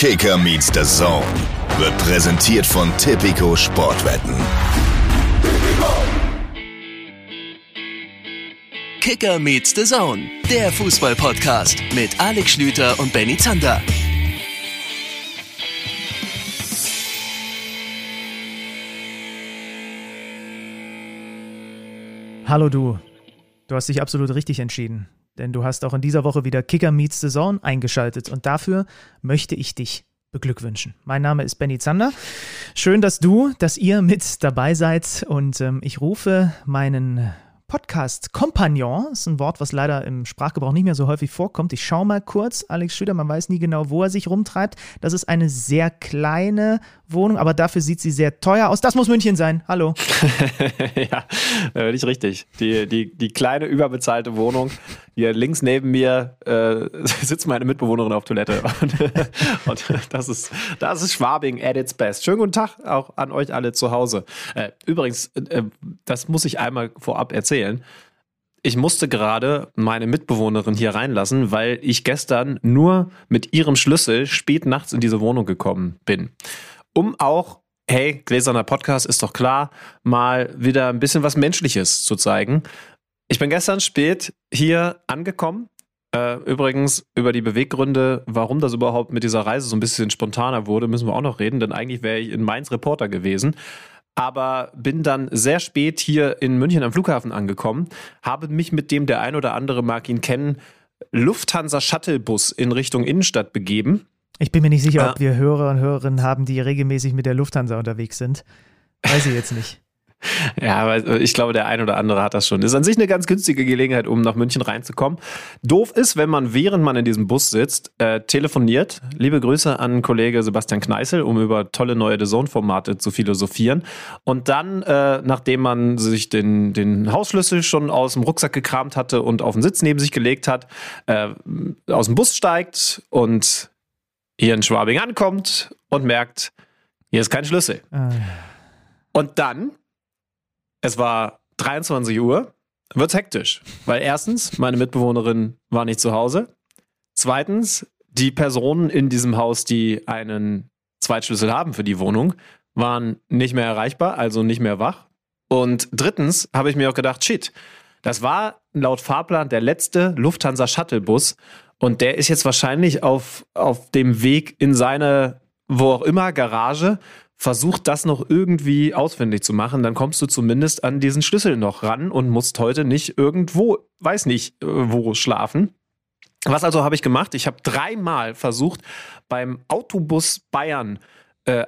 Kicker meets the Zone wird präsentiert von Tipico Sportwetten. Kicker meets the Zone, der Fußball-Podcast mit Alex Schlüter und Benny Zander. Hallo du. Du hast dich absolut richtig entschieden, denn du hast auch in dieser Woche wieder Kicker Meets the Zone eingeschaltet und dafür möchte ich dich beglückwünschen. Mein Name ist Benny Zander. Schön, dass du, dass ihr mit dabei seid und ähm, ich rufe meinen Podcast-Kompagnon, ist ein Wort, was leider im Sprachgebrauch nicht mehr so häufig vorkommt. Ich schaue mal kurz, Alex Schüder, man weiß nie genau, wo er sich rumtreibt. Das ist eine sehr kleine Wohnung, aber dafür sieht sie sehr teuer aus. Das muss München sein. Hallo. ja, völlig richtig. Die, die, die kleine, überbezahlte Wohnung. Hier links neben mir äh, sitzt meine Mitbewohnerin auf Toilette. Und, und, das, ist, das ist Schwabing at its best. Schönen guten Tag auch an euch alle zu Hause. Äh, übrigens, äh, das muss ich einmal vorab erzählen ich musste gerade meine Mitbewohnerin hier reinlassen, weil ich gestern nur mit ihrem Schlüssel spät nachts in diese Wohnung gekommen bin um auch, hey, gläserner Podcast ist doch klar, mal wieder ein bisschen was Menschliches zu zeigen. Ich bin gestern spät hier angekommen. Äh, übrigens über die Beweggründe, warum das überhaupt mit dieser Reise so ein bisschen spontaner wurde, müssen wir auch noch reden, denn eigentlich wäre ich in Mainz Reporter gewesen aber bin dann sehr spät hier in München am Flughafen angekommen, habe mich mit dem, der ein oder andere mag ihn kennen, Lufthansa Shuttlebus in Richtung Innenstadt begeben. Ich bin mir nicht sicher, ob wir Hörer und Hörerinnen haben, die regelmäßig mit der Lufthansa unterwegs sind. Weiß ich jetzt nicht. Ja, aber ich glaube, der ein oder andere hat das schon. Ist an sich eine ganz günstige Gelegenheit, um nach München reinzukommen. Doof ist, wenn man, während man in diesem Bus sitzt, äh, telefoniert. Liebe Grüße an Kollege Sebastian Kneißel, um über tolle neue DAZN-Formate zu philosophieren. Und dann, äh, nachdem man sich den, den Hausschlüssel schon aus dem Rucksack gekramt hatte und auf den Sitz neben sich gelegt hat, äh, aus dem Bus steigt und hier in Schwabing ankommt und merkt, hier ist kein Schlüssel. Ah. Und dann, es war 23 Uhr, wird hektisch. Weil erstens, meine Mitbewohnerin war nicht zu Hause. Zweitens, die Personen in diesem Haus, die einen Zweitschlüssel haben für die Wohnung, waren nicht mehr erreichbar, also nicht mehr wach. Und drittens habe ich mir auch gedacht, shit, das war laut Fahrplan der letzte Lufthansa Shuttlebus und der ist jetzt wahrscheinlich auf, auf dem Weg in seine, wo auch immer, Garage, versucht das noch irgendwie ausfindig zu machen. Dann kommst du zumindest an diesen Schlüssel noch ran und musst heute nicht irgendwo, weiß nicht, äh, wo schlafen. Was also habe ich gemacht? Ich habe dreimal versucht, beim Autobus Bayern äh,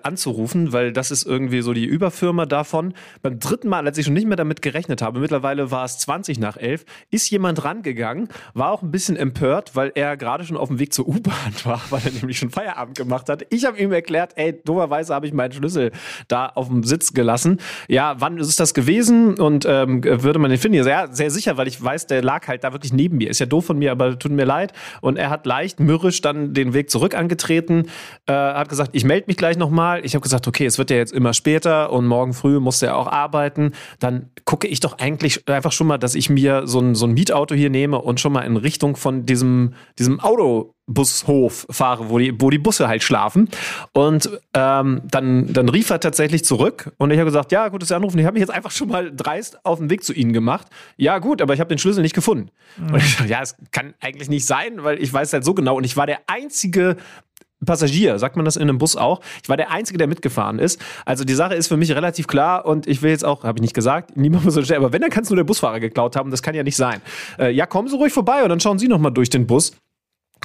anzurufen, weil das ist irgendwie so die Überfirma davon. Beim dritten Mal, als ich schon nicht mehr damit gerechnet habe, mittlerweile war es 20 nach 11, ist jemand rangegangen, war auch ein bisschen empört, weil er gerade schon auf dem Weg zur U-Bahn war, weil er nämlich schon Feierabend gemacht hat. Ich habe ihm erklärt, ey, dummerweise habe ich meinen Schlüssel da auf dem Sitz gelassen. Ja, wann ist das gewesen und ähm, würde man den finden? Ja, sehr sicher, weil ich weiß, der lag halt da wirklich neben mir. Ist ja doof von mir, aber tut mir leid. Und er hat leicht mürrisch dann den Weg zurück angetreten, äh, hat gesagt, ich melde mich gleich noch nochmal. Ich habe gesagt, okay, es wird ja jetzt immer später und morgen früh muss er auch arbeiten. Dann gucke ich doch eigentlich einfach schon mal, dass ich mir so ein, so ein Mietauto hier nehme und schon mal in Richtung von diesem, diesem Autobushof fahre, wo die, wo die Busse halt schlafen. Und ähm, dann, dann rief er tatsächlich zurück und ich habe gesagt, ja, gut, dass Sie anrufen. Ich habe mich jetzt einfach schon mal dreist auf den Weg zu Ihnen gemacht. Ja, gut, aber ich habe den Schlüssel nicht gefunden. Mhm. Und ich dachte, ja, es kann eigentlich nicht sein, weil ich weiß halt so genau und ich war der einzige Passagier, sagt man das in einem Bus auch. Ich war der Einzige, der mitgefahren ist. Also die Sache ist für mich relativ klar und ich will jetzt auch, habe ich nicht gesagt, niemand muss so schnell, aber wenn, dann kann es nur der Busfahrer geklaut haben, das kann ja nicht sein. Äh, ja, kommen Sie ruhig vorbei und dann schauen Sie nochmal durch den Bus.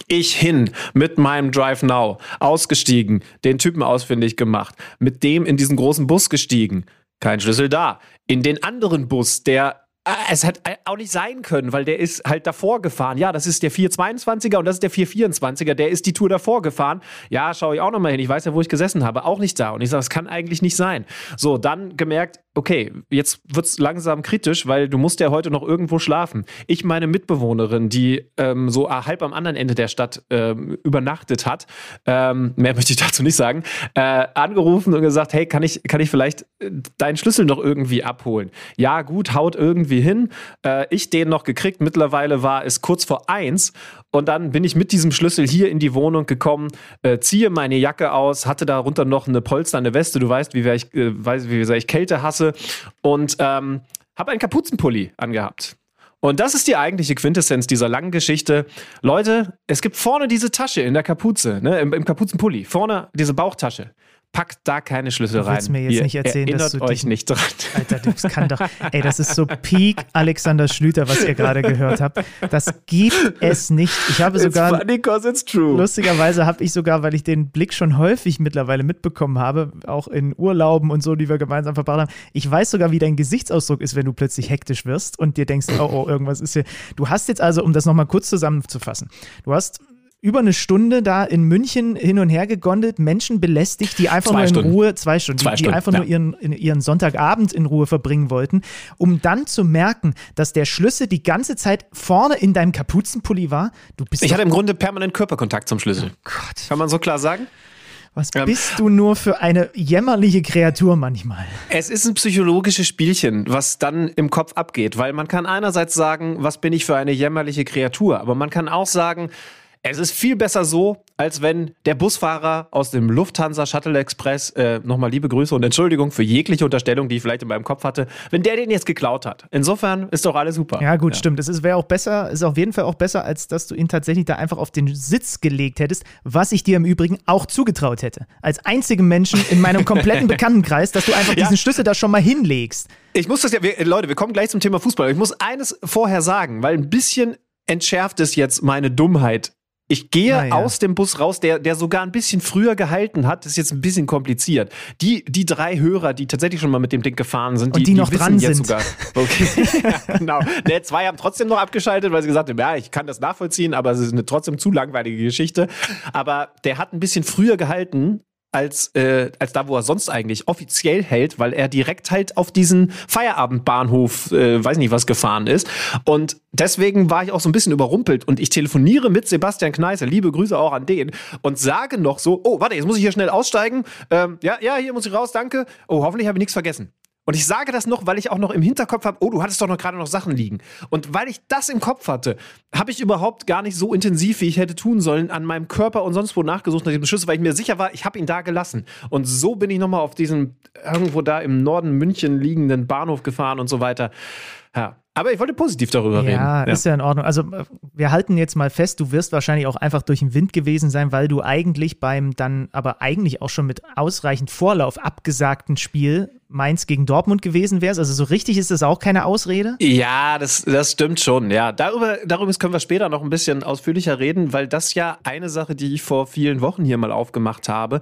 Ich hin mit meinem Drive Now, ausgestiegen, den Typen ausfindig gemacht, mit dem in diesen großen Bus gestiegen. Kein Schlüssel da. In den anderen Bus, der es hätte auch nicht sein können, weil der ist halt davor gefahren. Ja, das ist der 422er und das ist der 424er. Der ist die Tour davor gefahren. Ja, schaue ich auch nochmal hin. Ich weiß ja, wo ich gesessen habe. Auch nicht da. Und ich sage, das kann eigentlich nicht sein. So, dann gemerkt, okay, jetzt wird's langsam kritisch, weil du musst ja heute noch irgendwo schlafen. Ich, meine Mitbewohnerin, die ähm, so halb am anderen Ende der Stadt ähm, übernachtet hat, ähm, mehr möchte ich dazu nicht sagen, äh, angerufen und gesagt, hey, kann ich, kann ich vielleicht äh, deinen Schlüssel noch irgendwie abholen? Ja, gut, haut irgendwie hin. Äh, ich den noch gekriegt. Mittlerweile war es kurz vor eins Und dann bin ich mit diesem Schlüssel hier in die Wohnung gekommen, äh, ziehe meine Jacke aus, hatte darunter noch eine polsternde Weste. Du weißt, wie, ich, äh, wie sehr ich Kälte hasse. Und ähm, habe einen Kapuzenpulli angehabt. Und das ist die eigentliche Quintessenz dieser langen Geschichte. Leute, es gibt vorne diese Tasche in der Kapuze, ne, im, im Kapuzenpulli, vorne diese Bauchtasche packt da keine Schlüssel du willst rein. mir jetzt Ihr nicht erzählen, dass du euch dich, nicht dran. Alter, das kann doch. Ey, das ist so Peak Alexander Schlüter, was ihr gerade gehört habt. Das gibt es nicht. Ich habe sogar. It's funny cause it's true. Lustigerweise habe ich sogar, weil ich den Blick schon häufig mittlerweile mitbekommen habe, auch in Urlauben und so, die wir gemeinsam verbracht haben. Ich weiß sogar, wie dein Gesichtsausdruck ist, wenn du plötzlich hektisch wirst und dir denkst, oh, oh, irgendwas ist hier. Du hast jetzt also, um das nochmal kurz zusammenzufassen, du hast über eine Stunde da in München hin und her gegondelt, Menschen belästigt, die einfach Zwei nur in Stunden. Ruhe, zwei Stunden, Zwei die, die Stunden, einfach ja. nur ihren, ihren Sonntagabend in Ruhe verbringen wollten, um dann zu merken, dass der Schlüssel die ganze Zeit vorne in deinem Kapuzenpulli war. Du bist Ich hatte im Grunde permanent Körperkontakt zum Schlüssel. Gott, Kann man so klar sagen? was ähm, bist du nur für eine jämmerliche Kreatur manchmal? Es ist ein psychologisches Spielchen, was dann im Kopf abgeht, weil man kann einerseits sagen, was bin ich für eine jämmerliche Kreatur, aber man kann auch sagen, es ist viel besser so, als wenn der Busfahrer aus dem Lufthansa Shuttle Express, äh, nochmal liebe Grüße und Entschuldigung für jegliche Unterstellung, die ich vielleicht in meinem Kopf hatte, wenn der den jetzt geklaut hat. Insofern ist doch alles super. Ja, gut, stimmt. Es wäre auch besser, ist auf jeden Fall auch besser, als dass du ihn tatsächlich da einfach auf den Sitz gelegt hättest, was ich dir im Übrigen auch zugetraut hätte. Als einzigem Menschen in meinem kompletten Bekanntenkreis, dass du einfach Ja. diesen Schlüssel da schon mal hinlegst. Ich muss das ja, wir, Leute, wir kommen gleich zum Thema Fußball. Ich muss eines vorher sagen, weil ein bisschen entschärft es jetzt meine Dummheit. Ich gehe ja. aus dem Bus raus, der, der sogar ein bisschen früher gehalten hat. Das ist jetzt ein bisschen kompliziert. Die, die drei Hörer, die tatsächlich schon mal mit dem Ding gefahren sind, Und die noch wissen dran jetzt sind. sogar. Okay, ja, genau. Ne, zwei haben trotzdem noch abgeschaltet, weil sie gesagt haben, ja, ich kann das nachvollziehen, aber es ist eine trotzdem zu langweilige Geschichte. Aber der hat ein bisschen früher gehalten als, äh, als da, wo er sonst eigentlich offiziell hält, weil er direkt halt auf diesen Feierabendbahnhof, äh, weiß nicht was, gefahren ist. Und deswegen war ich auch so ein bisschen überrumpelt. Und ich telefoniere mit Sebastian Kneißl, liebe Grüße auch an den, und sage noch so, oh, warte, jetzt muss ich hier schnell aussteigen. Ähm, ja, ja, hier muss ich raus, danke. Oh, hoffentlich habe ich nichts vergessen. Und ich sage das noch, weil ich auch noch im Hinterkopf habe, oh, du hattest doch noch gerade noch Sachen liegen. Und weil ich das im Kopf hatte, habe ich überhaupt gar nicht so intensiv, wie ich hätte tun sollen, an meinem Körper und sonst wo nachgesucht nach diesem Schlüssel, weil ich mir sicher war, ich habe ihn da gelassen. Und so bin ich nochmal auf diesen irgendwo da im Norden München liegenden Bahnhof gefahren und so weiter. Ja. Aber ich wollte positiv darüber Ja, reden. ist ja in Ordnung. Also wir halten jetzt mal fest, du wirst wahrscheinlich auch einfach durch den Wind gewesen sein, weil du eigentlich beim dann aber eigentlich auch schon mit ausreichend Vorlauf abgesagten Spiel Mainz gegen Dortmund gewesen wärst. Also so richtig ist das auch keine Ausrede. Ja, das, das stimmt schon. Ja, darüber, darüber können wir später noch ein bisschen ausführlicher reden, weil das ja eine Sache, die ich vor vielen Wochen hier mal aufgemacht habe,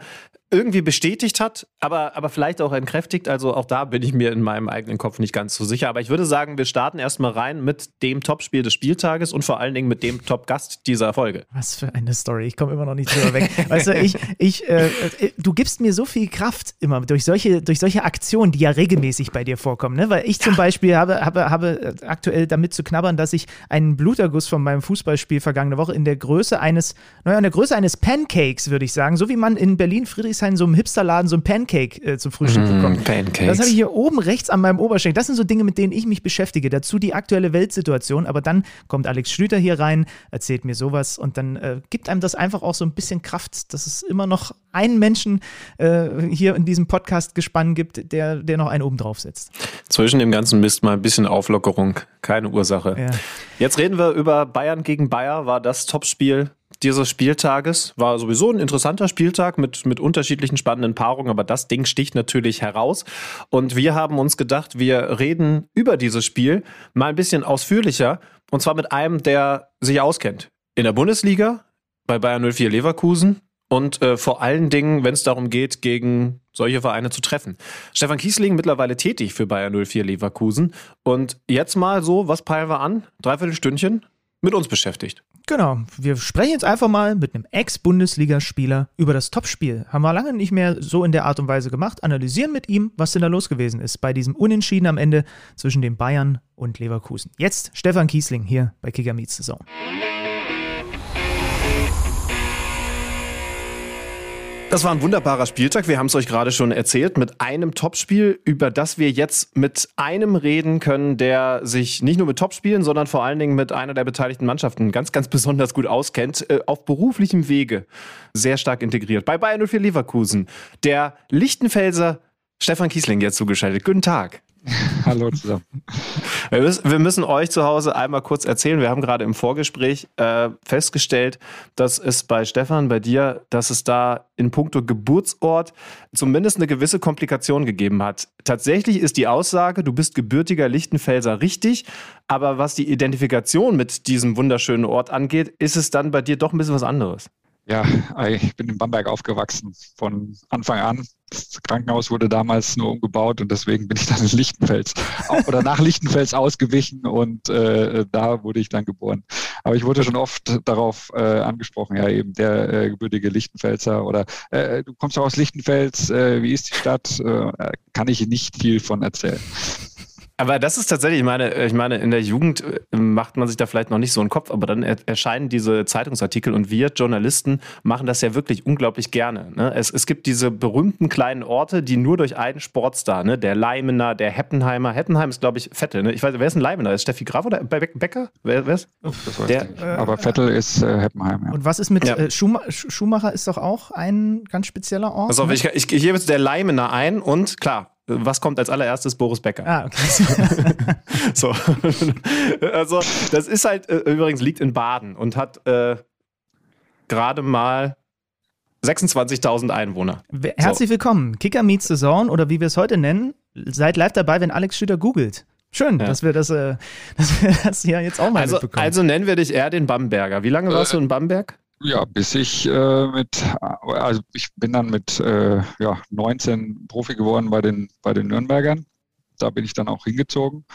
irgendwie bestätigt hat, aber, aber vielleicht auch entkräftigt. Also auch da bin ich mir in meinem eigenen Kopf nicht ganz so sicher. Aber ich würde sagen, wir starten erstmal rein mit dem Topspiel des Spieltages und vor allen Dingen mit dem Top-Gast dieser Folge. Was für eine Story. Ich komme immer noch nicht drüber weg. Weißt du, ich, ich, äh, äh, du gibst mir so viel Kraft immer durch solche, durch solche Aktionen, die ja regelmäßig bei dir vorkommen. Ne? Weil ich zum Beispiel habe, habe, habe äh, aktuell damit zu knabbern, dass ich einen Bluterguss von meinem Fußballspiel vergangene Woche in der Größe eines, naja, in der Größe eines Pancakes, würde ich sagen. So wie man in Berlin Friedrichshain so einem Hipsterladen so ein Pancake äh, zum Frühstück bekommt. Pancakes. Das habe ich hier oben rechts an meinem Oberschenkel. Das sind so Dinge, mit denen ich mich beschäftige. Dazu die aktuelle Weltsituation. Aber dann kommt Alex Schlüter hier rein, erzählt mir sowas und dann äh, gibt einem das einfach auch so ein bisschen Kraft, dass es immer noch einen Menschen äh, hier in diesem Podcast gespannt gibt, der, der noch einen oben drauf setzt. Zwischen dem ganzen Mist mal ein bisschen Auflockerung, keine Ursache. Ja. Jetzt reden wir über Bayern gegen Bayer, war das Topspiel dieses Spieltages. War sowieso ein interessanter Spieltag mit, mit unterschiedlichen spannenden Paarungen, aber das Ding sticht natürlich heraus. Und wir haben uns gedacht, wir reden über dieses Spiel mal ein bisschen ausführlicher und zwar mit einem, der sich auskennt. In der Bundesliga, bei Bayern 04 Leverkusen und äh, vor allen Dingen, wenn es darum geht, gegen solche Vereine zu treffen. Stefan Kiesling mittlerweile tätig für Bayern 04 Leverkusen und jetzt mal so, was peilen wir an? Dreiviertel Stündchen mit uns beschäftigt. Genau, wir sprechen jetzt einfach mal mit einem Ex-Bundesligaspieler über das Topspiel. Haben wir lange nicht mehr so in der Art und Weise gemacht. Analysieren mit ihm, was denn da los gewesen ist bei diesem Unentschieden am Ende zwischen den Bayern und Leverkusen. Jetzt Stefan Kiesling hier bei Kicker Meets Saison. Das war ein wunderbarer Spieltag. Wir haben es euch gerade schon erzählt mit einem Topspiel, über das wir jetzt mit einem reden können, der sich nicht nur mit Topspielen, sondern vor allen Dingen mit einer der beteiligten Mannschaften ganz, ganz besonders gut auskennt, äh, auf beruflichem Wege sehr stark integriert. Bei Bayern 04 Leverkusen, der Lichtenfelser Stefan Kiesling jetzt zugeschaltet. Guten Tag. Hallo zusammen. Wir müssen, wir müssen, euch zu Hause einmal kurz erzählen. Wir haben gerade im Vorgespräch äh, festgestellt, dass es bei Stefan, bei dir, dass es da in puncto Geburtsort zumindest eine gewisse Komplikation gegeben hat. Tatsächlich ist die Aussage, du bist gebürtiger Lichtenfelser richtig, aber was die Identifikation mit diesem wunderschönen Ort angeht, ist es dann bei dir doch ein bisschen was anderes. Ja, ich bin in Bamberg aufgewachsen von Anfang an. Das Krankenhaus wurde damals nur umgebaut und deswegen bin ich dann in Lichtenfels oder nach Lichtenfels ausgewichen und äh, da wurde ich dann geboren. Aber ich wurde schon oft darauf äh, angesprochen, ja eben der äh, gebürtige Lichtenfelser oder äh, du kommst doch aus Lichtenfels, äh, wie ist die Stadt? Äh, kann ich nicht viel von erzählen. Aber das ist tatsächlich, ich meine, ich meine, in der Jugend äh, macht man sich da vielleicht noch nicht so einen Kopf, aber dann erscheinen diese Zeitungsartikel und wir Journalisten machen das ja wirklich unglaublich gerne. Ne? Es, es gibt diese berühmten kleinen Orte, die nur durch einen Sportstar, ne? der Leimener, der Heppenheimer. Heppenheim ist, glaube ich, Vettel. Ne? Ich weiß, wer ist ein Leimener? Ist Steffi Graf oder Becker? Wer, wer ist? Das weiß der, ich nicht. Aber Vettel ist äh, Heppenheim. Ja. Und was ist mit ja. äh, Schumacher? Schumacher ist doch auch ein ganz spezieller Ort. Also, ne? ich, ich, ich gebe jetzt der Leimener ein und klar, was kommt als allererstes? Boris Becker. Ah, okay. so. also, das ist halt, äh, übrigens liegt in Baden und hat äh, gerade mal 26.000 Einwohner. Herzlich so. willkommen. Kicker Meets the Zone oder wie wir es heute nennen. Seid live dabei, wenn Alex Schüter googelt. Schön, ja. dass wir das, äh, dass wir das hier jetzt auch mal also, mitbekommen. Also nennen wir dich eher den Bamberger. Wie lange warst äh, du in Bamberg? Ja, bis ich äh, mit, also ich bin dann mit äh, ja, 19 Profi geworden bei den, bei den Nürnbergern. Da bin ich dann auch hingezogen.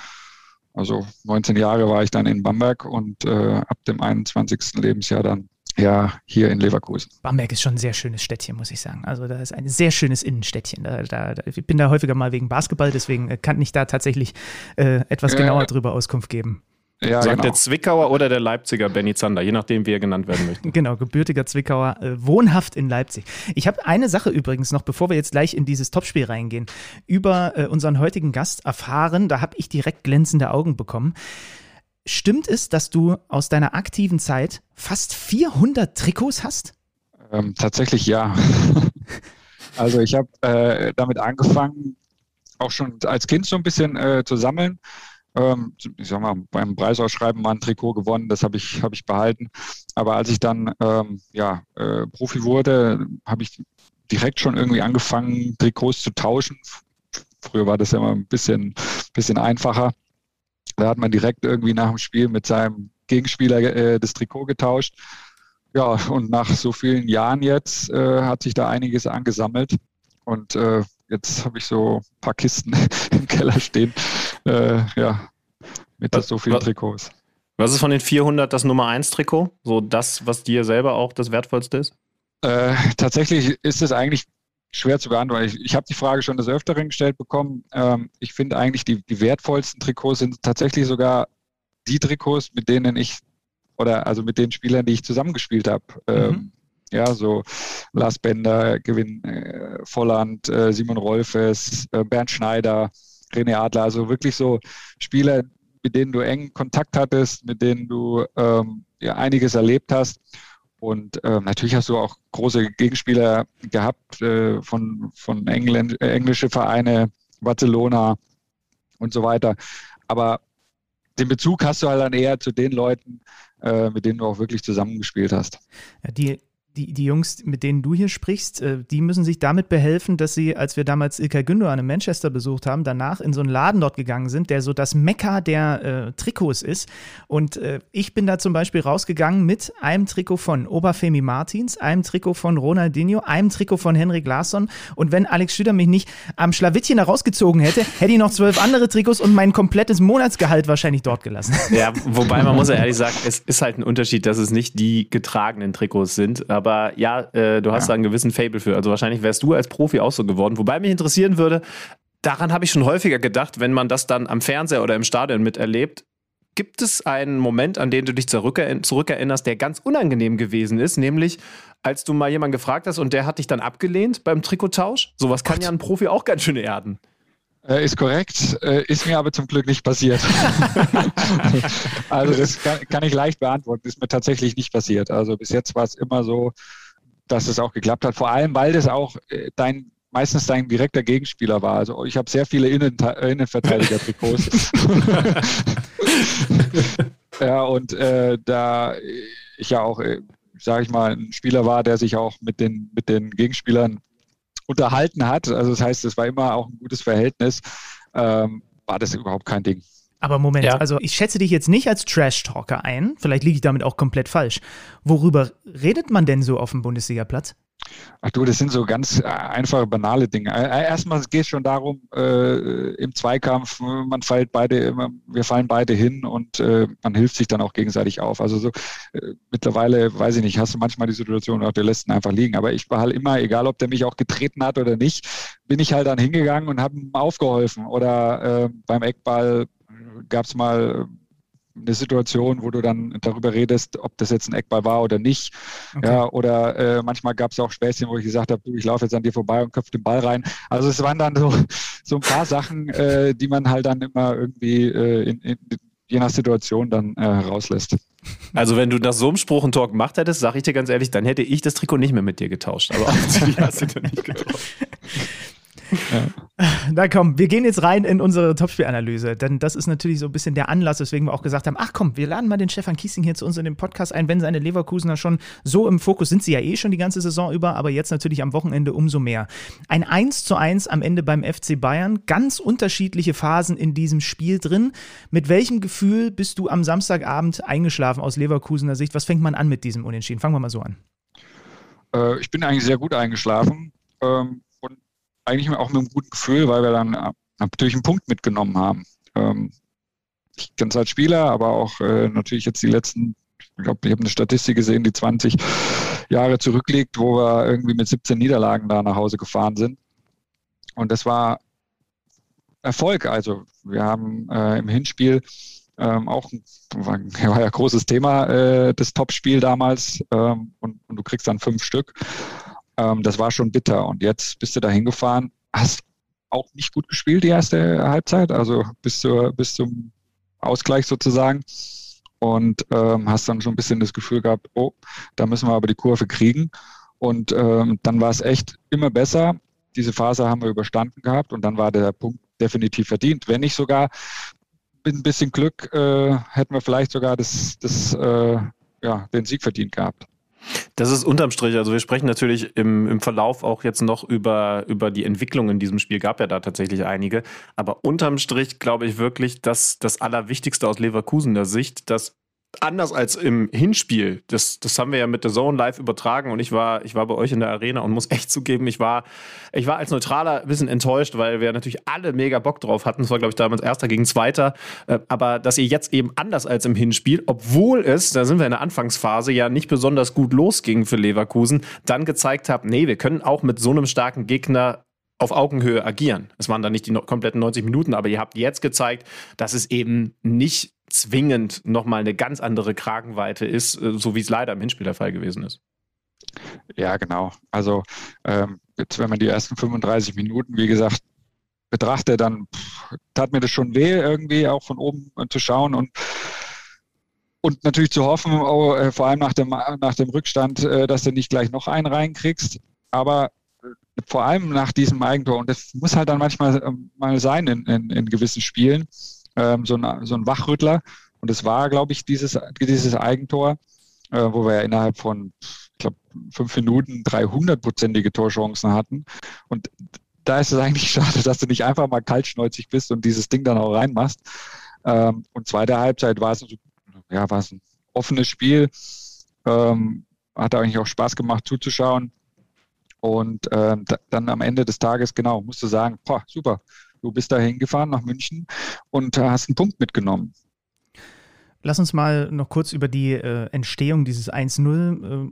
Also 19 Jahre war ich dann in Bamberg und äh, ab dem 21. Lebensjahr dann ja hier in Leverkusen. Bamberg ist schon ein sehr schönes Städtchen, muss ich sagen. Also da ist ein sehr schönes Innenstädtchen. Da, da, ich bin da häufiger mal wegen Basketball, deswegen äh, kann ich da tatsächlich äh, etwas genauer drüber Auskunft geben. Ja, Sagt genau. der Zwickauer oder der Leipziger Benny Zander, je nachdem, wie er genannt werden möchte. Genau, gebürtiger Zwickauer, äh, wohnhaft in Leipzig. Ich habe eine Sache übrigens noch, bevor wir jetzt gleich in dieses Topspiel reingehen, über äh, unseren heutigen Gast erfahren. Da habe ich direkt glänzende Augen bekommen. Stimmt es, dass du aus deiner aktiven Zeit fast 400 Trikots hast? Ähm, tatsächlich ja. also ich habe äh, damit angefangen, auch schon als Kind so ein bisschen äh, zu sammeln ähm, ich sag mal, beim Preisausschreiben mal ein Trikot gewonnen, das habe ich, hab ich behalten. Aber als ich dann ähm, ja, äh, Profi wurde, habe ich direkt schon irgendwie angefangen, Trikots zu tauschen. Früher war das ja immer ein bisschen, bisschen einfacher. Da hat man direkt irgendwie nach dem Spiel mit seinem Gegenspieler äh, das Trikot getauscht. Ja, und nach so vielen Jahren jetzt äh, hat sich da einiges angesammelt. Und äh, jetzt habe ich so ein paar Kisten im Keller stehen. Äh, ja, mit was, so vielen was, Trikots. Was ist von den 400 das Nummer 1 Trikot? So das, was dir selber auch das Wertvollste ist? Äh, tatsächlich ist es eigentlich schwer zu beantworten. Ich, ich habe die Frage schon des Öfteren gestellt bekommen. Ähm, ich finde eigentlich, die, die wertvollsten Trikots sind tatsächlich sogar die Trikots, mit denen ich oder also mit den Spielern, die ich zusammengespielt habe. Ähm, mhm. Ja, so Lars Bender, Gewinn äh, Volland, äh, Simon Rolfes, äh, Bernd Schneider, René Adler, also wirklich so Spieler, mit denen du eng Kontakt hattest, mit denen du ähm, ja, einiges erlebt hast. Und ähm, natürlich hast du auch große Gegenspieler gehabt äh, von, von England, äh, englische Vereine, Barcelona und so weiter. Aber den Bezug hast du halt dann eher zu den Leuten, äh, mit denen du auch wirklich zusammengespielt hast. Die die, die Jungs, mit denen du hier sprichst, äh, die müssen sich damit behelfen, dass sie, als wir damals Ilkay Gündoğan in Manchester besucht haben, danach in so einen Laden dort gegangen sind, der so das Mekka der äh, Trikots ist. Und äh, ich bin da zum Beispiel rausgegangen mit einem Trikot von Oberfemi Martins, einem Trikot von Ronaldinho, einem Trikot von Henrik Larsson. Und wenn Alex Schüder mich nicht am Schlawittchen da rausgezogen hätte, hätte ich noch zwölf andere Trikots und mein komplettes Monatsgehalt wahrscheinlich dort gelassen. Ja, wobei man muss ja ehrlich sagen, es ist halt ein Unterschied, dass es nicht die getragenen Trikots sind, aber aber ja, äh, du hast ja. da einen gewissen Fable für. Also wahrscheinlich wärst du als Profi auch so geworden. Wobei mich interessieren würde, daran habe ich schon häufiger gedacht, wenn man das dann am Fernseher oder im Stadion miterlebt, Gibt es einen Moment, an den du dich zurückerinnerst, der ganz unangenehm gewesen ist, nämlich als du mal jemanden gefragt hast und der hat dich dann abgelehnt beim Trikottausch? Sowas kann ja ein Profi auch ganz schön erden. Äh, ist korrekt, äh, ist mir aber zum Glück nicht passiert. also das kann, kann, ich leicht beantworten, ist mir tatsächlich nicht passiert. Also bis jetzt war es immer so, dass es auch geklappt hat. Vor allem, weil das auch äh, dein meistens dein direkter Gegenspieler war. Also ich habe sehr viele Innen Innenverteidiger-Trikots. ja, und äh, da ich ja auch, äh, sage ich mal, ein Spieler war, der sich auch mit den, mit den Gegenspielern unterhalten hat, also das heißt, es war immer auch ein gutes Verhältnis, ähm, war das überhaupt kein Ding. Aber Moment, ja. also ich schätze dich jetzt nicht als Trash-Talker ein. Vielleicht liege ich damit auch komplett falsch. Worüber redet man denn so auf dem Bundesligaplatz? Ach du, das sind so ganz äh, einfache, banale Dinge. Äh, äh, erstmal geht es schon darum, äh, im Zweikampf, man fällt beide, wir fallen beide hin und äh, man hilft sich dann auch gegenseitig auf. Also so äh, mittlerweile, weiß ich nicht, hast du manchmal die Situation, auch der lässt ihn einfach liegen. Aber ich war halt immer, egal ob der mich auch getreten hat oder nicht, bin ich halt dann hingegangen und habe ihm aufgeholfen. Oder beim Eckball gab es mal eine Situation, wo du dann darüber redest, ob das jetzt ein Eckball war oder nicht. Okay. Ja, oder äh, manchmal gab es auch Späßchen, wo ich gesagt habe, du, ich laufe jetzt an dir vorbei und köpfe den Ball rein. Also es waren dann so, so ein paar Sachen, äh, die man halt dann immer irgendwie äh, in, in, je nach Situation dann äh, rauslässt. Also wenn du nach so einem Spruch einen Talk gemacht hättest, sage ich dir ganz ehrlich, dann hätte ich das Trikot nicht mehr mit dir getauscht. Aber offensichtlich hast du dann nicht getauscht. Ja. Na komm, wir gehen jetzt rein in unsere Topspielanalyse, denn das ist natürlich so ein bisschen der Anlass, weswegen wir auch gesagt haben, ach komm, wir laden mal den Stefan Kiesing hier zu uns in den Podcast ein, wenn seine Leverkusener schon so im Fokus sind, sie ja eh schon die ganze Saison über, aber jetzt natürlich am Wochenende umso mehr. Ein 1 zu 1 am Ende beim FC Bayern, ganz unterschiedliche Phasen in diesem Spiel drin. Mit welchem Gefühl bist du am Samstagabend eingeschlafen aus Leverkusener Sicht? Was fängt man an mit diesem Unentschieden? Fangen wir mal so an. Äh, ich bin eigentlich sehr gut eingeschlafen. Ähm eigentlich auch mit einem guten Gefühl, weil wir dann äh, natürlich einen Punkt mitgenommen haben. Ähm, ich kenne es als Spieler, aber auch äh, natürlich jetzt die letzten, ich glaube, ich habe eine Statistik gesehen, die 20 Jahre zurückliegt, wo wir irgendwie mit 17 Niederlagen da nach Hause gefahren sind. Und das war Erfolg. Also wir haben äh, im Hinspiel ähm, auch war, war ja ein großes Thema, äh, das Topspiel damals. Ähm, und, und, du kriegst dann fünf Stück. Ähm, das war schon bitter. Und jetzt bist du da hingefahren, hast auch nicht gut gespielt die erste Halbzeit, also bis, zur, bis zum Ausgleich sozusagen. Und ähm, hast dann schon ein bisschen das Gefühl gehabt, oh, da müssen wir aber die Kurve kriegen. Und ähm, dann war es echt immer besser. Diese Phase haben wir überstanden gehabt und dann war der Punkt definitiv verdient. Wenn nicht sogar mit ein bisschen Glück äh, hätten wir vielleicht sogar das, das, äh, ja, den Sieg verdient gehabt. Das ist unterm Strich. Also wir sprechen natürlich im, im Verlauf auch jetzt noch über, über die Entwicklung in diesem Spiel. Gab ja da tatsächlich einige. Aber unterm Strich glaube ich wirklich, dass das Allerwichtigste aus Leverkusener Sicht, dass anders als im Hinspiel. Das, das haben wir ja mit der Zone live übertragen und ich war, ich war bei euch in der Arena und muss echt zugeben, ich war, ich war als Neutraler ein bisschen enttäuscht, weil wir natürlich alle mega Bock drauf hatten. Es war, glaube ich, damals Erster gegen Zweiter. Äh, aber dass ihr jetzt eben anders als im Hinspiel, obwohl es, da sind wir in der Anfangsphase, ja nicht besonders gut losging für Leverkusen, dann gezeigt habt, nee, wir können auch mit so einem starken Gegner auf Augenhöhe agieren. Es waren dann nicht die kompletten 90 Minuten, aber ihr habt jetzt gezeigt, dass es eben nicht zwingend nochmal eine ganz andere Kragenweite ist, äh, so wie es leider im Hinspiel der Fall gewesen ist. Ja, genau. Also ähm, jetzt, wenn man die ersten 35 Minuten, wie gesagt, betrachtet, dann pff, tat mir das schon weh, irgendwie auch von oben äh, zu schauen und und natürlich zu hoffen, oh, äh, vor allem nach dem, nach dem Rückstand, dass du nicht gleich noch einen reinkriegst. Aber vor allem nach diesem Eigentor, und das muss halt dann manchmal äh, mal sein in, in, in gewissen Spielen, ähm, so, ein, so ein Wachrüttler. Und es war, glaube ich, dieses, dieses Eigentor, äh, wo wir ja innerhalb von, ich glaube, fünf Minuten 300-prozentige Torchancen hatten. Und da ist es eigentlich schade, dass du nicht einfach mal kaltschnäuzig bist und dieses Ding dann auch reinmachst. Ähm, und zweite Halbzeit war es, ja, war es ein offenes Spiel. Ähm, hat eigentlich auch Spaß gemacht zuzuschauen. Und ähm, dann am Ende des Tages, genau, musst du sagen, boah, super, Du bist da hingefahren nach München und hast einen Punkt mitgenommen. Lass uns mal noch kurz über die äh, Entstehung dieses 1-0 äh,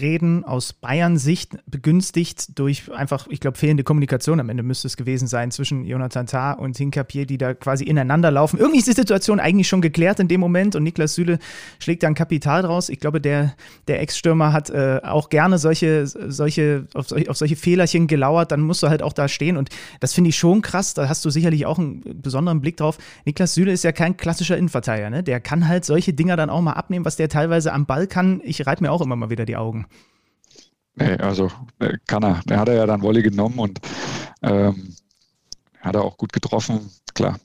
reden aus Bayern-Sicht, begünstigt durch einfach, ich glaube, fehlende Kommunikation am Ende müsste es gewesen sein zwischen Jonathan Tah und Hinkapier, die da quasi ineinander laufen. Irgendwie ist die Situation eigentlich schon geklärt in dem Moment und Niklas Süle schlägt da ein Kapital draus. Ich glaube, der, der Ex-Stürmer hat äh, auch gerne solche, solche, auf, solche, auf solche Fehlerchen gelauert, dann musst du halt auch da stehen und das finde ich schon krass, da hast du sicherlich auch einen besonderen Blick drauf. Niklas Süle ist ja kein klassischer Innenverteidiger, ne? der kann halt solche Dinger dann auch mal abnehmen, was der teilweise am Ball kann. Ich reite mir auch immer mal wieder die Augen. Nee, also äh, kann er. Der hat er ja dann Wolle genommen und ähm, hat er auch gut getroffen, klar.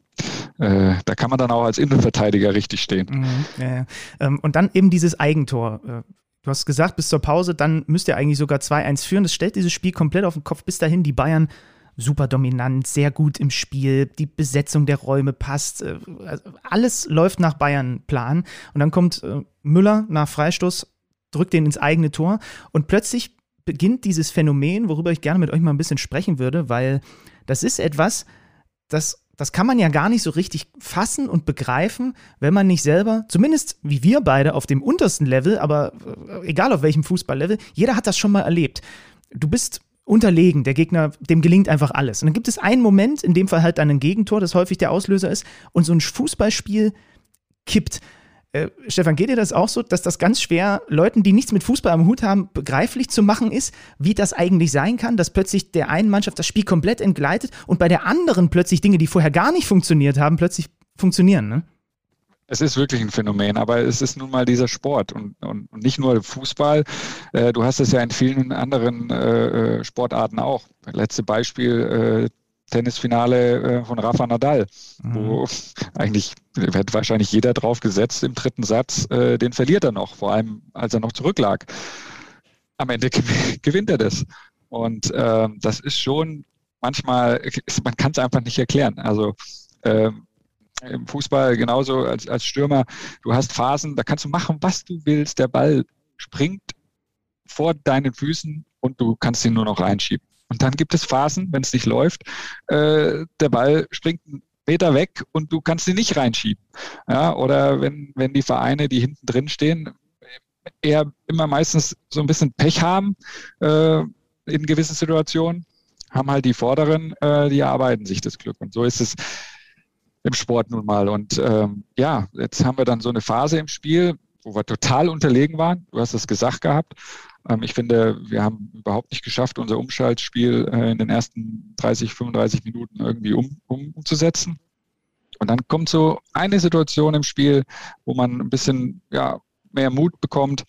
Äh, da kann man dann auch als Innenverteidiger richtig stehen. Mhm, ja, ja. Ähm, und dann eben dieses Eigentor. Äh, du hast gesagt, bis zur Pause, dann müsst ihr eigentlich sogar 2-1 führen. Das stellt dieses Spiel komplett auf den Kopf. Bis dahin die Bayern super dominant, sehr gut im Spiel, die Besetzung der Räume passt, äh, also alles läuft nach Bayern-Plan. Und dann kommt Müller nach Freistoß, drückt den ins eigene Tor und plötzlich beginnt dieses Phänomen, worüber ich gerne mit euch mal ein bisschen sprechen würde, weil das ist etwas, das, das kann man ja gar nicht so richtig fassen und begreifen, wenn man nicht selber, zumindest wie wir beide auf dem untersten Level, aber äh, egal auf welchem Fußballlevel, jeder hat das schon mal erlebt. Du bist unterlegen, der Gegner, dem gelingt einfach alles. Und dann gibt es einen Moment, in dem Fall halt dann ein Gegentor, das häufig der Auslöser ist, und so ein Fußballspiel kippt. Äh, Stefan, geht dir das auch so, dass das ganz schwer Leuten, die nichts mit Fußball am Hut haben, begreiflich zu machen ist, wie das eigentlich sein kann, dass plötzlich der einen Mannschaft das Spiel komplett entgleitet und bei der anderen plötzlich Dinge, die vorher gar nicht funktioniert haben, plötzlich funktionieren, ne? Es ist wirklich ein Phänomen, aber es ist nun mal dieser Sport und, und, nicht nur Fußball. Äh, du hast es ja in vielen anderen äh Sportarten auch. Letzte Beispiel, äh, Tennisfinale äh, von Rafa Nadal, mhm. wo eigentlich wird wahrscheinlich jeder drauf gesetzt im dritten Satz, äh, den verliert er noch, vor allem als er noch zurücklag. Am Ende gewinnt er das. Und äh, das ist schon manchmal, man kann es einfach nicht erklären. Also äh, im Fußball genauso als, als Stürmer, du hast Phasen, da kannst du machen, was du willst. Der Ball springt vor deinen Füßen und du kannst ihn nur noch reinschieben. Und dann gibt es Phasen, wenn es nicht läuft, äh, der Ball springt einen Meter weg und du kannst ihn nicht reinschieben. Ja, oder wenn, wenn die Vereine, die hinten drin stehen, eher immer meistens so ein bisschen Pech haben äh, in gewissen Situationen, haben halt die Vorderen, äh, die erarbeiten sich das Glück. Und so ist es im Sport nun mal. Und ähm, ja, jetzt haben wir dann so eine Phase im Spiel, wo wir total unterlegen waren. Du hast es gesagt gehabt. Ähm, ich finde, wir haben überhaupt nicht geschafft, unser Umschaltspiel äh, in den ersten 30, 35 Minuten irgendwie um, um, umzusetzen. Und dann kommt so eine Situation im Spiel, wo man ein bisschen ja, mehr Mut bekommt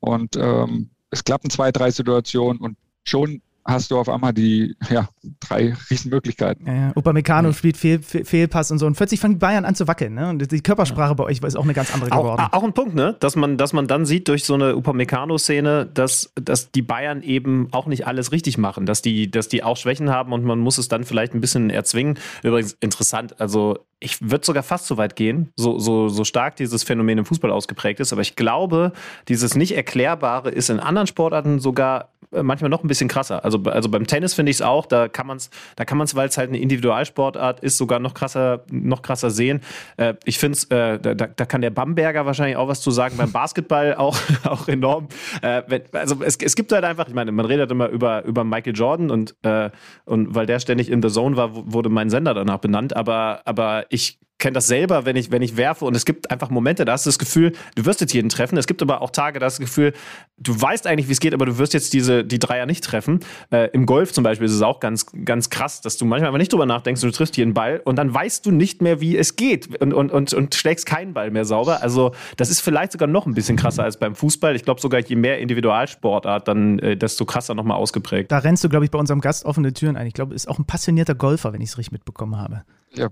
und ähm, es klappen zwei, drei Situationen und schon hast du auf einmal die ja, drei Riesenmöglichkeiten. Ja, ja. Upamecano mhm. spielt Fehl, Fehl, Fehlpass und so. Und plötzlich fangen Bayern an zu wackeln. Ne? Und die Körpersprache ja. bei euch ist auch eine ganz andere geworden. Auch, auch ein Punkt, ne? dass, man, dass man dann sieht durch so eine Upamecano-Szene, dass, dass die Bayern eben auch nicht alles richtig machen, dass die, dass die auch Schwächen haben und man muss es dann vielleicht ein bisschen erzwingen. Übrigens interessant, also ich würde sogar fast so weit gehen, so, so, so stark dieses Phänomen im Fußball ausgeprägt ist, aber ich glaube, dieses nicht Erklärbare ist in anderen Sportarten sogar äh, manchmal noch ein bisschen krasser. Also, also beim Tennis finde ich es auch, da kann man es, da kann man es, weil es halt eine Individualsportart ist, sogar noch krasser, noch krasser sehen. Äh, ich finde es, äh, da, da kann der Bamberger wahrscheinlich auch was zu sagen. Beim Basketball auch, auch enorm. Äh, wenn, also es, es gibt halt einfach, ich meine, man redet immer über, über Michael Jordan und, äh, und weil der ständig in The Zone war, wurde mein Sender danach benannt, aber, aber ich kenne das selber, wenn ich, wenn ich werfe und es gibt einfach Momente, da hast du das Gefühl, du wirst jetzt jeden treffen. Es gibt aber auch Tage, da hast du das Gefühl, du weißt eigentlich, wie es geht, aber du wirst jetzt diese, die Dreier nicht treffen. Äh, Im Golf zum Beispiel ist es auch ganz, ganz krass, dass du manchmal einfach nicht drüber nachdenkst du triffst jeden Ball und dann weißt du nicht mehr, wie es geht und, und, und, und schlägst keinen Ball mehr sauber. Also das ist vielleicht sogar noch ein bisschen krasser als beim Fußball. Ich glaube sogar, je mehr Individualsportart, dann äh, desto krasser nochmal ausgeprägt. Da rennst du, glaube ich, bei unserem Gast offene Türen ein. Ich glaube, ist auch ein passionierter Golfer, wenn ich es richtig mitbekommen habe. Ja,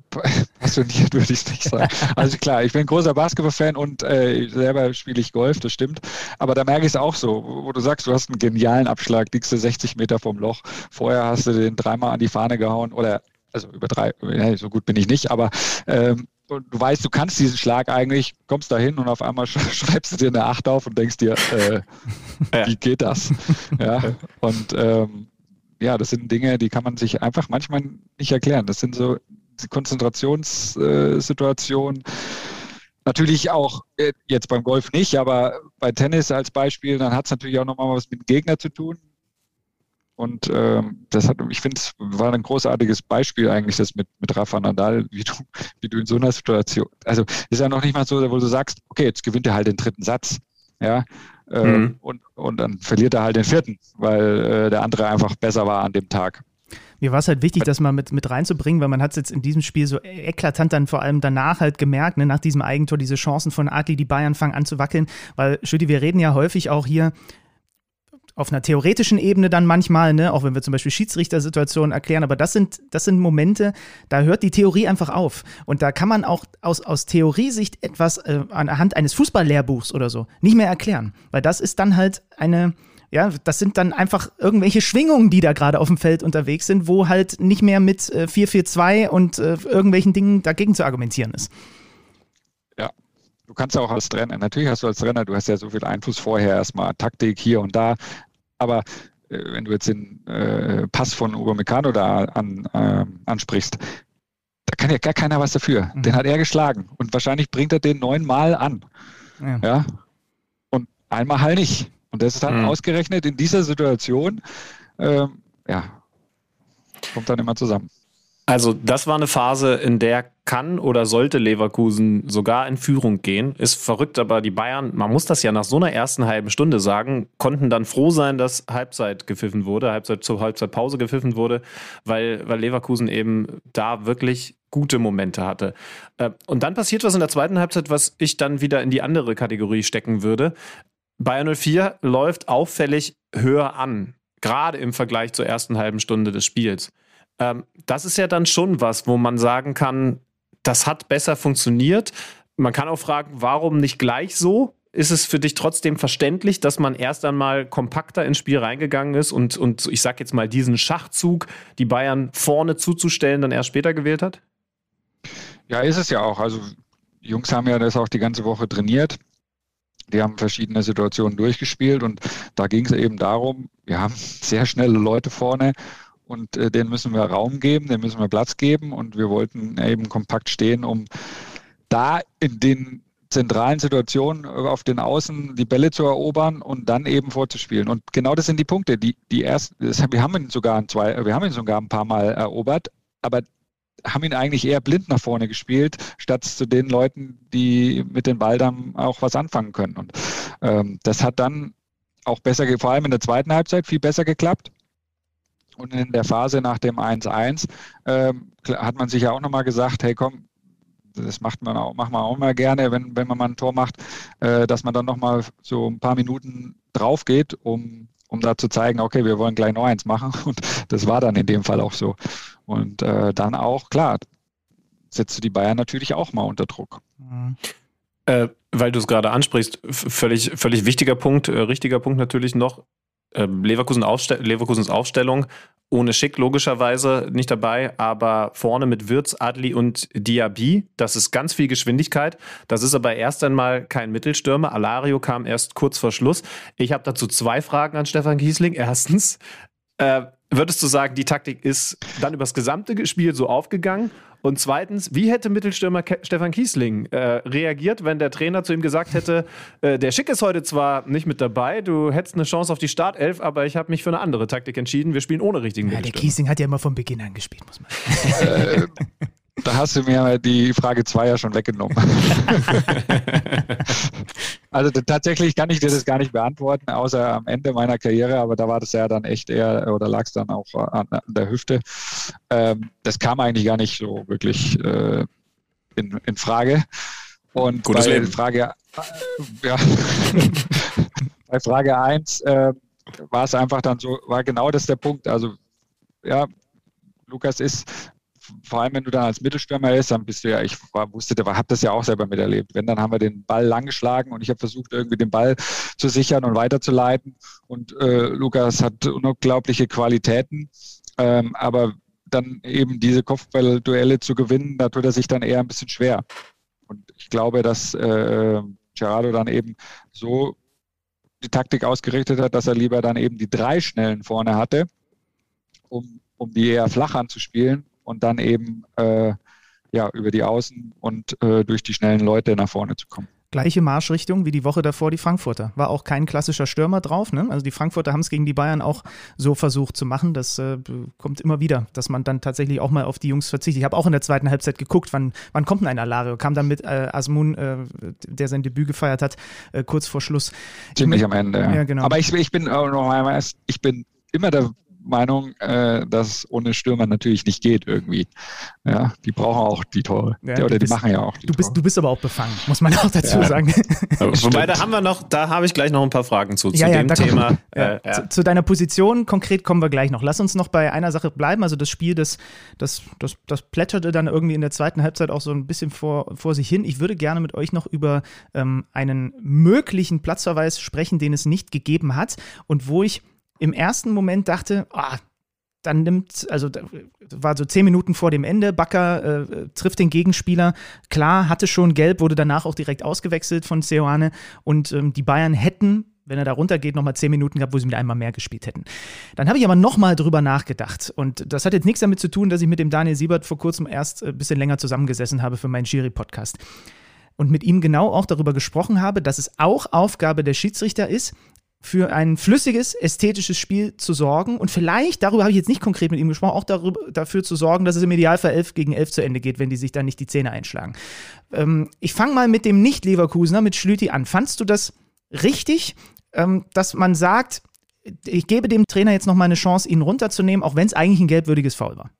passioniert würde ich es nicht sagen. Also klar, ich bin ein großer Basketball-Fan und äh, selber spiele ich Golf, das stimmt. Aber da merke ich es auch so, wo du sagst, du hast einen genialen Abschlag, liegst du 60 Meter vom Loch. Vorher hast du den dreimal an die Fahne gehauen oder, also über drei, ja, so gut bin ich nicht, aber ähm, du weißt, du kannst diesen Schlag eigentlich, kommst da hin und auf einmal schreibst du dir eine Acht auf und denkst dir, äh, ja. wie geht das? Ja, und ähm, ja, das sind Dinge, die kann man sich einfach manchmal nicht erklären. Das sind so Konzentrationssituation, Natürlich auch äh, jetzt beim Golf nicht, aber bei Tennis als Beispiel, dann hat es natürlich auch nochmal was mit dem Gegner zu tun. Und ähm, das hat, ich finde, es war ein großartiges Beispiel eigentlich, das mit, mit Rafa Nadal, wie du, wie du in so einer Situation, also ist ja noch nicht mal so, wo du sagst, okay, jetzt gewinnt er halt den dritten Satz, ja, ähm, mhm. und, und dann verliert er halt den vierten, weil äh, der andere einfach besser war an dem Tag. Mir war es halt wichtig, das mal mit, mit reinzubringen, weil man hat es jetzt in diesem Spiel so eklatant dann vor allem danach halt gemerkt, ne, nach diesem Eigentor, diese Chancen von Adli, die Bayern fangen an zu wackeln, weil Schütti, wir reden ja häufig auch hier auf einer theoretischen Ebene dann manchmal, ne, auch wenn wir zum Beispiel Schiedsrichtersituationen erklären, aber das sind, das sind Momente, da hört die Theorie einfach auf. Und da kann man auch aus, aus Theoriesicht etwas äh, anhand eines Fußballlehrbuchs oder so nicht mehr erklären. Weil das ist dann halt eine, ja, das sind dann einfach irgendwelche Schwingungen, die da gerade auf dem Feld unterwegs sind, wo halt nicht mehr mit äh, 4-4-2 und äh, irgendwelchen Dingen dagegen zu argumentieren ist. Ja, du kannst ja auch als Trainer, natürlich hast du als Trainer, du hast ja so viel Einfluss vorher, erstmal Taktik hier und da, aber äh, wenn du jetzt den äh, Pass von Upamecano da an, äh, ansprichst, da kann ja gar keiner was dafür. Mhm. Den hat er geschlagen und wahrscheinlich bringt er den neunmal an. Ja. ja. Und einmal halt nicht. Und das ist dann mhm. ausgerechnet in dieser Situation, ähm, ja, kommt dann immer zusammen. Also das war eine Phase, in der kann oder sollte Leverkusen sogar in Führung gehen. Ist verrückt, aber die Bayern, man muss das ja nach so einer ersten halben Stunde sagen, konnten dann froh sein, dass Halbzeit gepfiffen wurde, Halbzeit zur Halbzeitpause gepfiffen wurde, weil, weil Leverkusen eben da wirklich gute Momente hatte. Äh, und dann passiert was in der zweiten Halbzeit, was ich dann wieder in die andere Kategorie stecken würde. Bayern 04 läuft auffällig höher an, gerade im Vergleich zur ersten halben Stunde des Spiels. Ähm, das ist ja dann schon was, wo man sagen kann, das hat besser funktioniert. Man kann auch fragen, warum nicht gleich so? Ist es für dich trotzdem verständlich, dass man erst einmal kompakter ins Spiel reingegangen ist und, und ich sag jetzt mal diesen Schachzug, die Bayern vorne zuzustellen, dann erst später gewählt hat? Ja, ist es ja auch. Also Jungs haben ja das auch die ganze Woche trainiert. Die haben verschiedene Situationen durchgespielt und da ging es eben darum, wir haben sehr schnelle Leute vorne und äh, denen müssen wir Raum geben, denen müssen wir Platz geben und wir wollten eben kompakt stehen, um da in den zentralen Situationen auf den Außen die Bälle zu erobern und dann eben vorzuspielen. Und genau das sind die Punkte. Die, die erst, das, wir haben ihn sogar ein zwei, wir haben ihn sogar ein paar Mal erobert, aber haben ihn eigentlich eher blind nach vorne gespielt, statt zu den Leuten, die mit dem Ball dann auch was anfangen können. Und ähm, das hat dann auch besser, vor allem in der zweiten Halbzeit, viel besser geklappt. Und in der Phase nach dem 1-1 ähm, hat man sich ja auch nochmal gesagt, hey komm, das macht man auch, macht man auch mal gerne, wenn, wenn man mal ein Tor macht, äh, dass man dann nochmal so ein paar Minuten drauf geht, um, um da zu zeigen, okay, wir wollen gleich noch eins machen. Und das war dann in dem Fall auch so. Und äh, dann auch, klar, setzt du die Bayern natürlich auch mal unter Druck. Mhm. Äh, weil du es gerade ansprichst, völlig, völlig wichtiger Punkt, äh, richtiger Punkt natürlich noch. Ähm, Leverkusen Aufste Leverkusens Aufstellung ohne Schick logischerweise nicht dabei, aber vorne mit Wirtz, Adli und Diaby. Das ist ganz viel Geschwindigkeit. Das ist aber erst einmal kein Mittelstürmer. Alario kam erst kurz vor Schluss. Ich habe dazu zwei Fragen an Stefan Kiesling. Erstens, äh, würdest du sagen, die Taktik ist dann übers gesamte Spiel so aufgegangen? Und zweitens, wie hätte Mittelstürmer Ke Stefan Kiesling äh, reagiert, wenn der Trainer zu ihm gesagt hätte, äh, der Schick ist heute zwar nicht mit dabei, du hättest eine Chance auf die Startelf, aber ich habe mich für eine andere Taktik entschieden. Wir spielen ohne richtigen ja, Der Kiesling hat ja immer von Beginn an gespielt, muss man sagen. Da hast du mir die Frage 2 ja schon weggenommen. also tatsächlich kann ich dir das gar nicht beantworten, außer am Ende meiner Karriere, aber da war das ja dann echt eher, oder lag es dann auch an, an der Hüfte. Ähm, das kam eigentlich gar nicht so wirklich äh, in, in, Frage. Und Gutes bei Leben. Frage, äh, ja, bei Frage 1 äh, war es einfach dann so, war genau das der Punkt. Also ja, Lukas ist vor allem wenn du dann als Mittelstürmer ist, dann bist du ja, ich wusste, der habe das ja auch selber miterlebt. Wenn, dann haben wir den Ball langgeschlagen und ich habe versucht, irgendwie den Ball zu sichern und weiterzuleiten. Und äh, Lukas hat unglaubliche Qualitäten, ähm, aber dann eben diese Kopfballduelle zu gewinnen, da tut er sich dann eher ein bisschen schwer. Und ich glaube, dass äh, Gerardo dann eben so die Taktik ausgerichtet hat, dass er lieber dann eben die drei Schnellen vorne hatte, um, um die eher flach anzuspielen und dann eben äh, ja, über die Außen und äh, durch die schnellen Leute nach vorne zu kommen. Gleiche Marschrichtung wie die Woche davor die Frankfurter. War auch kein klassischer Stürmer drauf. Ne? Also die Frankfurter haben es gegen die Bayern auch so versucht zu machen. Das äh, kommt immer wieder, dass man dann tatsächlich auch mal auf die Jungs verzichtet. Ich habe auch in der zweiten Halbzeit geguckt, wann, wann kommt denn ein Alario? Kam dann mit äh, Asmun, äh, der sein Debüt gefeiert hat, äh, kurz vor Schluss. Ziemlich ich, am Ende. Ja. genau. Aber ich, ich bin einmal, ich bin immer der Meinung, äh, dass ohne Stürmer natürlich nicht geht irgendwie. Ja, die brauchen auch die Tore. Ja, oder bist, die machen ja auch die du bist, Tore. Du bist aber auch befangen, muss man auch dazu ja. sagen. Wobei, da haben wir noch, da habe ich gleich noch ein paar Fragen zu, zu ja, dem Thema. Äh, zu, zu, deiner Position konkret kommen wir gleich noch. Lass uns noch bei einer Sache bleiben. Also das Spiel, das, das, das, das plätscherte dann irgendwie in der zweiten Halbzeit auch so ein bisschen vor, vor sich hin. Ich würde gerne mit euch noch über ähm, einen möglichen Platzverweis sprechen, den es nicht gegeben hat und wo ich im ersten Moment dachte, ah, dann nimmt, also war so zehn Minuten vor dem Ende, Bakker äh, trifft den Gegenspieler, klar, hatte schon gelb, wurde danach auch direkt ausgewechselt von Seoane. Und ähm, die Bayern hätten, wenn er da runtergeht, nochmal zehn Minuten gehabt, wo sie mit einmal mehr gespielt hätten. Dann habe ich aber nochmal drüber nachgedacht. Und das hat jetzt nichts damit zu tun, dass ich mit dem Daniel Siebert vor kurzem erst ein bisschen länger zusammengesessen habe für meinen Schiri-Podcast. Und mit ihm genau auch darüber gesprochen habe, dass es auch Aufgabe der Schiedsrichter ist, für ein flüssiges, ästhetisches Spiel zu sorgen und vielleicht, darüber habe ich jetzt nicht konkret mit ihm gesprochen, auch darüber, dafür zu sorgen, dass es im Idealfall 11 gegen 11 zu Ende geht, wenn die sich dann nicht die Zähne einschlagen. Ähm, ich fange mal mit dem Nicht-Leverkusener, mit Schlüti an. Fandst du das richtig, ähm, dass man sagt, ich gebe dem Trainer jetzt noch mal eine Chance, ihn runterzunehmen, auch wenn es eigentlich ein gelbwürdiges Foul war?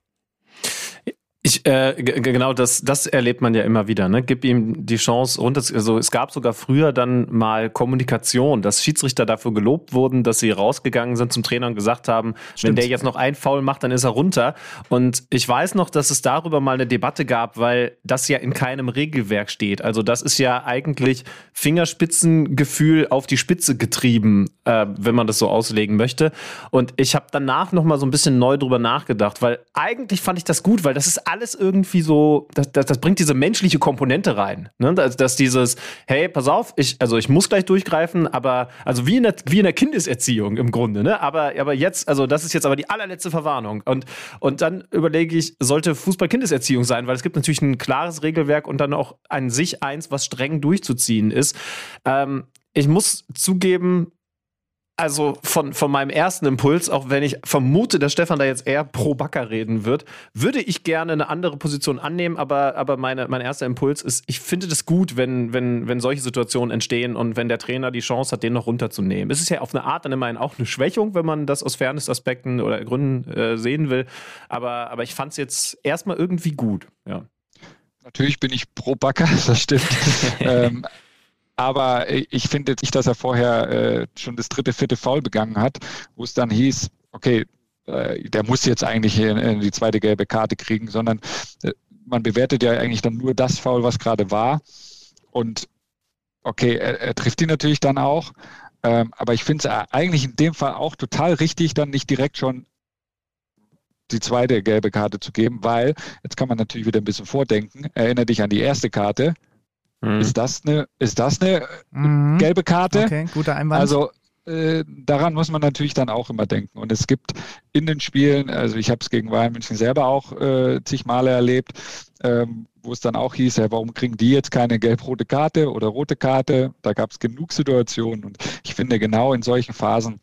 Ich, äh, genau, das, das erlebt man ja immer wieder. Ne? Gib ihm die Chance runter. Also es gab sogar früher dann mal Kommunikation, dass Schiedsrichter dafür gelobt wurden, dass sie rausgegangen sind zum Trainer und gesagt haben, Stimmt. wenn der jetzt noch ein Foul macht, dann ist er runter. Und ich weiß noch, dass es darüber mal eine Debatte gab, weil das ja in keinem Regelwerk steht. Also das ist ja eigentlich Fingerspitzengefühl auf die Spitze getrieben, äh, wenn man das so auslegen möchte. Und ich habe danach noch mal so ein bisschen neu drüber nachgedacht, weil eigentlich fand ich das gut, weil das ist alles irgendwie so, das, das, das bringt diese menschliche Komponente rein. Ne? Dass, dass dieses, hey, pass auf, ich, also ich muss gleich durchgreifen, aber, also wie in der, wie in der Kindeserziehung im Grunde, ne? Aber, aber jetzt, also das ist jetzt aber die allerletzte Verwarnung. Und, und dann überlege ich, sollte Fußball Kindeserziehung sein, weil es gibt natürlich ein klares Regelwerk und dann auch an sich eins, was streng durchzuziehen ist. Ähm, ich muss zugeben, also von, von meinem ersten Impuls, auch wenn ich vermute, dass Stefan da jetzt eher pro Backer reden wird, würde ich gerne eine andere Position annehmen, aber, aber meine, mein erster Impuls ist, ich finde das gut, wenn, wenn, wenn solche Situationen entstehen und wenn der Trainer die Chance hat, den noch runterzunehmen. Es ist ja auf eine Art dann immerhin auch eine Schwächung, wenn man das aus Fairness-Aspekten oder Gründen äh, sehen will. Aber, aber ich fand es jetzt erstmal irgendwie gut, ja. Natürlich bin ich pro Backer, das stimmt. ähm, aber ich finde jetzt nicht, dass er vorher äh, schon das dritte, vierte Foul begangen hat, wo es dann hieß, okay, äh, der muss jetzt eigentlich in, die zweite gelbe Karte kriegen, sondern äh, man bewertet ja eigentlich dann nur das Foul, was gerade war. Und okay, er, er, trifft ihn natürlich dann auch. Ähm, aber ich finde es eigentlich in dem Fall auch total richtig, dann nicht direkt schon die zweite gelbe Karte zu geben, weil jetzt kann man natürlich wieder ein bisschen vordenken. Erinnere dich an die erste Karte Mhm. Ist das eine, ist das eine mhm. gelbe Karte? Okay, guter Einwand. Also äh, daran muss man natürlich dann auch immer denken. Und es gibt in den Spielen, also ich habe es gegen Bayern München selber auch äh, zig Male erlebt, ähm, wo es dann auch hieß, ja, warum kriegen die jetzt keine gelb-rote Karte oder rote Karte? Da gab es genug Situationen. Und ich finde genau in solchen Phasen,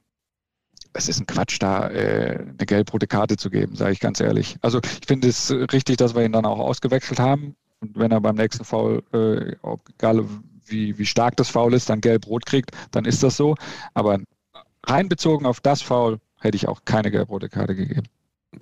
es ist ein Quatsch, da äh, eine gelb-rote Karte zu geben, sage ich ganz ehrlich. Also ich finde es richtig, dass wir ihn dann auch ausgewechselt haben. Und wenn er beim nächsten Foul, äh, egal wie, wie stark das Foul ist, dann gelb-rot kriegt, dann ist das so. Aber rein bezogen auf das Foul hätte ich auch keine gelb-rote Karte gegeben.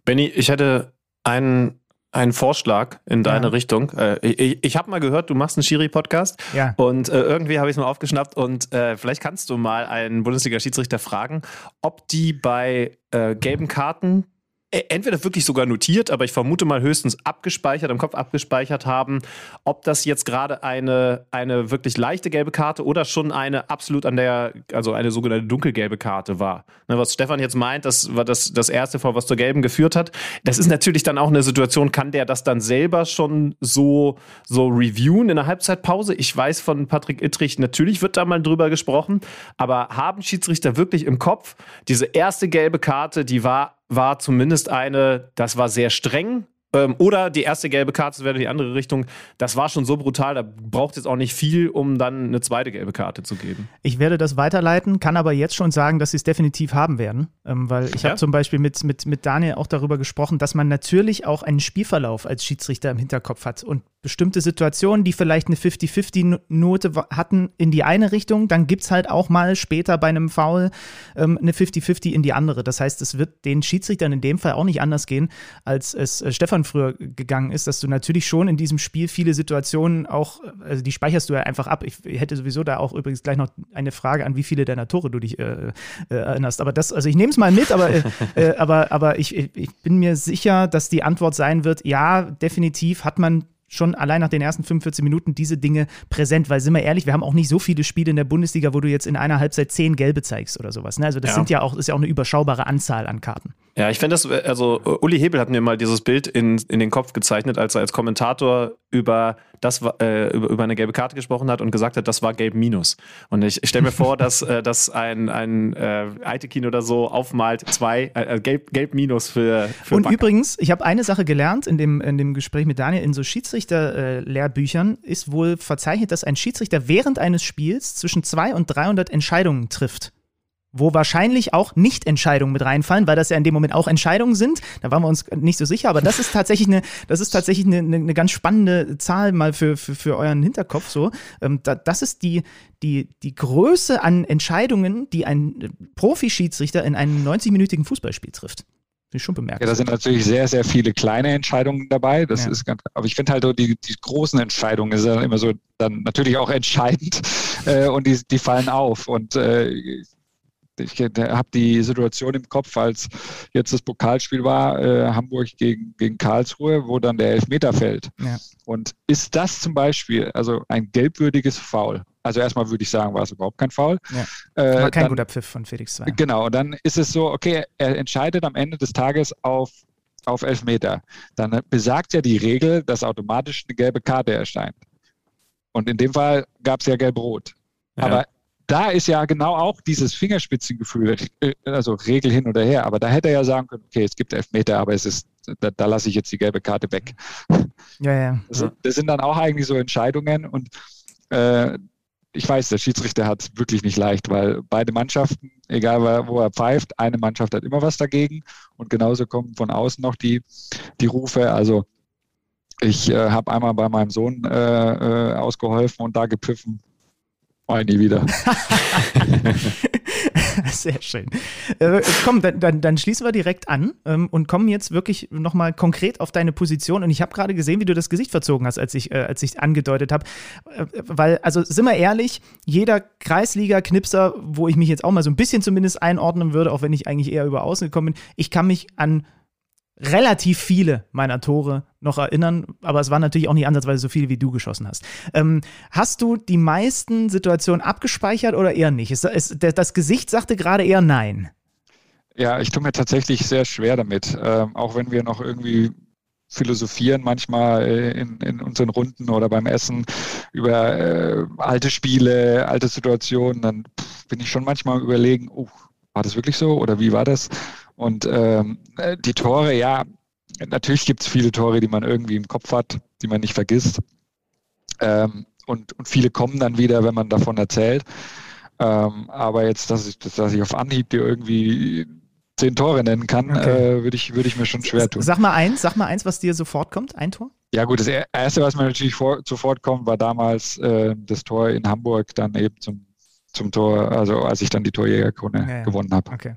Benny, ich hätte einen, einen Vorschlag in deine ja. Richtung. Äh, ich, ich habe mal gehört, du machst einen Schiri-Podcast ja. und äh, irgendwie habe ich es mal aufgeschnappt und äh, vielleicht kannst du mal einen Bundesliga-Schiedsrichter fragen, ob die bei äh, gelben Karten entweder wirklich sogar notiert, aber ich vermute mal höchstens abgespeichert, im Kopf abgespeichert haben, ob das jetzt gerade eine, eine wirklich leichte gelbe Karte oder schon eine absolut an der, also eine sogenannte dunkelgelbe Karte war. Ne, was Stefan jetzt meint, das war das, das erste Fall, was zur gelben geführt hat. Das ist natürlich dann auch eine Situation, kann der das dann selber schon so, so reviewen in der Halbzeitpause? Ich weiß von Patrick Ittrich, natürlich wird da mal drüber gesprochen, aber haben Schiedsrichter wirklich im Kopf, diese erste gelbe Karte, die war war zumindest eine, das war sehr streng, ähm, oder die erste gelbe Karte, wäre die andere Richtung. Das war schon so brutal, da braucht es jetzt auch nicht viel, um dann eine zweite gelbe Karte zu geben. Ich werde das weiterleiten, kann aber jetzt schon sagen, dass sie es definitiv haben werden. Ähm, weil ich ja? habe zum Beispiel mit, mit, mit Daniel auch darüber gesprochen, dass man natürlich auch einen Spielverlauf als Schiedsrichter im Hinterkopf hat. Und bestimmte Situationen, die vielleicht eine 50-50-Note hatten in die eine Richtung, dann gibt es halt auch mal später bei einem Foul ähm, eine 50-50 in die andere. Das heißt, es wird den Schiedsrichtern in dem Fall auch nicht anders gehen, als es äh, Stefan früher gegangen ist, dass du natürlich schon in diesem Spiel viele Situationen auch, also die speicherst du ja einfach ab. Ich hätte sowieso da auch übrigens gleich noch eine Frage an, wie viele deiner Tore du dich äh, äh, erinnerst. Aber das, also ich nehme es mal mit, aber, äh, äh, aber, aber ich, ich bin mir sicher, dass die Antwort sein wird, ja, definitiv hat man schon allein nach den ersten 45 Minuten diese Dinge präsent, weil sind wir ehrlich, wir haben auch nicht so viele Spiele in der Bundesliga, wo du jetzt in einer Halbzeit zehn gelbe zeigst oder sowas. Ne? Also das ja. sind ja auch, ist ja auch eine überschaubare Anzahl an Karten. Ja, ich finde das, also Uli Hebel hat mir mal dieses Bild in, in den Kopf gezeichnet, als er als Kommentator über das äh, über, über eine gelbe Karte gesprochen hat und gesagt hat, das war gelb minus. Und ich, ich stelle mir vor, dass, äh, dass ein, ein äh, Aitekin oder so aufmalt zwei äh, äh, gelb, gelb minus für, für Und Back. übrigens, ich habe eine Sache gelernt in dem, in dem Gespräch mit Daniel, in so Schiedsrichter-Lehrbüchern ist wohl verzeichnet, dass ein Schiedsrichter während eines Spiels zwischen 200 und 300 Entscheidungen trifft wo wahrscheinlich auch Nicht-Entscheidungen mit reinfallen, weil das ja in dem Moment auch Entscheidungen sind. Da waren wir uns nicht so sicher, aber das ist tatsächlich eine, das ist tatsächlich eine, eine ganz spannende Zahl mal für, für, für euren Hinterkopf so. Ähm, da, das ist die, die, die Größe an Entscheidungen, die ein Profi-Schiedsrichter in einem 90-minütigen Fußballspiel trifft. Ich schon bemerkt. Ja, da sind natürlich sehr, sehr viele kleine Entscheidungen dabei. Das ja. ist ganz, aber ich finde halt so die, die großen Entscheidungen ist ja immer so dann natürlich auch entscheidend äh, und die, die fallen auf. Und äh, ich habe die Situation im Kopf, als jetzt das Pokalspiel war, äh, Hamburg gegen, gegen Karlsruhe, wo dann der Elfmeter fällt. Ja. Und ist das zum Beispiel also ein gelbwürdiges Foul? Also erstmal würde ich sagen, war es überhaupt kein Foul. Ja. Äh, war kein dann, guter Pfiff von Felix Zweig. Genau, und dann ist es so, okay, er entscheidet am Ende des Tages auf, auf Elfmeter. Dann besagt ja die Regel, dass automatisch eine gelbe Karte erscheint. Und in dem Fall gab es ja gelb-rot. Ja. Aber da ist ja genau auch dieses Fingerspitzengefühl, äh, also Regel hin oder her. Aber da hätte er ja sagen können, okay, es gibt Elfmeter, aber es ist, da, da lasse ich jetzt die gelbe Karte weg. Ja, ja. Das, das sind dann auch eigentlich so Entscheidungen und äh, ich weiß, der Schiedsrichter hat es wirklich nicht leicht, weil beide Mannschaften, egal wo er pfeift, eine Mannschaft hat immer was dagegen und genauso kommen von außen noch die, die Rufe. Also ich äh, habe einmal bei meinem Sohn äh, äh ausgeholfen und da gepfiffen, Mal nie wieder. Sehr schön. Äh, komm, dann, dann, dann, schließen wir direkt an ähm, und kommen jetzt wirklich nochmal konkret auf deine Position. Und ich habe gerade gesehen, wie du das Gesicht verzogen hast, als ich, äh, als ich angedeutet habe. Äh, weil, also sind wir ehrlich, jeder Kreisliga-Knipser, wo ich mich jetzt auch mal so ein bisschen zumindest einordnen würde, auch wenn ich eigentlich eher über außen gekommen bin, ich kann mich an relativ viele meiner Tore noch erinnern, aber es waren natürlich auch nicht ansatzweise so viele, wie du geschossen hast. Ähm, hast du die meisten Situationen abgespeichert oder eher nicht? Ist, ist, das Gesicht sagte gerade eher nein. Ja, ich tue mir tatsächlich sehr schwer damit, ähm, auch wenn wir noch irgendwie philosophieren manchmal äh, in, in unseren Runden oder beim Essen über äh, alte Spiele, alte Situationen, dann pff, bin ich schon manchmal überlegen, oh, war das wirklich so oder wie war das? Und ähm, äh, die Tore, ja, natürlich gibt es viele Tore, die man irgendwie im Kopf hat, die man nicht vergisst. Ähm, und, und viele kommen dann wieder, wenn man davon erzählt. Ähm, aber jetzt, dass ich, dass ich auf Anhieb dir irgendwie zehn Tore nennen kann, okay. äh, würde ich, würd ich mir schon schwer tun. Sag mal eins, sag mal eins, was dir sofort kommt, ein Tor? Ja gut, das Erste, was mir natürlich vor, sofort kommt, war damals äh, das Tor in Hamburg, dann eben zum, zum Tor, also als ich dann die Torjägerkrone ja, ja. gewonnen habe. Okay.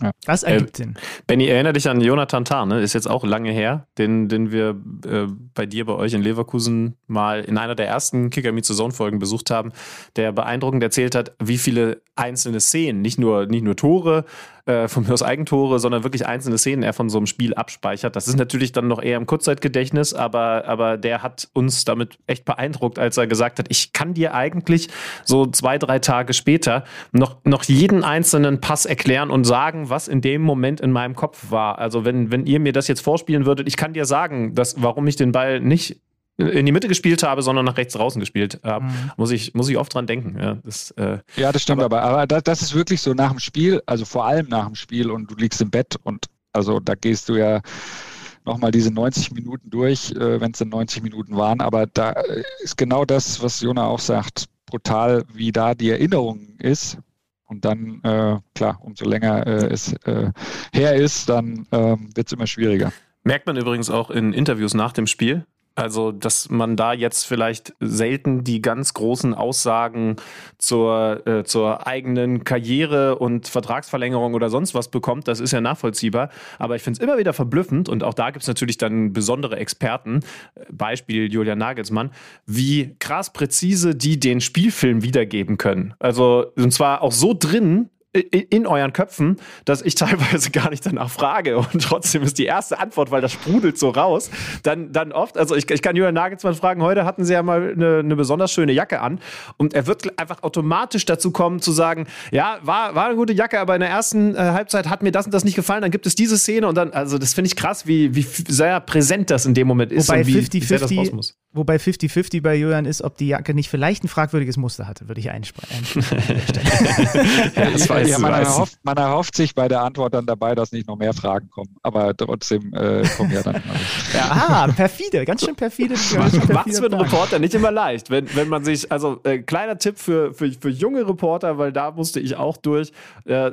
Ja. Das ergibt äh, Sinn. Benny, erinnere dich an Jonathan Tah, ne? Ist jetzt auch lange her, den, den wir äh, bei dir, bei euch in Leverkusen mal in einer der ersten Kicker Meet Zone Folgen besucht haben, der beeindruckend erzählt hat, wie viele einzelne Szenen, nicht nur, nicht nur Tore, äh, von mir aus Eigentore, sondern wirklich einzelne Szenen er von so einem Spiel abspeichert. Das ist natürlich dann noch eher im Kurzzeitgedächtnis, aber, aber der hat uns damit echt beeindruckt, als er gesagt hat, ich kann dir eigentlich so zwei, drei Tage später noch, noch jeden einzelnen Pass erklären und sagen, was in dem Moment in meinem Kopf war. Also wenn, wenn ihr mir das jetzt vorspielen würdet, ich kann dir sagen, dass, warum ich den Ball nicht in die Mitte gespielt habe, sondern nach rechts draußen gespielt habe, mhm. muss, ich, muss ich oft dran denken. Ja, das, äh, ja, das stimmt aber. Aber, aber das, das, ist wirklich so nach dem Spiel, also vor allem nach dem Spiel und du liegst im Bett und also da gehst du ja nochmal diese 90 Minuten durch, äh, wenn es dann 90 Minuten waren. Aber da ist genau das, was Jona auch sagt, brutal, wie da die Erinnerung ist. Und dann, äh, klar, umso länger äh, es äh, her ist, dann ähm, wird es immer schwieriger. Merkt man übrigens auch in Interviews nach dem Spiel, also, dass man da jetzt vielleicht selten die ganz großen Aussagen zur, äh, zur eigenen Karriere und Vertragsverlängerung oder sonst was bekommt, das ist ja nachvollziehbar. Aber ich finde es immer wieder verblüffend und auch da gibt es natürlich dann besondere Experten, Beispiel Julian Nagelsmann, wie krass präzise die den Spielfilm wiedergeben können. Also, und zwar auch so drin, in euren Köpfen, dass ich teilweise gar nicht danach frage und trotzdem ist die erste Antwort, weil das sprudelt so raus, dann, dann oft, also ich, ich kann Julian Nagelsmann fragen, heute hatten sie ja mal eine, eine besonders schöne Jacke an und er wird einfach automatisch dazu kommen zu sagen, ja, war, war eine gute Jacke, aber in der ersten äh, Halbzeit hat mir das und das nicht gefallen, dann gibt es diese Szene und dann, also das finde ich krass, wie, wie sehr präsent das in dem Moment ist Wobei und wie, 50, wie sehr das 50 raus muss. Wobei 50-50 bei Julian ist, ob die Jacke nicht vielleicht ein fragwürdiges Muster hatte, würde ich einsprechen. Ja, das weiß ja, man, weiß. erhofft, man erhofft sich bei der Antwort dann dabei, dass nicht noch mehr Fragen kommen. Aber trotzdem äh, kommen ja dann. Ja, ah, perfide, ganz schön perfide. Macht es für einen. Reporter nicht immer leicht, wenn, wenn man sich, also äh, kleiner Tipp für, für, für junge Reporter, weil da musste ich auch durch, äh,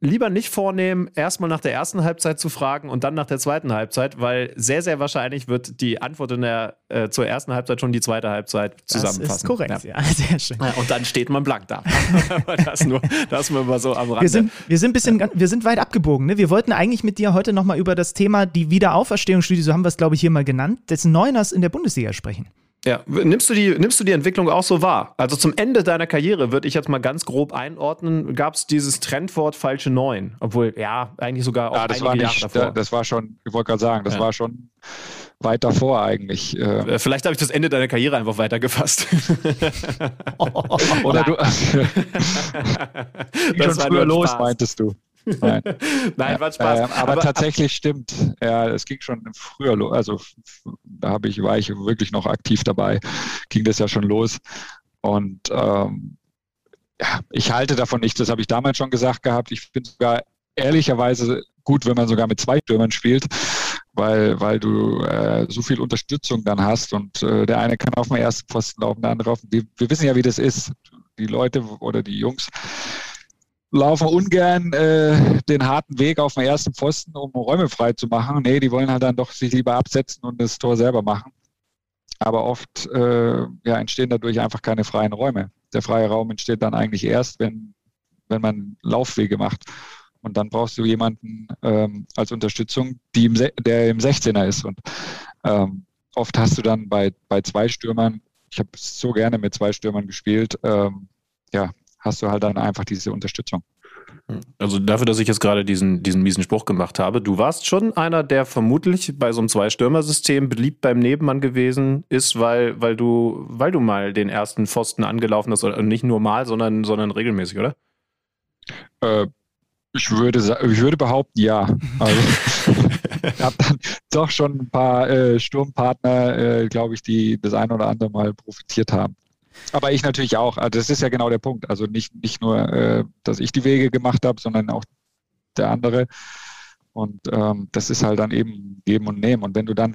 lieber nicht vornehmen, erstmal nach der ersten Halbzeit zu fragen und dann nach der zweiten Halbzeit, weil sehr, sehr wahrscheinlich wird die Antwort in der, äh, zur ersten Halbzeit schon die zweite Halbzeit zusammenfassen. Das ist korrekt, Ja. ja, sehr schön. Ja, Und dann steht man blank da. Das nur, das nur mal so am Rande. Wir sind, wir sind bisschen, wir sind weit abgebogen. Ne? Wir wollten eigentlich mit dir heute nochmal über das Thema die Wiederauferstehungsstudie, so haben wir es, glaube ich, hier mal genannt, des Neuners in der Bundesliga sprechen. Ja, nimmst du, die, nimmst du die Entwicklung auch so wahr? Also zum Ende deiner Karriere würde ich jetzt mal ganz grob einordnen, gab es dieses Trendwort falsche Neun. Obwohl, ja, eigentlich sogar auch Ja, das einige war Jahre nicht, davor. da- das war schon, ich wollte gerade sagen, das Ja. war schon weit davor eigentlich. Äh, Äh, Vielleicht habe ich das Ende deiner Karriere einfach weitergefasst. oder du das schon war früher nur los, Spaß. meintest du. Nein. Nein, war Spaß. Ähm, aber, tatsächlich stimmt. Ja, es ging schon früher los. Also da habe ich, war ich wirklich noch aktiv dabei. Ging das ja schon los. Und ähm, ja, ich halte davon nichts. Das habe ich damals schon gesagt gehabt. Ich finde sogar ehrlicherweise gut, wenn man sogar mit zwei Stürmern spielt, weil, weil du äh, so viel Unterstützung dann hast und äh, der eine kann auf dem ersten Pfosten laufen, der andere auf dem. Wir, wir wissen ja, wie das ist. Die Leute oder die Jungs laufen ungern äh, den harten Weg auf dem ersten Pfosten, um Räume frei zu machen. Nee, die wollen halt dann doch sich lieber absetzen und das Tor selber machen. Aber oft äh, ja, entstehen dadurch einfach keine freien Räume. Der freie Raum entsteht dann eigentlich erst, wenn, wenn man Laufwege macht. Und dann brauchst du jemanden ähm, als Unterstützung, im, der im 16er ist. Und ähm, oft hast du dann bei, bei zwei Stürmern, ich habe so gerne mit zwei Stürmern gespielt, ähm, ja, hast du halt dann einfach diese Unterstützung. Also dafür, dass ich jetzt gerade diesen, diesen miesen Spruch gemacht habe, du warst schon einer, der vermutlich bei so einem Zwei-Stürmer-System beliebt beim Nebenmann gewesen ist, weil, weil, du, weil du mal den ersten Pfosten angelaufen hast, oder nicht nur mal, sondern, sondern regelmäßig, oder? Äh, ich würde, ich würde behaupten, ja. Also, ich habe dann doch schon ein paar äh, Sturmpartner, äh, glaube ich, die das ein oder andere Mal profitiert haben. Aber ich natürlich auch. Also das ist ja genau der Punkt. Also nicht, nicht nur, äh, dass ich die Wege gemacht habe, sondern auch der andere. Und ähm, das ist halt dann eben geben und nehmen. Und wenn du dann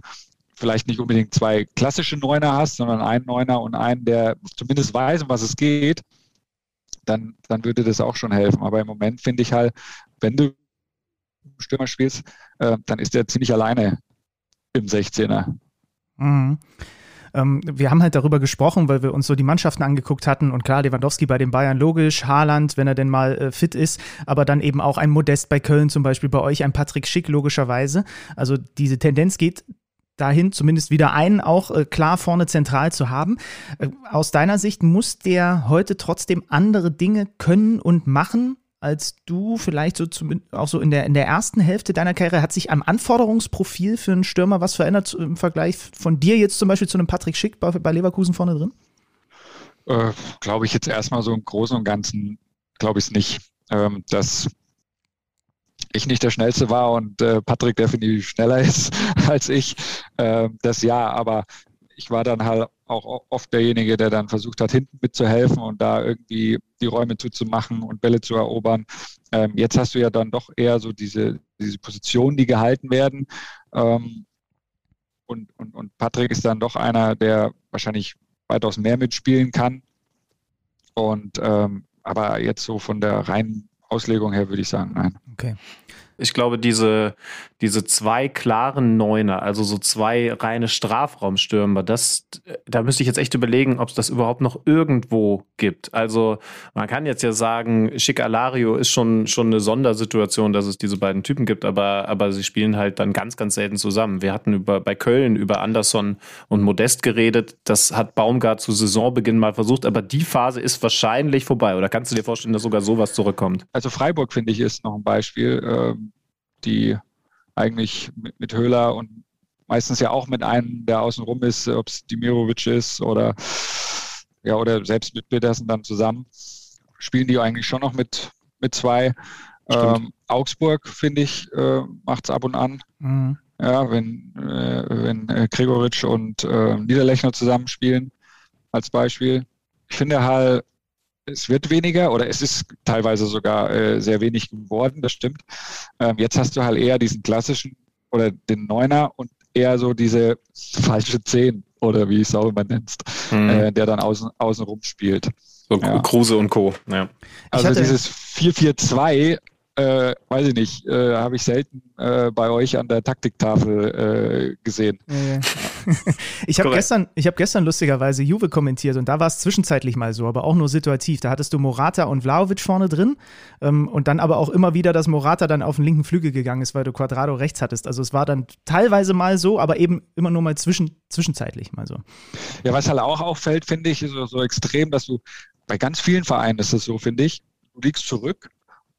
vielleicht nicht unbedingt zwei klassische Neuner hast, sondern einen Neuner und einen, der zumindest weiß, um was es geht, dann, dann würde das auch schon helfen. Aber im Moment finde ich halt, wenn du Stürmer spielst, äh, dann ist der ziemlich alleine im 16er. Mhm. Ähm, wir haben halt darüber gesprochen, weil wir uns so die Mannschaften angeguckt hatten und klar, Lewandowski bei den Bayern logisch, Haaland, wenn er denn mal äh, fit ist, aber dann eben auch ein Modest bei Köln zum Beispiel, bei euch ein Patrick Schick logischerweise. Also diese Tendenz geht dahin, zumindest wieder einen auch äh, klar vorne zentral zu haben. Äh, aus deiner Sicht muss der heute trotzdem andere Dinge können und machen, als du vielleicht so auch so in der, in der ersten Hälfte deiner Karriere? Hat sich am Anforderungsprofil für einen Stürmer was verändert zu- im Vergleich von dir jetzt zum Beispiel zu einem Patrick Schick bei, bei Leverkusen vorne drin? Äh, glaube ich jetzt erstmal so im Großen und Ganzen, glaube ich es nicht. Ähm, dass ich nicht der Schnellste war und äh, Patrick definitiv schneller ist als ich. Äh, das ja, aber ich war dann halt auch oft derjenige, der dann versucht hat, hinten mitzuhelfen und da irgendwie die Räume zuzumachen und Bälle zu erobern. Ähm, jetzt hast du ja dann doch eher so diese, diese Positionen, die gehalten werden. Ähm, und, und, und Patrick ist dann doch einer, der wahrscheinlich weitaus mehr mitspielen kann. Und ähm, aber jetzt so von der reinen Auslegung her würde ich sagen, nein. Okay. Ich glaube, diese, diese zwei klaren Neuner, also so zwei reine Strafraumstürmer, das, da müsste ich jetzt echt überlegen, ob es das überhaupt noch irgendwo gibt. Also man kann jetzt ja sagen, Schick Alario ist schon, schon eine Sondersituation, dass es diese beiden Typen gibt, aber, aber sie spielen halt dann ganz, ganz selten zusammen. Wir hatten über, bei Köln über Anderson und Modest geredet. Das hat Baumgart zu Saisonbeginn mal versucht, aber die Phase ist wahrscheinlich vorbei. Oder kannst du dir vorstellen, dass sogar sowas zurückkommt? Also Freiburg, finde ich, ist noch ein Beispiel. Ähm die eigentlich mit, mit Höhler und meistens ja auch mit einem, der außen rum ist, ob es Dimirovic ist oder ja, oder selbst mit Petersen dann zusammen, spielen die eigentlich schon noch mit, mit zwei. Ähm, Augsburg, finde ich, äh, macht es ab und an. Mhm. Ja, wenn, äh, wenn äh, Gregoritsch und äh, Niederlechner zusammenspielen, als Beispiel. Ich finde halt, es wird weniger oder es ist teilweise sogar äh, sehr wenig geworden, das stimmt. Ähm, jetzt hast du halt eher diesen klassischen oder den Neuner und eher so diese falsche Zehn oder wie es auch immer nennst, mhm. äh, der dann außen, außen rum spielt. So ja. Kruse und Co. Ja. Also dieses 4-4-2 äh, weiß ich nicht, äh, habe ich selten äh, bei euch an der Taktiktafel äh, gesehen. Ja. ich habe gestern, ich habe gestern lustigerweise Juve kommentiert und da war es zwischenzeitlich mal so, aber auch nur situativ. Da hattest du Morata und Vlaovic vorne drin ähm, und dann aber auch immer wieder, dass Morata dann auf den linken Flügel gegangen ist, weil du Quadrado rechts hattest. Also es war dann teilweise mal so, aber eben immer nur mal zwischen, zwischenzeitlich mal so. Ja, was halt auch auffällt, finde ich, ist so, so extrem, dass du bei ganz vielen Vereinen ist es so, finde ich, du liegst zurück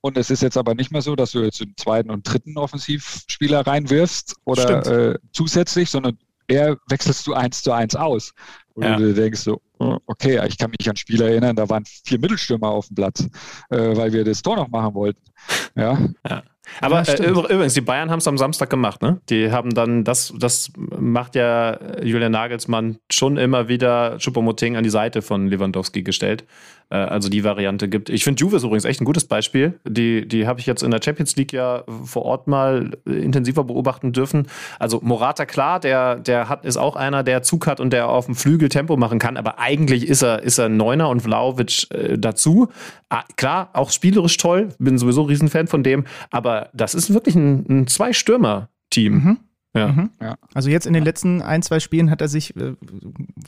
und es ist jetzt aber nicht mehr so, dass du jetzt den zweiten und dritten Offensivspieler reinwirfst oder äh, zusätzlich, sondern eher wechselst du eins zu eins aus. Und ja. du denkst so, oh, okay, ich kann mich an Spiele erinnern, da waren vier Mittelstürmer auf dem Platz, äh, weil wir das Tor noch machen wollten. Ja. ja. Aber ja, äh, übrigens, die Bayern haben es am Samstag gemacht, ne? Die haben dann, das, das macht ja Julian Nagelsmann schon immer wieder Choupo-Moting an die Seite von Lewandowski gestellt. Äh, also die Variante gibt. Ich finde Juve ist übrigens echt ein gutes Beispiel. Die, die habe ich jetzt in der Champions League ja vor Ort mal intensiver beobachten dürfen. Also Morata, klar, der, der hat, ist auch einer, der Zug hat und der auf dem Flügel Tempo machen kann, aber eigentlich ist er, ist er Neuner und Vlaovic äh, dazu. Ah, klar, auch spielerisch toll, bin sowieso ein Riesenfan von dem, aber das ist wirklich ein, ein Zwei-Stürmer-Team. Mhm. Ja. Mhm. ja. Also jetzt in den letzten ein, zwei Spielen hat er sich, äh,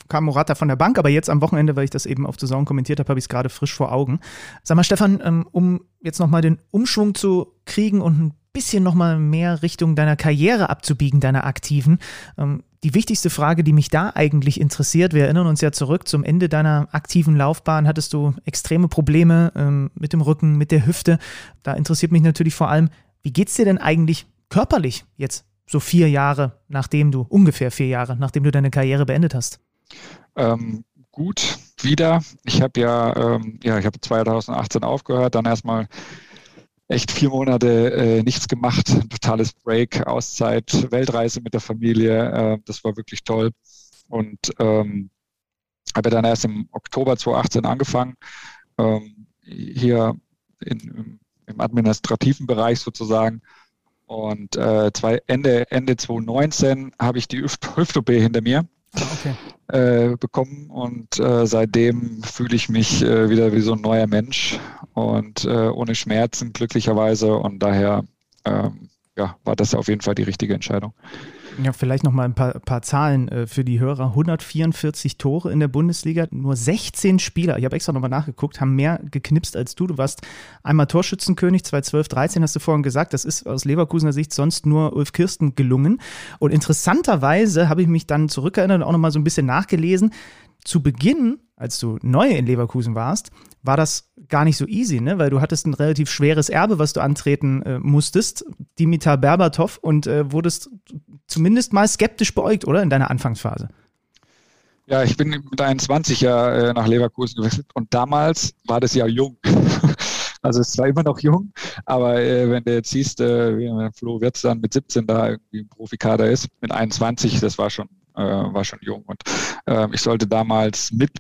kam Morata von der Bank, aber jetzt am Wochenende, weil ich das eben auf The Zone kommentiert habe, habe ich es gerade frisch vor Augen. Sag mal, Stefan, ähm, um jetzt nochmal den Umschwung zu kriegen und ein bisschen nochmal mehr Richtung deiner Karriere abzubiegen, deiner aktiven. Ähm, die wichtigste Frage, die mich da eigentlich interessiert, wir erinnern uns ja zurück, zum Ende deiner aktiven Laufbahn hattest du extreme Probleme ähm, mit dem Rücken, mit der Hüfte. Da interessiert mich natürlich vor allem, wie geht es dir denn eigentlich körperlich jetzt so vier Jahre, nachdem du, ungefähr vier Jahre, nachdem du deine Karriere beendet hast? Ähm, gut, wieder. Ich habe ja, ähm, ja, ich habe 2018 aufgehört, dann erstmal echt vier Monate äh, nichts gemacht, ein totales Break, Auszeit, Weltreise mit der Familie. Äh, das war wirklich toll. Und ähm, habe dann erst im Oktober 2018 angefangen, ähm, hier in, im administrativen Bereich sozusagen und äh, zwei, Ende, Ende 2019 habe ich die Hüft-OP hinter mir ah, okay. äh, bekommen und äh, seitdem fühle ich mich äh, wieder wie so ein neuer Mensch und äh, ohne Schmerzen glücklicherweise und daher ähm, ja, war das auf jeden Fall die richtige Entscheidung. Ja, vielleicht noch mal ein paar, paar Zahlen äh, für die Hörer. 144 Tore in der Bundesliga, nur 16 Spieler, ich habe extra nochmal nachgeguckt, haben mehr geknipst als du. Du warst einmal Torschützenkönig, 2012, 13 hast du vorhin gesagt. Das ist aus Leverkusener Sicht sonst nur Ulf Kirsten gelungen. Und interessanterweise habe ich mich dann zurückerinnert und auch nochmal so ein bisschen nachgelesen. Zu Beginn als du neu in Leverkusen warst, war das gar nicht so easy, ne? weil du hattest ein relativ schweres Erbe, was du antreten äh, musstest, Dimitar Berbatov, und äh, wurdest zumindest mal skeptisch beäugt, oder, in deiner Anfangsphase? Ja, ich bin mit 21 ja äh, nach Leverkusen gewechselt und damals war das ja jung. also es war immer noch jung, aber äh, wenn du jetzt siehst, äh, wie Flo Wirtz dann mit 17 da irgendwie im Profikader ist, mit 21, das war schon, äh, war schon jung. Und ähm, ich sollte damals mit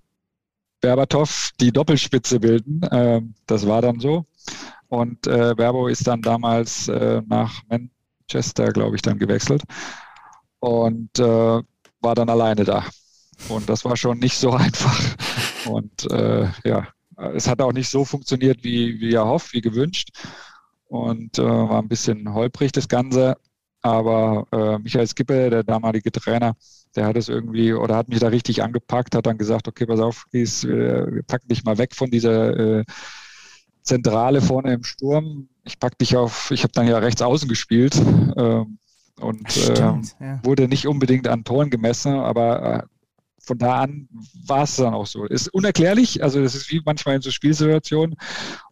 Berbatov die Doppelspitze bilden. Ähm, das war dann so. Und äh, Berbo ist dann damals äh, nach Manchester, glaube ich, dann gewechselt. und äh, war dann alleine da. Und das war schon nicht so einfach. Und äh, ja, es hat auch nicht so funktioniert, wie, wie erhofft, wie gewünscht. Und äh, war ein bisschen holprig das Ganze. Aber äh, Michael Skippe, der damalige Trainer, der hat es irgendwie oder hat mich da richtig angepackt, hat dann gesagt, okay, pass auf, Gies, äh, wir packen dich mal weg von dieser äh, Zentrale vorne im Sturm. Ich pack dich auf, ich habe dann ja rechts außen gespielt ähm, und Stimmt, äh, ja. wurde nicht unbedingt an Toren gemessen, aber äh, von da an war es dann auch so. Ist unerklärlich, also das ist wie manchmal in so Spielsituationen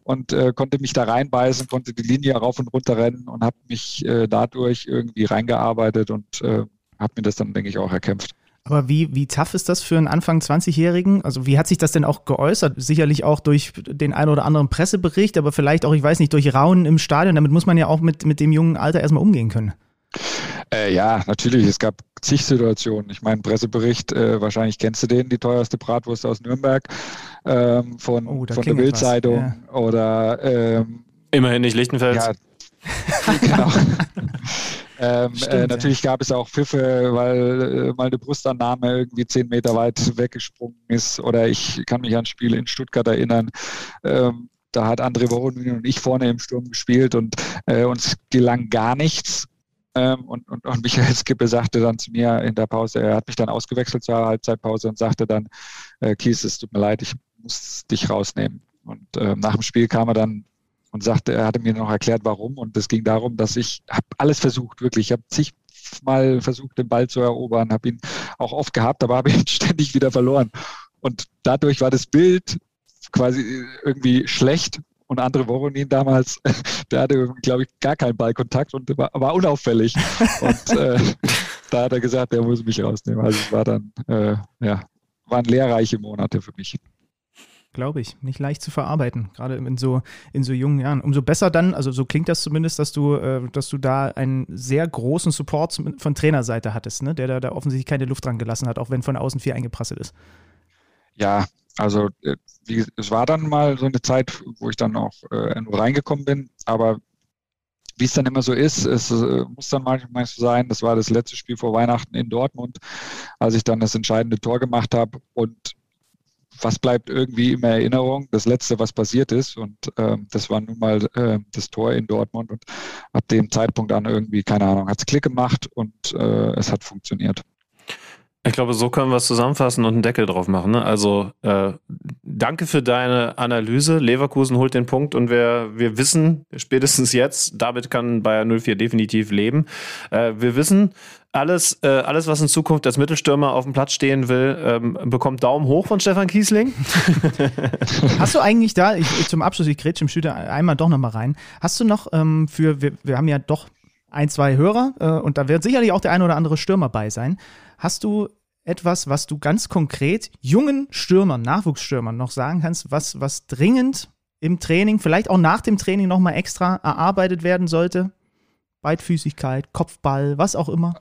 und äh, konnte mich da reinbeißen, konnte die Linie rauf und runter rennen und habe mich äh, dadurch irgendwie reingearbeitet und äh, habe mir das dann, denke ich, auch erkämpft. Aber wie, wie tough ist das für einen Anfang 20-Jährigen? Also wie hat sich das denn auch geäußert? Sicherlich auch durch den einen oder anderen Pressebericht, aber vielleicht auch, ich weiß nicht, durch Raunen im Stadion. Damit muss man ja auch mit, mit dem jungen Alter erstmal umgehen können. Äh, ja, natürlich. Es gab zig Situationen. Ich meine, Pressebericht, äh, wahrscheinlich kennst du den, die teuerste Bratwurst aus Nürnberg ähm, von, oh, von der Bildzeitung ja. oder ähm, immerhin nicht Lichtenfels. Ja, genau. ähm, Stimmt, äh, natürlich ja. gab es auch Pfiffe, weil äh, mal eine Brustannahme irgendwie zehn Meter weit weggesprungen ist. Oder ich kann mich an ein Spiel in Stuttgart erinnern. Ähm, da hat André Voronin und ich vorne im Sturm gespielt und äh, uns gelang gar nichts. Ähm, und, und, und Michael Skippe sagte dann zu mir in der Pause, er hat mich dann ausgewechselt zur Halbzeitpause und sagte dann, äh, Kies, es tut mir leid, ich muss dich rausnehmen. Und äh, nach dem Spiel kam er dann und sagte, er hatte mir noch erklärt, warum. Und es ging darum, dass ich habe alles versucht, wirklich. Ich habe zigmal versucht, den Ball zu erobern, habe ihn auch oft gehabt, aber habe ihn ständig wieder verloren. Und dadurch war das Bild quasi irgendwie schlecht und andere Voronin damals, der hatte, glaube ich, gar keinen Ballkontakt und war, war unauffällig. und äh, da hat er gesagt, der muss mich rausnehmen. Also es war dann, äh, ja, waren lehrreiche Monate für mich. Glaube ich. Nicht leicht zu verarbeiten, gerade in so, in so jungen Jahren. Umso besser dann, also so klingt das zumindest, dass du, äh, dass du da einen sehr großen Support von Trainerseite hattest, ne? der da, da offensichtlich keine Luft dran gelassen hat, auch wenn von außen viel eingeprasselt ist. Ja, also äh, wie, es war dann mal so eine Zeit, wo ich dann auch äh, reingekommen bin, aber wie es dann immer so ist, es äh, muss dann manchmal so sein, das war das letzte Spiel vor Weihnachten in Dortmund, als ich dann das entscheidende Tor gemacht habe und was bleibt irgendwie in Erinnerung? Das letzte, was passiert ist und ähm, das war nun mal äh, das Tor in Dortmund und ab dem Zeitpunkt an irgendwie, keine Ahnung, hat es Klick gemacht und äh, es hat funktioniert. Ich glaube, so können wir es zusammenfassen und einen Deckel drauf machen. Ne? Also äh, danke für deine Analyse. Leverkusen holt den Punkt und wir, wir wissen spätestens jetzt, damit kann Bayer 04 definitiv leben. Äh, wir wissen, alles, äh, alles, was in Zukunft als Mittelstürmer auf dem Platz stehen will, ähm, bekommt Daumen hoch von Stefan Kiesling. Hast du eigentlich da, ich, zum Abschluss, ich grätsche im Schüter einmal doch nochmal rein, hast du noch ähm, für, wir, wir haben ja doch ein, zwei Hörer äh, und da wird sicherlich auch der ein oder andere Stürmer bei sein. Hast du etwas, was du ganz konkret jungen Stürmern, Nachwuchsstürmern noch sagen kannst, was, was dringend im Training, vielleicht auch nach dem Training nochmal extra erarbeitet werden sollte? Beidfüßigkeit, Kopfball, was auch immer.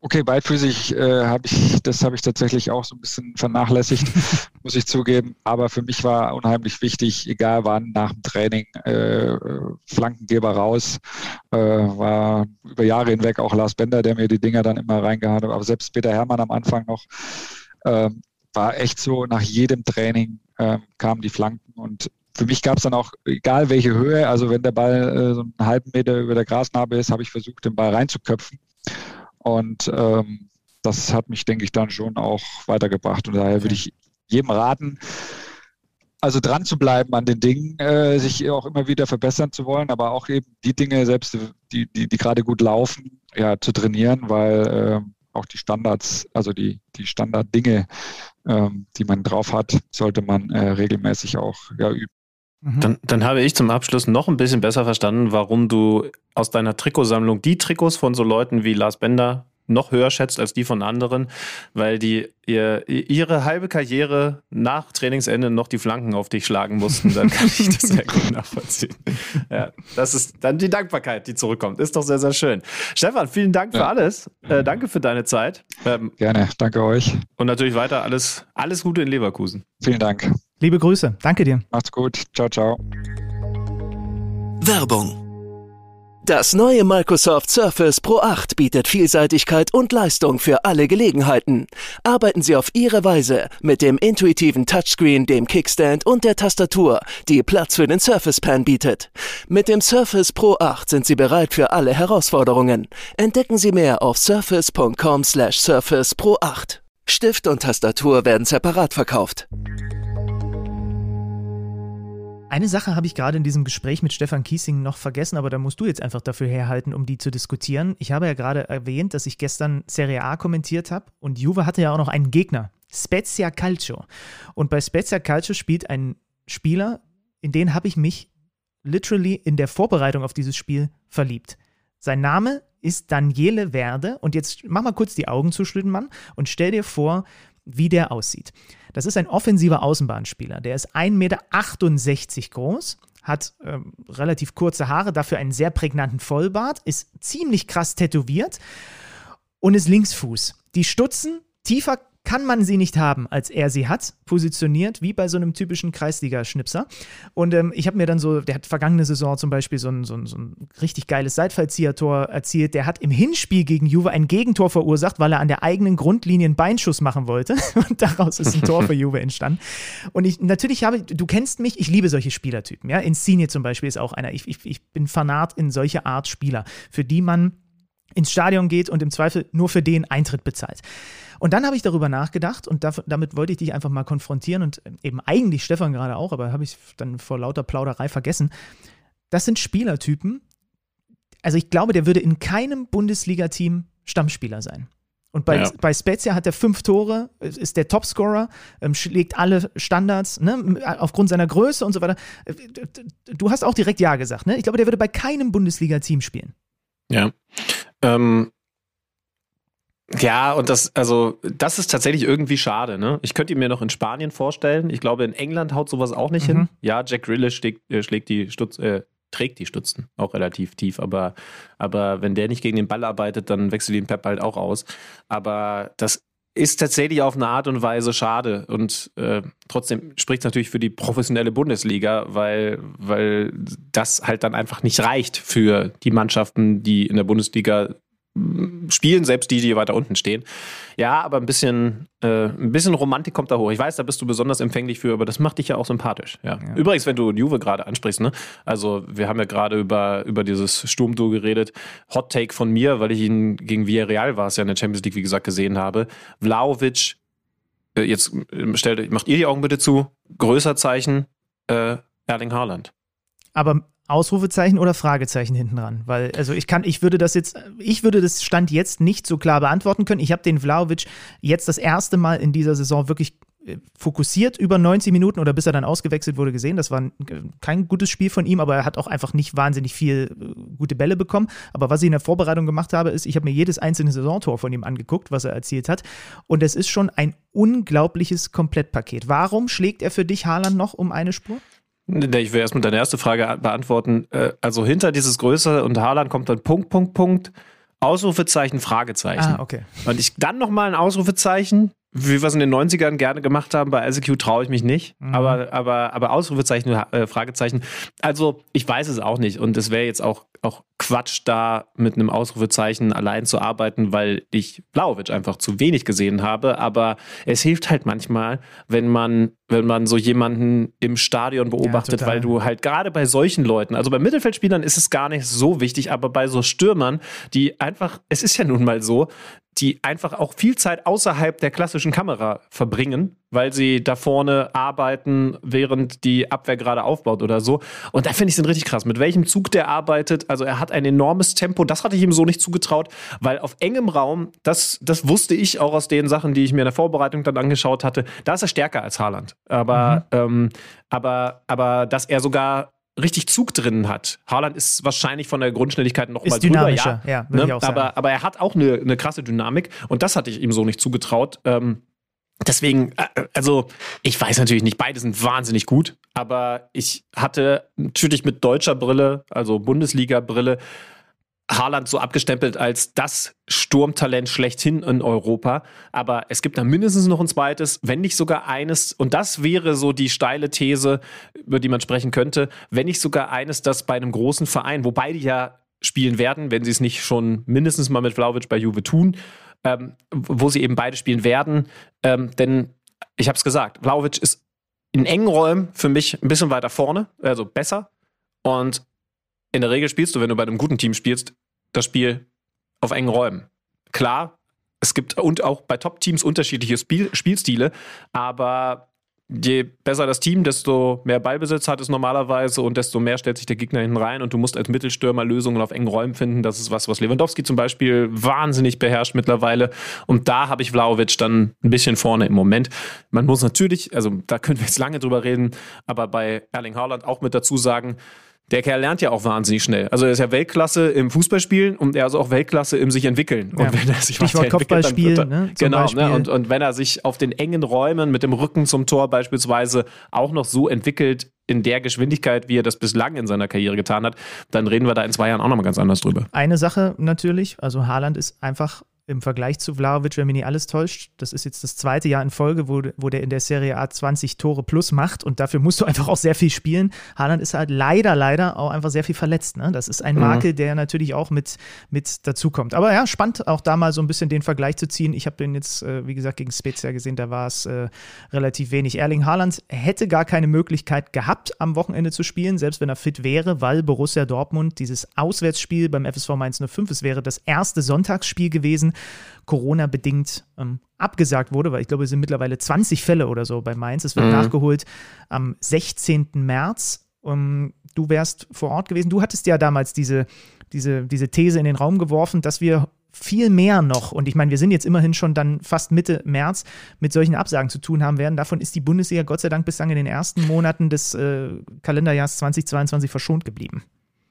Okay, beidfüßig äh, habe ich, das habe ich tatsächlich auch so ein bisschen vernachlässigt, muss ich zugeben. Aber für mich war unheimlich wichtig, egal wann, nach dem Training, äh, Flankengeber raus. Äh, war über Jahre hinweg auch Lars Bender, der mir die Dinger dann immer reingehauen hat. Aber selbst Peter Hermann am Anfang noch, äh, war echt so, nach jedem Training äh, kamen die Flanken und für mich gab es dann auch, egal welche Höhe, also wenn der Ball äh, so einen halben Meter über der Grasnarbe ist, habe ich versucht, den Ball reinzuköpfen. Und ähm, das hat mich, denke ich, dann schon auch weitergebracht. Und daher würde ich jedem raten, also dran zu bleiben an den Dingen, äh, sich auch immer wieder verbessern zu wollen, aber auch eben die Dinge selbst, die, die, die gerade gut laufen, ja, zu trainieren, weil äh, auch die Standards, also die, die Standarddinge, ähm, die man drauf hat, sollte man äh, regelmäßig auch ja, üben. Mhm. Dann, dann habe ich zum Abschluss noch ein bisschen besser verstanden, warum du aus deiner Trikotsammlung die Trikots von so Leuten wie Lars Bender noch höher schätzt als die von anderen, weil die ihr, ihre halbe Karriere nach Trainingsende noch die Flanken auf dich schlagen mussten. Dann kann ich das sehr gut nachvollziehen. Ja, das ist dann die Dankbarkeit, die zurückkommt. Ist doch sehr, sehr schön. Stefan, vielen Dank für ja. alles. Äh, danke für deine Zeit. Ähm, Gerne, danke euch. Und natürlich weiter alles, alles Gute in Leverkusen. Vielen Dank. Liebe Grüße. Danke dir. Macht's gut. Ciao, ciao. Werbung Das neue Microsoft Surface Pro 8 bietet Vielseitigkeit und Leistung für alle Gelegenheiten. Arbeiten Sie auf Ihre Weise mit dem intuitiven Touchscreen, dem Kickstand und der Tastatur, die Platz für den Surface Pen bietet. Mit dem Surface Pro 8 sind Sie bereit für alle Herausforderungen. Entdecken Sie mehr auf surface.com/surface Pro 8. Stift und Tastatur werden separat verkauft. Eine Sache habe ich gerade in diesem Gespräch mit Stefan Kiesing noch vergessen, aber da musst du jetzt einfach dafür herhalten, um die zu diskutieren. Ich habe ja gerade erwähnt, dass ich gestern Serie A kommentiert habe und Juve hatte ja auch noch einen Gegner, Spezia Calcio. Und bei Spezia Calcio spielt ein Spieler, in den habe ich mich literally in der Vorbereitung auf dieses Spiel verliebt. Sein Name ist Daniele Werde und jetzt mach mal kurz die Augen zu, Schlittenmann, und stell dir vor, wie der aussieht. Das ist ein offensiver Außenbahnspieler. Der ist 1,68 Meter groß, hat ähm, relativ kurze Haare, dafür einen sehr prägnanten Vollbart, ist ziemlich krass tätowiert und ist Linksfuß. Die Stutzen tiefer kann man sie nicht haben, als er sie hat, positioniert, wie bei so einem typischen Kreisliga-Schnipser. Und ähm, ich habe mir dann so, der hat vergangene Saison zum Beispiel so ein, so ein, so ein richtig geiles Seitfallziehertor erzielt. Der hat im Hinspiel gegen Juve ein Gegentor verursacht, weil er an der eigenen Grundlinie einen Beinschuss machen wollte. Und daraus ist ein Tor für Juve entstanden. Und ich, natürlich habe, du kennst mich, ich liebe solche Spielertypen. Ja? Insigne zum Beispiel ist auch einer. Ich, ich, ich bin Fanat in solche Art Spieler, für die man ins Stadion geht und im Zweifel nur für den Eintritt bezahlt. Und dann habe ich darüber nachgedacht und damit wollte ich dich einfach mal konfrontieren und eben eigentlich Stefan gerade auch, aber habe ich dann vor lauter Plauderei vergessen. Das sind Spielertypen. Also ich glaube, der würde in keinem Bundesliga-Team Stammspieler sein. Und bei, ja. bei Spezia hat er fünf Tore, ist der Topscorer, ähm, schlägt alle Standards, ne, aufgrund seiner Größe und so weiter. Du hast auch direkt Ja gesagt, ne? Ich glaube, der würde bei keinem Bundesliga-Team spielen. Ja. Ähm, ja, und das, also, das ist tatsächlich irgendwie schade, ne? Ich könnte ihn mir noch in Spanien vorstellen. Ich glaube, in England haut sowas auch nicht mhm. hin. Ja, Jack Grealish schlägt, äh, schlägt die Stutz, äh, trägt die Stutzen auch relativ tief, aber, aber wenn der nicht gegen den Ball arbeitet, dann wechselt ihn Pep halt auch aus. Aber das ist tatsächlich auf eine Art und Weise schade und äh, trotzdem spricht es natürlich für die professionelle Bundesliga, weil, weil das halt dann einfach nicht reicht für die Mannschaften, die in der Bundesliga spielen, selbst die, die weiter unten stehen. Ja, aber ein bisschen, äh, ein bisschen Romantik kommt da hoch. Ich weiß, da bist du besonders empfänglich für, aber das macht dich ja auch sympathisch. Ja. ja. Übrigens, wenn du Juve gerade ansprichst, ne? Also, wir haben ja gerade über, über dieses Sturmduo geredet. Hot Take von mir, weil ich ihn gegen Villarreal war es ja in der Champions League, wie gesagt, gesehen habe. Vlaovic, äh, jetzt äh, stellt, macht ihr die Augen bitte zu. Größer Zeichen, äh, Erling Haaland. Aber Ausrufezeichen oder Fragezeichen hinten dran? Weil, also ich kann, ich würde das jetzt, ich würde das Stand jetzt nicht so klar beantworten können. Ich habe den Vlaovic jetzt das erste Mal in dieser Saison wirklich äh, fokussiert über 90 Minuten oder bis er dann ausgewechselt wurde gesehen. Das war kein gutes Spiel von ihm, aber er hat auch einfach nicht wahnsinnig viel äh, gute Bälle bekommen. Aber was ich in der Vorbereitung gemacht habe, ist, ich habe mir jedes einzelne Saisontor von ihm angeguckt, was er erzielt hat. Und es ist schon ein unglaubliches Komplettpaket. Warum schlägt er für dich Haaland noch um eine Spur? Ich will erstmal deine erste Frage beantworten. Äh, also hinter dieses Größe und Haaland kommt dann Punkt, Punkt, Punkt, Ausrufezeichen, Fragezeichen. Ah, okay. Und ich dann nochmal ein Ausrufezeichen, wie wir es in den 90ern gerne gemacht haben, bei LCQ traue ich mich nicht. Mhm. Aber, aber, aber Ausrufezeichen, äh, Fragezeichen. Also, ich weiß es auch nicht. Und es wäre jetzt auch, auch Quatsch, da mit einem Ausrufezeichen allein zu arbeiten, weil ich Blauwitsch einfach zu wenig gesehen habe. Aber es hilft halt manchmal, wenn man, wenn man so jemanden im Stadion beobachtet, ja, weil du halt gerade bei solchen Leuten, also bei Mittelfeldspielern ist es gar nicht so wichtig, aber bei so Stürmern, die einfach, es ist ja nun mal so, die einfach auch viel Zeit außerhalb der klassischen Kamera verbringen, weil sie da vorne arbeiten, während die Abwehr gerade aufbaut oder so. Und da finde ich es richtig krass, mit welchem Zug der arbeitet. Also er hat ein enormes Tempo, das hatte ich ihm so nicht zugetraut, weil auf engem Raum, das, das wusste ich auch aus den Sachen, die ich mir in der Vorbereitung dann angeschaut hatte, da ist er stärker als Haaland. Aber, mhm. ähm, aber, aber dass er sogar richtig Zug drin hat. Haaland ist wahrscheinlich von der Grundschnelligkeit noch ist mal drüber, ja. ja ne? aber, aber er hat auch eine, eine krasse Dynamik und das hatte ich ihm so nicht zugetraut. Ähm, deswegen, äh, also ich weiß natürlich nicht, beide sind wahnsinnig gut, aber ich hatte natürlich mit deutscher Brille, also Bundesliga-Brille, Haaland so abgestempelt als das Sturmtalent schlechthin in Europa. Aber es gibt da mindestens noch ein zweites, wenn nicht sogar eines. Und das wäre so die steile These, über die man sprechen könnte. Wenn nicht sogar eines, das bei einem großen Verein, wobei die ja spielen werden, wenn sie es nicht schon mindestens mal mit Vlaovic bei Juve tun, ähm, wo sie eben beide spielen werden. Ähm, denn ich habe es gesagt, Vlaovic ist in engen Räumen für mich ein bisschen weiter vorne, also besser. Und in der Regel spielst du, wenn du bei einem guten Team spielst, das Spiel auf engen Räumen. Klar, es gibt und auch bei Top-Teams unterschiedliche Spiel Spielstile, aber je besser das Team, desto mehr Ballbesitz hat es normalerweise und desto mehr stellt sich der Gegner hinten rein und du musst als Mittelstürmer Lösungen auf engen Räumen finden. Das ist was, was Lewandowski zum Beispiel wahnsinnig beherrscht mittlerweile. Und da habe ich Vlaovic dann ein bisschen vorne im Moment. Man muss natürlich, also da können wir jetzt lange drüber reden, aber bei Erling Haaland auch mit dazu sagen, der Kerl lernt ja auch wahnsinnig schnell. Also er ist ja Weltklasse im Fußballspielen und er ist auch Weltklasse im sich entwickelt. Und ja. wenn er sich Stichwort Kopfballspiel, ne, genau. Ne, und, und wenn er sich auf den engen Räumen mit dem Rücken zum Tor beispielsweise auch noch so entwickelt in der Geschwindigkeit, wie er das bislang in seiner Karriere getan hat, dann reden wir da in zwei Jahren auch nochmal ganz anders drüber. Eine Sache natürlich, also Haaland ist einfach im Vergleich zu Vlaovic, wenn mich nicht alles täuscht. Das ist jetzt das zweite Jahr in Folge, wo, wo der in der Serie A 20 Tore plus macht und dafür musst du einfach auch sehr viel spielen. Haaland ist halt leider, leider auch einfach sehr viel verletzt. Ne? Das ist ein mhm. Makel, der natürlich auch mit, mit dazukommt. Aber ja, spannend auch da mal so ein bisschen den Vergleich zu ziehen. Ich habe den jetzt, äh, wie gesagt, gegen Spezia gesehen, da war es äh, relativ wenig. Erling Haaland hätte gar keine Möglichkeit gehabt, am Wochenende zu spielen, selbst wenn er fit wäre, weil Borussia Dortmund dieses Auswärtsspiel beim FSV Mainz 05, es wäre das erste Sonntagsspiel gewesen, Corona-bedingt ähm, abgesagt wurde, weil ich glaube, es sind mittlerweile 20 Fälle oder so bei Mainz. Es wird mhm. nachgeholt am 16. März. Um, du wärst vor Ort gewesen. Du hattest ja damals diese, diese, diese These in den Raum geworfen, dass wir viel mehr noch, und ich meine, wir sind jetzt immerhin schon dann fast Mitte März, mit solchen Absagen zu tun haben werden. Davon ist die Bundesliga Gott sei Dank bislang in den ersten Monaten des äh, Kalenderjahres 2022 verschont geblieben.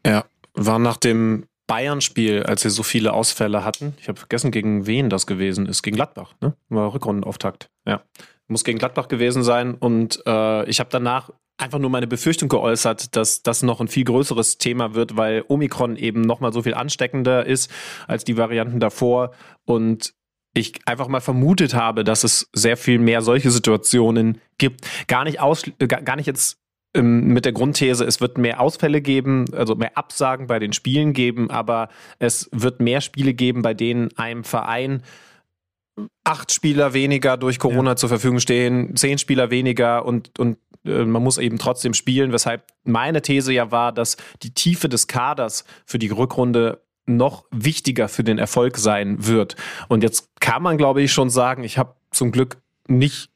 Ja, war nach dem Bayern-Spiel, als sie so viele Ausfälle hatten. Ich habe vergessen, gegen wen das gewesen ist. Gegen Gladbach, ne? War Rückrundenauftakt. Ja. Muss gegen Gladbach gewesen sein. Und äh, ich habe danach einfach nur meine Befürchtung geäußert, dass das noch ein viel größeres Thema wird, weil Omikron eben nochmal so viel ansteckender ist als die Varianten davor. Und ich einfach mal vermutet habe, dass es sehr viel mehr solche Situationen gibt. Gar nicht, aus, gar nicht jetzt mit der Grundthese, es wird mehr Ausfälle geben, also mehr Absagen bei den Spielen geben, aber es wird mehr Spiele geben, bei denen einem Verein acht Spieler weniger durch Corona ja. zur Verfügung stehen, zehn Spieler weniger und, und äh, man muss eben trotzdem spielen, weshalb meine These ja war, dass die Tiefe des Kaders für die Rückrunde noch wichtiger für den Erfolg sein wird. Und jetzt kann man, glaube ich, schon sagen, ich habe zum Glück nicht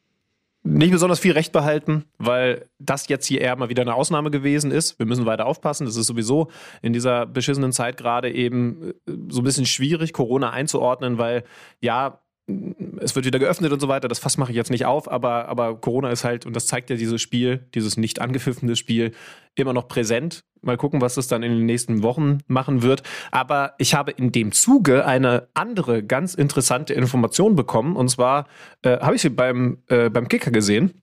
nicht besonders viel Recht behalten, weil das jetzt hier eher mal wieder eine Ausnahme gewesen ist. Wir müssen weiter aufpassen. Das ist sowieso in dieser beschissenen Zeit gerade eben äh, so ein bisschen schwierig, Corona einzuordnen, weil ja, es wird wieder geöffnet und so weiter. Das Fass mache ich jetzt nicht auf, aber, aber Corona ist halt, und das zeigt ja dieses Spiel, dieses nicht angepfiffene Spiel, immer noch präsent. Mal gucken, was es dann in den nächsten Wochen machen wird. Aber ich habe in dem Zuge eine andere ganz interessante Information bekommen. Und zwar äh, habe ich sie beim, äh, beim Kicker gesehen.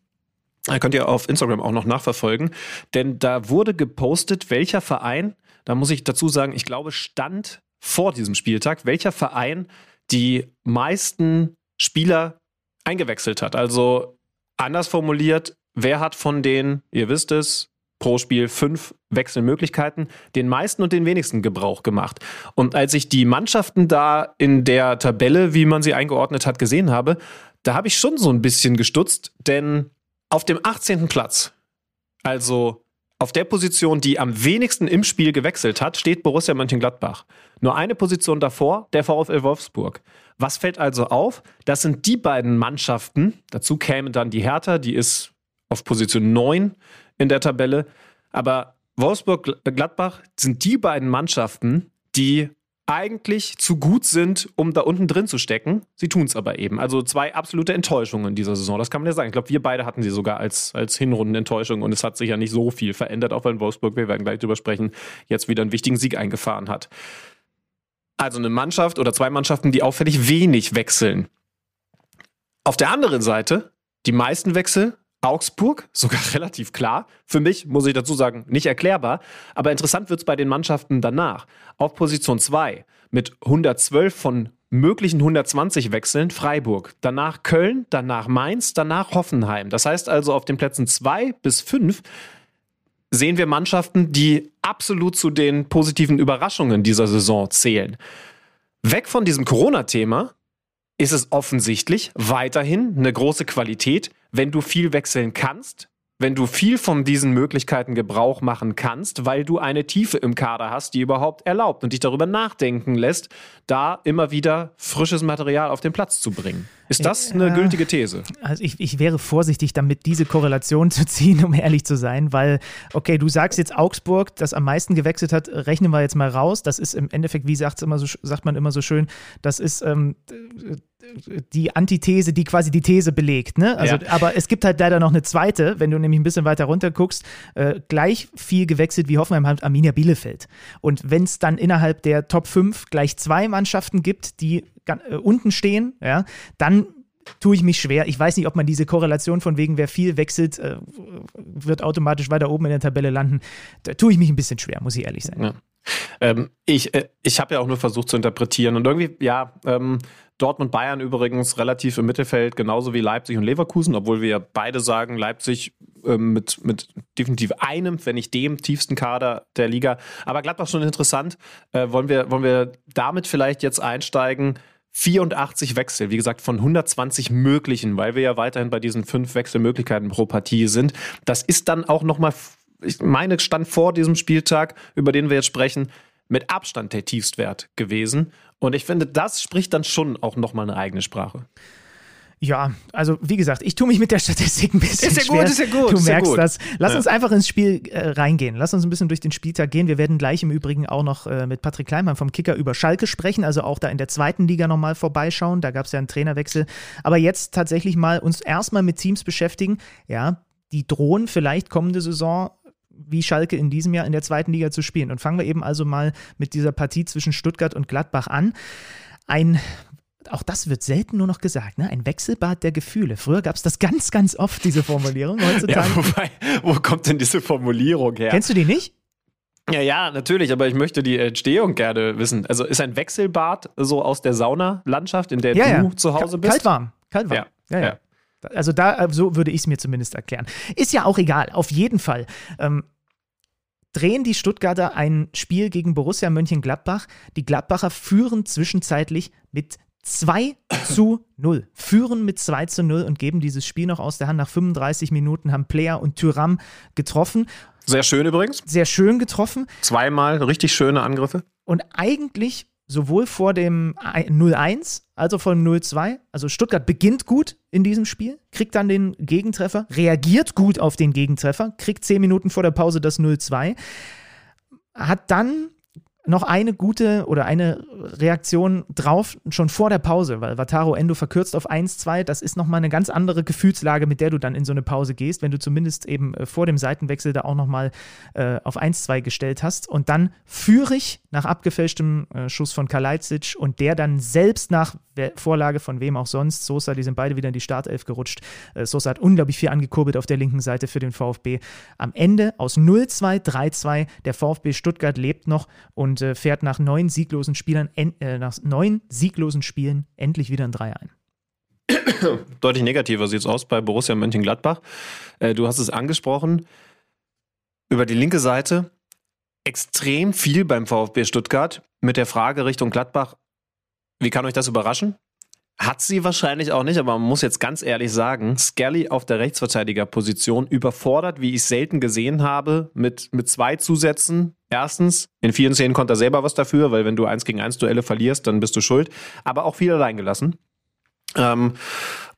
Könnt ihr auf Instagram auch noch nachverfolgen. Denn da wurde gepostet, welcher Verein, da muss ich dazu sagen, ich glaube, stand vor diesem Spieltag, welcher Verein die meisten Spieler eingewechselt hat. Also anders formuliert, wer hat von den, ihr wisst es, pro Spiel fünf Wechselmöglichkeiten, den meisten und den wenigsten Gebrauch gemacht. Und als ich die Mannschaften da in der Tabelle, wie man sie eingeordnet hat, gesehen habe, da habe ich schon so ein bisschen gestutzt, denn auf dem 18. Platz, also auf der Position, die am wenigsten im Spiel gewechselt hat, steht Borussia Mönchengladbach. Nur eine Position davor, der VfL Wolfsburg. Was fällt also auf? Das sind die beiden Mannschaften. Dazu käme dann die Hertha, die ist auf Position 9 in der Tabelle. Aber Wolfsburg-Gladbach sind die beiden Mannschaften, die eigentlich zu gut sind, um da unten drin zu stecken. Sie tun es aber eben. Also zwei absolute Enttäuschungen in dieser Saison. Das kann man ja sagen. Ich glaube, wir beide hatten sie sogar als, als Hinrundenenttäuschung und es hat sich ja nicht so viel verändert, auch wenn Wolfsburg, wir werden gleich drüber sprechen, jetzt wieder einen wichtigen Sieg eingefahren hat. Also eine Mannschaft oder zwei Mannschaften, die auffällig wenig wechseln. Auf der anderen Seite, die meisten Wechsel Augsburg, sogar relativ klar. Für mich, muss ich dazu sagen, nicht erklärbar. Aber interessant wird es bei den Mannschaften danach. Auf Position 2 mit 112 von möglichen 120 Wechseln Freiburg. Danach Köln, danach Mainz, danach Hoffenheim. Das heißt also auf den Plätzen 2 bis 5 sehen wir Mannschaften, die absolut zu den positiven Überraschungen dieser Saison zählen. Weg von diesem Corona-Thema ist es offensichtlich weiterhin eine große Qualität, wenn du viel wechseln kannst, wenn du viel von diesen Möglichkeiten Gebrauch machen kannst, weil du eine Tiefe im Kader hast, die überhaupt erlaubt und dich darüber nachdenken lässt, da immer wieder frisches Material auf den Platz zu bringen. Ist das eine gültige These? Also ich, ich wäre vorsichtig damit, diese Korrelation zu ziehen, um ehrlich zu sein, weil, okay, du sagst jetzt Augsburg, das am meisten gewechselt hat, rechnen wir jetzt mal raus. Das ist im Endeffekt, wie sagt's immer so, sagt man immer so schön, das ist ähm, die Antithese, die quasi die These belegt. Ne? Also, ja. Aber es gibt halt leider noch eine zweite, wenn du nämlich ein bisschen weiter runter guckst, äh, gleich viel gewechselt wie Hoffenheim hat Arminia Bielefeld. Und wenn es dann innerhalb der Top 5 gleich zwei Mannschaften gibt, die äh, unten stehen, ja, dann tue ich mich schwer. Ich weiß nicht, ob man diese Korrelation von wegen, wer viel wechselt, äh, wird automatisch weiter oben in der Tabelle landen. Da tue ich mich ein bisschen schwer, muss ich ehrlich sein. Ja. Ähm, ich äh, ich habe ja auch nur versucht zu interpretieren und irgendwie, ja, ähm, Dortmund Bayern übrigens relativ im Mittelfeld, genauso wie Leipzig und Leverkusen, obwohl wir beide sagen, Leipzig ähm, mit, mit definitiv einem, wenn nicht dem tiefsten Kader der Liga. Aber Gladbach schon interessant. Äh, wollen, wir, wollen wir damit vielleicht jetzt einsteigen? 84 Wechsel, wie gesagt, von 120 möglichen, weil wir ja weiterhin bei diesen fünf Wechselmöglichkeiten pro Partie sind. Das ist dann auch nochmal, ich meine, stand vor diesem Spieltag, über den wir jetzt sprechen, mit Abstand der Tiefstwert gewesen. Und ich finde, das spricht dann schon auch nochmal eine eigene Sprache. Ja, also wie gesagt, ich tue mich mit der Statistik ein bisschen ist ja schwer. Gut, ist ja gut, du merkst gut. das. Lass ja. uns einfach ins Spiel äh, reingehen. Lass uns ein bisschen durch den Spieltag gehen. Wir werden gleich im Übrigen auch noch äh, mit Patrick Kleinmann vom Kicker über Schalke sprechen, also auch da in der zweiten Liga nochmal vorbeischauen. Da gab es ja einen Trainerwechsel. Aber jetzt tatsächlich mal uns erstmal mit Teams beschäftigen, ja, die drohen vielleicht kommende Saison wie Schalke in diesem Jahr in der zweiten Liga zu spielen. Und fangen wir eben also mal mit dieser Partie zwischen Stuttgart und Gladbach an. Ein auch das wird selten nur noch gesagt, ne? Ein Wechselbad der Gefühle. Früher gab es das ganz, ganz oft, diese Formulierung. Heutzutage. Ja, wobei, wo kommt denn diese Formulierung her? Kennst du die nicht? Ja, ja, natürlich, aber ich möchte die Entstehung gerne wissen. Also ist ein Wechselbad so aus der Saunalandschaft, in der ja, du ja. zu Hause bist? Kaltwarm, kaltwarm. Ja, ja. ja. Also da, so würde ich es mir zumindest erklären. Ist ja auch egal, auf jeden Fall. Ähm, drehen die Stuttgarter ein Spiel gegen Borussia Mönchengladbach. Die Gladbacher führen zwischenzeitlich mit 2 zu 0. Führen mit 2 zu 0 und geben dieses Spiel noch aus der Hand. Nach 35 Minuten haben Player und Tyram getroffen. Sehr schön übrigens. Sehr schön getroffen. Zweimal richtig schöne Angriffe. Und eigentlich sowohl vor dem 0-1 als auch vor dem 0-2. Also Stuttgart beginnt gut in diesem Spiel, kriegt dann den Gegentreffer, reagiert gut auf den Gegentreffer, kriegt 10 Minuten vor der Pause das 0-2, hat dann noch eine gute oder eine Reaktion drauf, schon vor der Pause, weil Vataro Endo verkürzt auf 1-2. Das ist nochmal eine ganz andere Gefühlslage, mit der du dann in so eine Pause gehst, wenn du zumindest eben äh, vor dem Seitenwechsel da auch nochmal äh, auf 1-2 gestellt hast. Und dann führe ich nach abgefälschtem äh, Schuss von Kalajdzic und der dann selbst nach Vorlage von wem auch sonst, Sosa, die sind beide wieder in die Startelf gerutscht. Äh, Sosa hat unglaublich viel angekurbelt auf der linken Seite für den VfB. Am Ende aus 0-2, 3-2, der VfB Stuttgart lebt noch und äh, fährt nach neun sieglosen Spielern, äh, nach neun sieglosen Spielen endlich wieder ein 3 ein. Deutlich negativer sieht es aus bei Borussia Mönchengladbach. Äh, du hast es angesprochen. Über die linke Seite extrem viel beim VfB Stuttgart mit der Frage Richtung Gladbach. Wie kann euch das überraschen? Hat sie wahrscheinlich auch nicht, aber man muss jetzt ganz ehrlich sagen, Skelly auf der Rechtsverteidigerposition überfordert, wie ich selten gesehen habe, mit, mit zwei Zusätzen. Erstens, in vielen Szenen konnte er selber was dafür, weil wenn du eins gegen eins Duelle verlierst, dann bist du schuld. Aber auch viel allein gelassen. Ähm,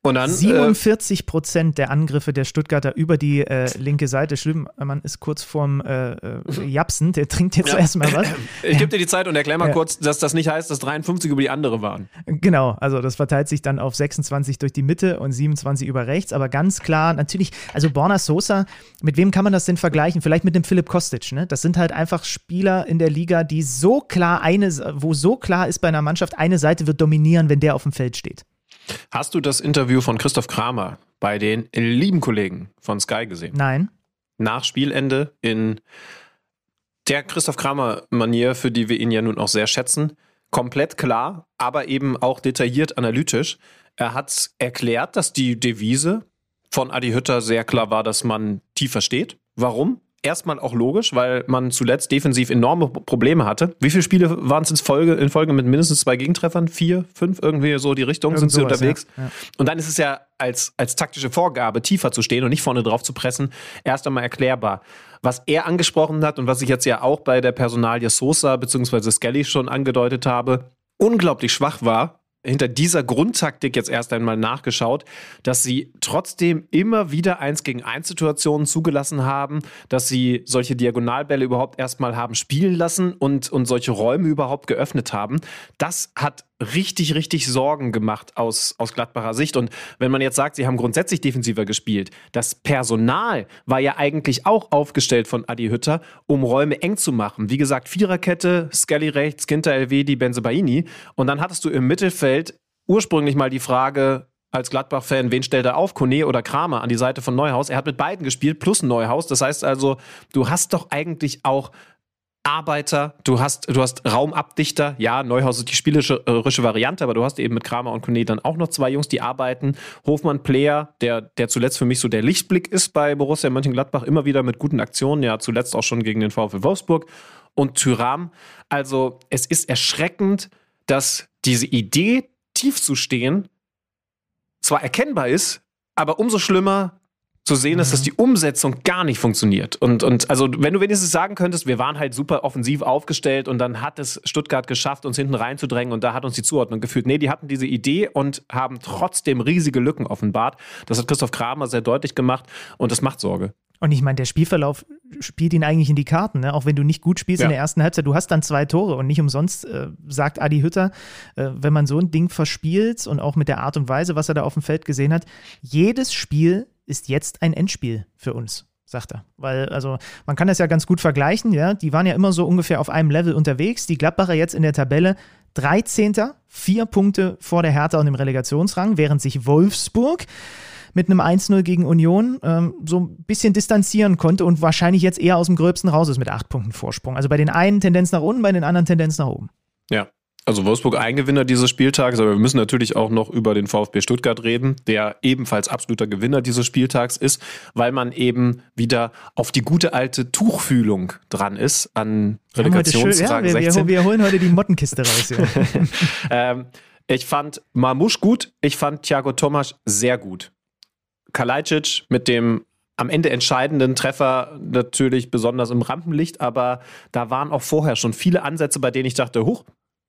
und dann, 47 Prozent der Angriffe der Stuttgarter über die äh, linke Seite. Schlimm, man ist kurz vorm äh, äh, Japsen, der trinkt jetzt ja. erstmal was. Ich gebe dir die Zeit und erklär mal ja. kurz, dass das nicht heißt, dass 53 über die andere waren. Genau, also das verteilt sich dann auf 26 durch die Mitte und 27 über rechts. Aber ganz klar, natürlich, also Borna Sosa, mit wem kann man das denn vergleichen? Vielleicht mit dem Philipp Kostic, ne? Das sind halt einfach Spieler in der Liga, die so klar eine, wo so klar ist bei einer Mannschaft, eine Seite wird dominieren, wenn der auf dem Feld steht. Hast du das Interview von Christoph Kramer bei den lieben Kollegen von Sky gesehen? Nein. Nach Spielende in der Christoph Kramer-Manier, für die wir ihn ja nun auch sehr schätzen. Komplett klar, aber eben auch detailliert analytisch. Er hat erklärt, dass die Devise von Adi Hütter sehr klar war, dass man tiefer steht. Warum? Erstmal auch logisch, weil man zuletzt defensiv enorme Probleme hatte. Wie viele Spiele waren es in Folge, in Folge mit mindestens zwei Gegentreffern? Vier, fünf, irgendwie so die Richtung Irgend sind sie unterwegs. ja, ja. Und dann ist es ja als, als taktische Vorgabe, tiefer zu stehen und nicht vorne drauf zu pressen, erst einmal erklärbar. Was er angesprochen hat und was ich jetzt ja auch bei der Personalie Sosa bzw. Skelly schon angedeutet habe, unglaublich schwach war, hinter dieser Grundtaktik jetzt erst einmal nachgeschaut, dass sie trotzdem immer wieder eins gegen eins Situationen zugelassen haben, dass sie solche Diagonalbälle überhaupt erstmal haben spielen lassen und, und solche Räume überhaupt geöffnet haben. Das hat richtig, richtig Sorgen gemacht aus, aus Gladbacher Sicht. Und wenn man jetzt sagt, sie haben grundsätzlich defensiver gespielt, das Personal war ja eigentlich auch aufgestellt von Adi Hütter, um Räume eng zu machen. Wie gesagt, Viererkette, Skelly rechts, Ginter Elvedi, Benzebaini. Und dann hattest du im Mittelfeld ursprünglich mal die Frage, als Gladbach-Fan, wen stellt er auf? Kone oder Kramer an die Seite von Neuhaus? Er hat mit beiden gespielt, plus Neuhaus. Das heißt also, du hast doch eigentlich auch Arbeiter, du hast, du hast Raumabdichter, ja, Neuhaus ist die spielerische Variante, aber du hast eben mit Kramer und Kone dann auch noch zwei Jungs, die arbeiten. Hofmann Player, der, der zuletzt für mich so der Lichtblick ist bei Borussia Mönchengladbach, immer wieder mit guten Aktionen, ja, zuletzt auch schon gegen den VfL Wolfsburg und Tyram. Also, es ist erschreckend, dass diese Idee, tief zu stehen, zwar erkennbar ist, aber umso schlimmer zu sehen ist, dass die Umsetzung gar nicht funktioniert. Und, und also, wenn du wenigstens sagen könntest, wir waren halt super offensiv aufgestellt und dann hat es Stuttgart geschafft, uns hinten reinzudrängen und da hat uns die Zuordnung geführt. Nee, die hatten diese Idee und haben trotzdem riesige Lücken offenbart. Das hat Christoph Kramer sehr deutlich gemacht und das macht Sorge. Und ich meine, der Spielverlauf spielt ihn eigentlich in die Karten, ne? auch wenn du nicht gut spielst Ja. in der ersten Halbzeit. Du hast dann zwei Tore und nicht umsonst äh, sagt Adi Hütter, äh, wenn man so ein Ding verspielt und auch mit der Art und Weise, was er da auf dem Feld gesehen hat, jedes Spiel ist jetzt ein Endspiel für uns. Sagt er. Weil, also, man kann das ja ganz gut vergleichen, ja. Die waren ja immer so ungefähr auf einem Level unterwegs. Die Gladbacher jetzt in der Tabelle 13. Vier Punkte vor der Hertha und dem Relegationsrang, während sich Wolfsburg mit einem 1-0 gegen Union ähm, so ein bisschen distanzieren konnte und wahrscheinlich jetzt eher aus dem Gröbsten raus ist mit acht Punkten Vorsprung. Also bei den einen Tendenz nach unten, bei den anderen Tendenz nach oben. Ja. Also Wolfsburg Eigengewinner dieses Spieltags, aber wir müssen natürlich auch noch über den VfB Stuttgart reden, der ebenfalls absoluter Gewinner dieses Spieltags ist, weil man eben wieder auf die gute alte Tuchfühlung dran ist an Relegationsrang ja, wir, 16. wir, wir holen heute die Mottenkiste raus. Ja. Ähm, ich fand Marmusch gut, ich fand Thiago Tomasch sehr gut. Kalajdzic mit dem am Ende entscheidenden Treffer natürlich besonders im Rampenlicht, aber da waren auch vorher schon viele Ansätze, bei denen ich dachte, huch,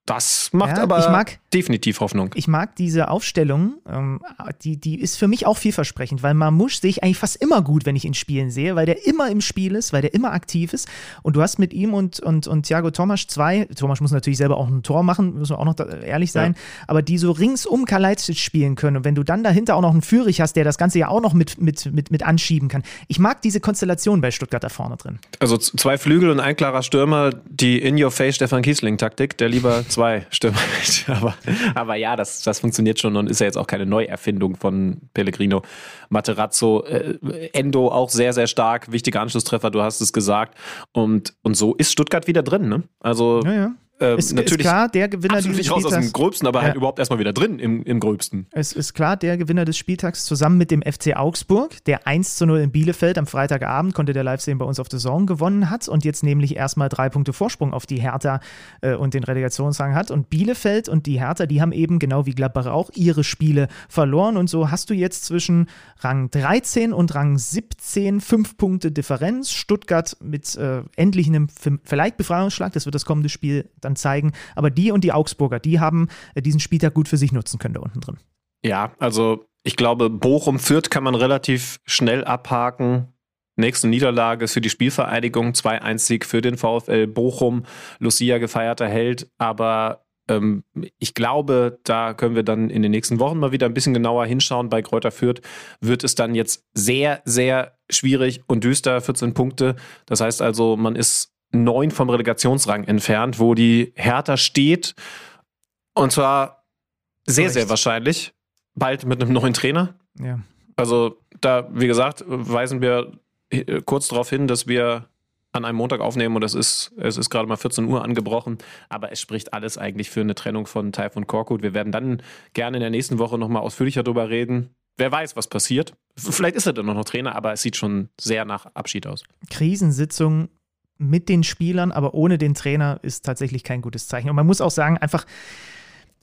das macht Ja, aber ich mag- definitiv Hoffnung. Ich mag diese Aufstellung, ähm, die, die ist für mich auch vielversprechend, weil Mamouche sehe ich eigentlich fast immer gut, wenn ich ihn spielen sehe, weil der immer im Spiel ist, weil der immer aktiv ist. Und du hast mit ihm und, und, und Thiago Tomasch zwei, Tomasch muss natürlich selber auch ein Tor machen, müssen wir auch noch ehrlich sein, aber die so ringsum Kalajdzic spielen können. Und wenn du dann dahinter auch noch einen Führig hast, der das Ganze ja auch noch mit, mit, mit, mit anschieben kann. Ich mag diese Konstellation bei Stuttgart da vorne drin. Also zwei Flügel und ein klarer Stürmer, die In-Your-Face Stefan Kiesling-Taktik, der lieber zwei Stürmer hat. aber, aber ja, das, das funktioniert schon und ist ja jetzt auch keine Neuerfindung von Pellegrino. Materazzo, äh, Endo auch sehr, sehr stark, wichtiger Anschlusstreffer, du hast es gesagt. Und, und so ist Stuttgart wieder drin, ne? Also Ja, ja. Äh, Ist, ist natürlich klar, der Gewinner dieses nicht raus aus dem. Gröbsten, aber halt Ja. überhaupt erstmal wieder drin im, im Gröbsten. Es ist klar, der Gewinner des Spieltags zusammen mit dem FC Augsburg, der 1 zu 0 in Bielefeld am Freitagabend, konnte der Live sehen, bei uns auf der Zone gewonnen hat und jetzt nämlich erstmal drei Punkte Vorsprung auf die Hertha äh, und den Relegationsrang hat. Und Bielefeld und die Hertha, die haben eben genau wie Gladbach auch ihre Spiele verloren. Und so hast du jetzt zwischen Rang 13 und Rang 17 fünf Punkte Differenz. Stuttgart mit äh, endlich einem vielleicht Befreiungsschlag, das wird das kommende Spiel dann zeigen. Aber die und die Augsburger, die haben äh, diesen Spieltag gut für sich nutzen können da unten drin. Ja, also ich glaube, Bochum Fürth kann man relativ schnell abhaken. Nächste Niederlage ist für die Spielvereinigung, 2-1-Sieg für den VfL Bochum, Lucia gefeierter Held, aber ähm, ich glaube, da können wir dann in den nächsten Wochen mal wieder ein bisschen genauer hinschauen. Bei Kräuter Fürth wird es dann jetzt sehr, sehr schwierig und düster, 14 Punkte. Das heißt also, man ist neun vom Relegationsrang entfernt, wo die Hertha steht. Und zwar sehr, Recht. sehr wahrscheinlich bald mit einem neuen Trainer. Ja. Also da, wie gesagt, weisen wir äh, kurz darauf hin, dass wir an einem Montag aufnehmen und es ist, es ist gerade mal 14 Uhr angebrochen, aber es spricht alles eigentlich für eine Trennung von Taif und Korkut. Wir werden dann gerne in der nächsten Woche nochmal ausführlicher darüber reden. Wer weiß, was passiert. Vielleicht ist er dann noch Trainer, aber es sieht schon sehr nach Abschied aus. Krisensitzung mit den Spielern, aber ohne den Trainer ist tatsächlich kein gutes Zeichen. Und man muss auch sagen, einfach,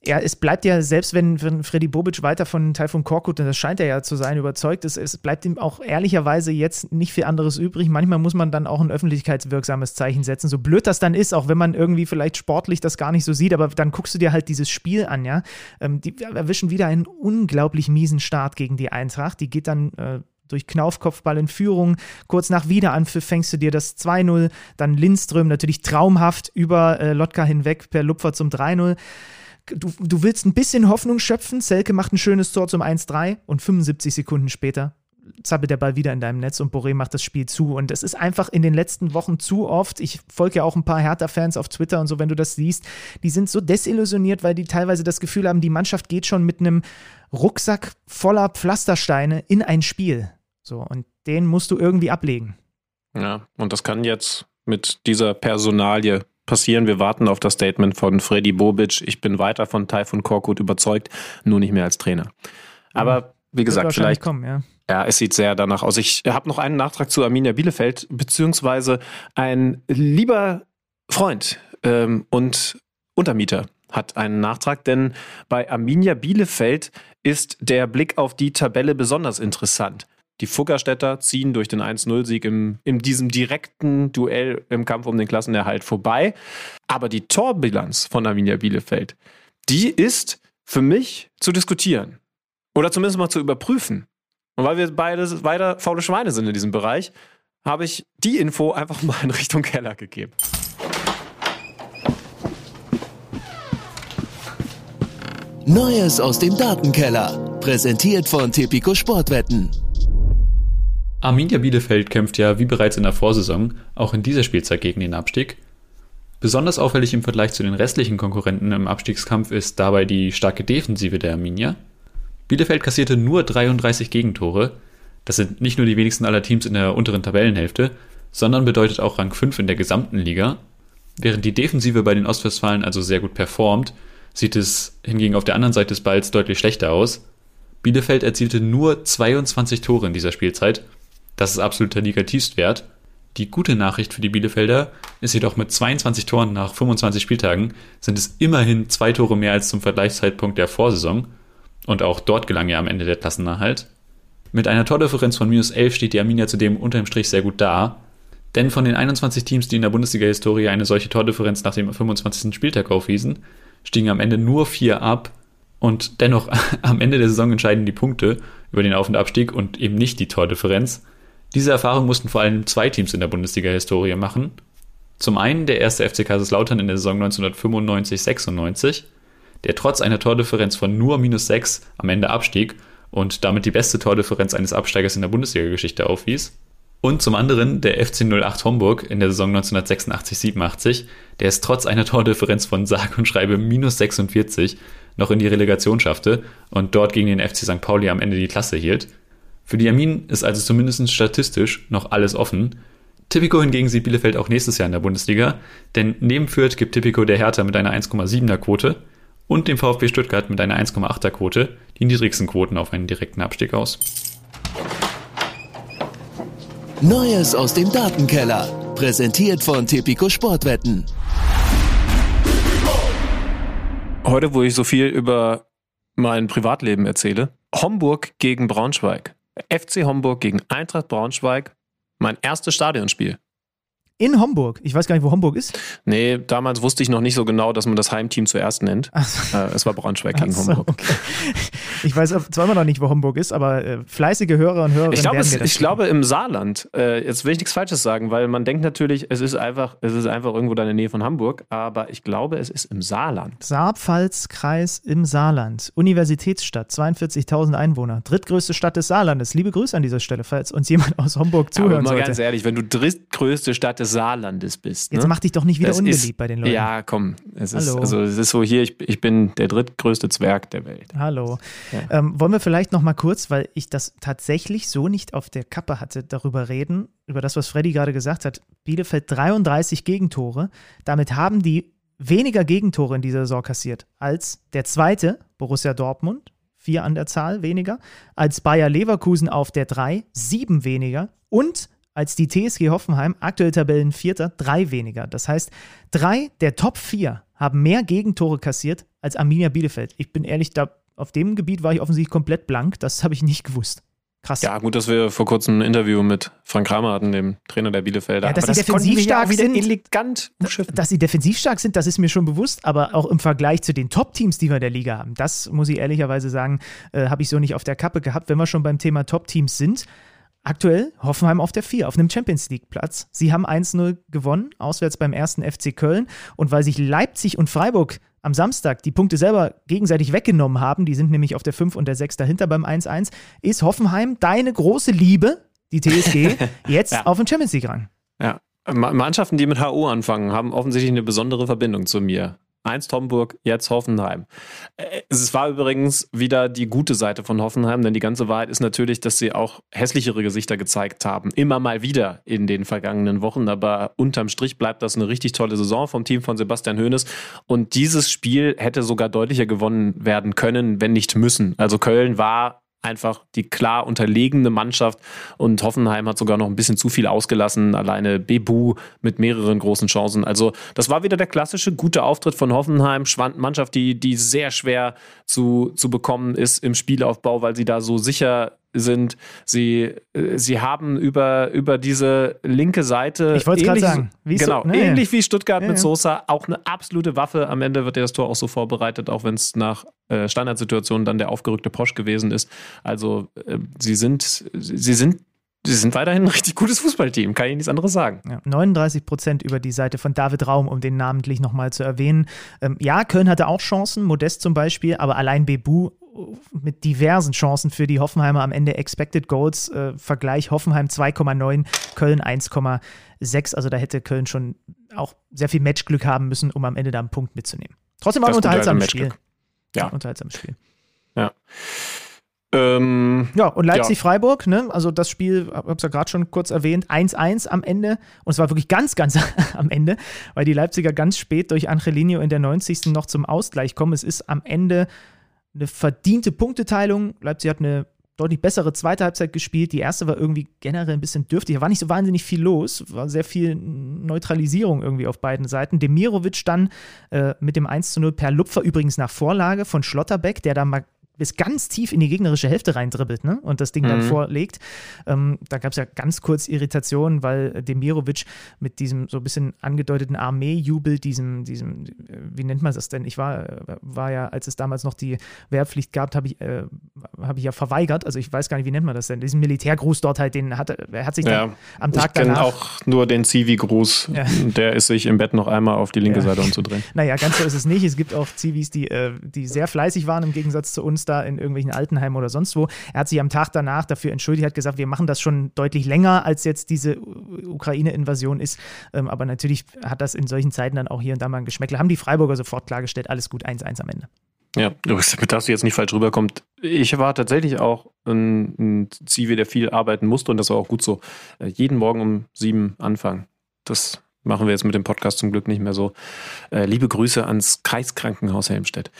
ja, es bleibt ja, selbst wenn, wenn Freddy Bobic weiter von Taifun Korkut, und das scheint er ja zu sein, überzeugt ist, es bleibt ihm auch ehrlicherweise jetzt nicht viel anderes übrig. Manchmal muss man dann auch ein öffentlichkeitswirksames Zeichen setzen, so blöd das dann ist, auch wenn man irgendwie vielleicht sportlich das gar nicht so sieht, aber dann guckst du dir halt dieses Spiel an, ja. Ähm, die erwischen wieder einen unglaublich miesen Start gegen die Eintracht. Die geht dann äh, durch Knaufkopfball in Führung. Kurz nach Wiederanpfiff fängst du dir das 2-0, dann Lindström natürlich traumhaft über äh, Lotka hinweg per Lupfer zum 3-0 du, du willst ein bisschen Hoffnung schöpfen. Selke macht ein schönes Tor zum 1-3 und 75 Sekunden später zappelt der Ball wieder in deinem Netz und Boré macht das Spiel zu. Und es ist einfach in den letzten Wochen zu oft. Ich folge ja auch ein paar Hertha-Fans auf Twitter und so, wenn du das siehst, die sind so desillusioniert, weil die teilweise das Gefühl haben, die Mannschaft geht schon mit einem Rucksack voller Pflastersteine in ein Spiel. So, und den musst du irgendwie ablegen. Ja, und das kann jetzt mit dieser Personalie passieren. Wir warten auf das Statement von Freddy Bobic. Ich bin weiter von Taifun Korkut überzeugt, nur nicht mehr als Trainer. Aber wie gesagt, vielleicht. Kommen, ja. Ja, es sieht sehr danach aus. Ich habe noch einen Nachtrag zu Arminia Bielefeld, beziehungsweise ein lieber Freund ähm, und Untermieter hat einen Nachtrag, denn bei Arminia Bielefeld ist der Blick auf die Tabelle besonders interessant. Die Fuggerstädter ziehen durch den 1-0-Sieg im, in diesem direkten Duell im Kampf um den Klassenerhalt vorbei. Aber die Torbilanz von Arminia Bielefeld, die ist für mich zu diskutieren. Oder zumindest mal zu überprüfen. Und weil wir beide weiter faule Schweine sind in diesem Bereich, habe ich die Info einfach mal in Richtung Keller gegeben. Neues aus dem Datenkeller. Präsentiert von Tipico Sportwetten. Arminia Bielefeld kämpft ja, wie bereits in der Vorsaison, auch in dieser Spielzeit gegen den Abstieg. Besonders auffällig im Vergleich zu den restlichen Konkurrenten im Abstiegskampf ist dabei die starke Defensive der Arminia. Bielefeld kassierte nur 33 Gegentore. Das sind nicht nur die wenigsten aller Teams in der unteren Tabellenhälfte, sondern bedeutet auch Rang 5 in der gesamten Liga. Während die Defensive bei den Ostwestfalen also sehr gut performt, sieht es hingegen auf der anderen Seite des Balls deutlich schlechter aus. Bielefeld erzielte nur 22 Tore in dieser Spielzeit das ist absoluter Negativstwert. Die gute Nachricht für die Bielefelder ist jedoch mit 22 Toren nach 25 Spieltagen sind es immerhin zwei Tore mehr als zum Vergleichszeitpunkt der Vorsaison. Und auch dort gelang ja am Ende der Klassenerhalt. Mit einer Tordifferenz von minus 11 steht die Arminia zudem unterm Strich sehr gut da. Denn von den 21 Teams, die in der Bundesliga-Historie eine solche Tordifferenz nach dem 25. Spieltag aufwiesen, stiegen am Ende nur vier ab. Und dennoch am Ende der Saison entscheiden die Punkte über den Auf- und Abstieg und eben nicht die Tordifferenz. Diese Erfahrung mussten vor allem zwei Teams in der Bundesliga-Historie machen. Zum einen der erste FC Kaiserslautern in der Saison 1995-96, der trotz einer Tordifferenz von nur minus 6 am Ende abstieg und damit die beste Tordifferenz eines Absteigers in der Bundesliga-Geschichte aufwies. Und zum anderen der FC 08 Homburg in der Saison 1986-87, der es trotz einer Tordifferenz von sag und schreibe minus 46 noch in die Relegation schaffte und dort gegen den FC St. Pauli am Ende die Klasse hielt. Für die Armin ist also zumindest statistisch noch alles offen. Tipico hingegen sieht Bielefeld auch nächstes Jahr in der Bundesliga, denn neben Fürth gibt Tipico der Hertha mit einer 1,7er Quote und dem VfB Stuttgart mit einer 1,8er Quote die niedrigsten Quoten auf einen direkten Abstieg aus. Neues aus dem Datenkeller. Präsentiert von Tipico Sportwetten. Heute, wo ich so viel über mein Privatleben erzähle, Homburg gegen Braunschweig. FC Homburg gegen Eintracht Braunschweig. Mein erstes Stadionspiel. In Homburg. Ich weiß gar nicht, wo Homburg ist. Nee, damals wusste ich noch nicht so genau, dass man das Heimteam zuerst nennt. So. Äh, es war Braunschweig gegen so, Homburg. Okay. Ich weiß zwar immer noch nicht, wo Homburg ist, aber äh, fleißige Hörer und Hörerinnen ich glaube, es, Ich glaube im Saarland. Äh, jetzt will ich nichts Falsches sagen, weil man denkt natürlich, es ist einfach, es ist einfach irgendwo in der Nähe von Hamburg, aber ich glaube, es ist im Saarland. Saarpfalz-Kreis im Saarland. Universitätsstadt, 42.000 Einwohner. Drittgrößte Stadt des Saarlandes. Liebe Grüße an dieser Stelle, falls uns jemand aus Homburg zuhören ja, aber mal sollte. ganz ehrlich, wenn du drittgrößte Stadt des Saarlandes bist. Jetzt ne? mach dich doch nicht wieder das unbeliebt ist, bei den Leuten. Ja, komm. Es ist, also, es ist so hier, ich, ich bin der drittgrößte Zwerg der Welt. Hallo. Ja. Ähm, wollen wir vielleicht noch mal kurz, weil ich das tatsächlich so nicht auf der Kappe hatte, darüber reden, über das, was Freddy gerade gesagt hat. Bielefeld 33 Gegentore. Damit haben die weniger Gegentore in dieser Saison kassiert als der zweite, Borussia Dortmund, vier an der Zahl weniger, als Bayer Leverkusen auf der drei, sieben weniger und als die TSG Hoffenheim, aktuell Tabellenvierter, drei weniger. Das heißt, drei der Top vier haben mehr Gegentore kassiert als Arminia Bielefeld. Ich bin ehrlich, da auf dem Gebiet war ich offensichtlich komplett blank. Das habe ich nicht gewusst. Krass. Ja, gut, dass wir vor kurzem ein Interview mit Frank Kramer hatten, dem Trainer der Bielefelder. Ja, dass aber sie das defensiv stark sind. elegant umschiffen. Dass sie defensiv stark sind, das ist mir schon bewusst, aber auch im Vergleich zu den Top-Teams, die wir in der Liga haben, das muss ich ehrlicherweise sagen, äh, habe ich so nicht auf der Kappe gehabt. Wenn wir schon beim Thema Top-Teams sind, aktuell Hoffenheim auf der 4, auf einem Champions League-Platz. Sie haben 1-0 gewonnen, auswärts beim ersten FC Köln. Und weil sich Leipzig und Freiburg am Samstag die Punkte selber gegenseitig weggenommen haben, die sind nämlich auf der 5 und der 6 dahinter beim 1-1, ist Hoffenheim deine große Liebe, die TSG, jetzt Ja. auf dem Champions League-Rang. Ja. Ma- Mannschaften, die mit HO anfangen, haben offensichtlich eine besondere Verbindung zu mir. Einst Homburg, jetzt Hoffenheim. Äh, Es war übrigens wieder die gute Seite von Hoffenheim, denn die ganze Wahrheit ist natürlich, dass sie auch hässlichere Gesichter gezeigt haben. Immer mal wieder in den vergangenen Wochen. Aber unterm Strich bleibt das eine richtig tolle Saison vom Team von Sebastian Hoeneß. Und dieses Spiel hätte sogar deutlicher gewonnen werden können, wenn nicht müssen. Also Köln war einfach die klar unterlegene Mannschaft und Hoffenheim hat sogar noch ein bisschen zu viel ausgelassen. Alleine Bebu mit mehreren großen Chancen. Also das war wieder der klassische gute Auftritt von Hoffenheim. Mannschaft, die, die sehr schwer zu, zu bekommen ist im Spielaufbau, weil sie da so sicher sind. Sie, äh, sie haben über, über diese linke Seite. Ich wollte gerade ähnlich- sagen. Wie so- genau, ne, ja. ähnlich wie Stuttgart Ja, mit. Sosa, auch eine absolute Waffe. Am Ende wird ja das Tor auch so vorbereitet, auch wenn es nach äh, Standardsituationen dann der aufgerückte Posch gewesen ist. Also äh, sie sind, sie sind, sie sind weiterhin ein richtig gutes Fußballteam, kann ich nichts anderes sagen. Ja, 39 Prozent über die Seite von David Raum, um den namentlich nochmal zu erwähnen. Ähm, ja, Köln hatte auch Chancen, Modest zum Beispiel, aber allein Bebu mit diversen Chancen für die Hoffenheimer am Ende Expected Goals. Äh, Vergleich Hoffenheim 2,9, Köln 1,6. Also da hätte Köln schon auch sehr viel Matchglück haben müssen, um am Ende da einen Punkt mitzunehmen. Trotzdem war ein unterhaltsames Spiel. Ja. Ein unterhaltsames Spiel. Ähm, Ja, und Leipzig-Freiburg, ne? Also das Spiel, habe es ja gerade schon kurz erwähnt, 1-1 am Ende. Und es war wirklich ganz, ganz am Ende, weil die Leipziger ganz spät durch Angelino in der 90. noch zum Ausgleich kommen. Es ist am Ende eine verdiente Punkteteilung. Leipzig hat eine deutlich bessere zweite Halbzeit gespielt. Die erste war irgendwie generell ein bisschen dürftig. Da war nicht so wahnsinnig viel los. War sehr viel Neutralisierung irgendwie auf beiden Seiten. Demirovic dann äh, mit dem 1 zu 0 per Lupfer übrigens nach Vorlage von Schlotterbeck, der da mal bis ganz tief in die gegnerische Hälfte reindribbelt ne? und das Ding dann Mhm. vorlegt. Ähm, da gab es ja ganz kurz Irritationen, weil Demirovic mit diesem so ein bisschen angedeuteten Armeejubel, diesem, diesem, äh, wie nennt man das denn? Ich war, äh, war ja, als es damals noch die Wehrpflicht gab, habe ich, äh, hab ich ja verweigert. Also ich weiß gar nicht, wie nennt man das denn? Diesen Militärgruß dort halt, den hat er, hat sich dann ja, am ich Tag kenne danach. auch nur den Zivi-Gruß. Ja. Der ist sich im Bett noch einmal auf die linke Ja. Seite umzudrehen. Naja, ganz so ist es nicht. Es gibt auch Zivis, die, äh, die sehr fleißig waren im Gegensatz zu uns da in irgendwelchen Altenheimen oder sonst wo. Er hat sich am Tag danach dafür entschuldigt, hat gesagt, wir machen das schon deutlich länger, als jetzt diese Ukraine-Invasion ist. Ähm, aber natürlich hat das in solchen Zeiten dann auch hier und da mal ein Geschmäckle. Haben die Freiburger sofort klargestellt, alles gut, 1-1 am Ende. Ja, damit das jetzt nicht falsch rüberkommt. Ich war tatsächlich auch ein, ein Zivi, der viel arbeiten musste und das war auch gut so. Äh, Jeden Morgen um sieben anfangen. Das machen wir jetzt mit dem Podcast zum Glück nicht mehr so. Äh, liebe Grüße ans Kreiskrankenhaus Helmstedt.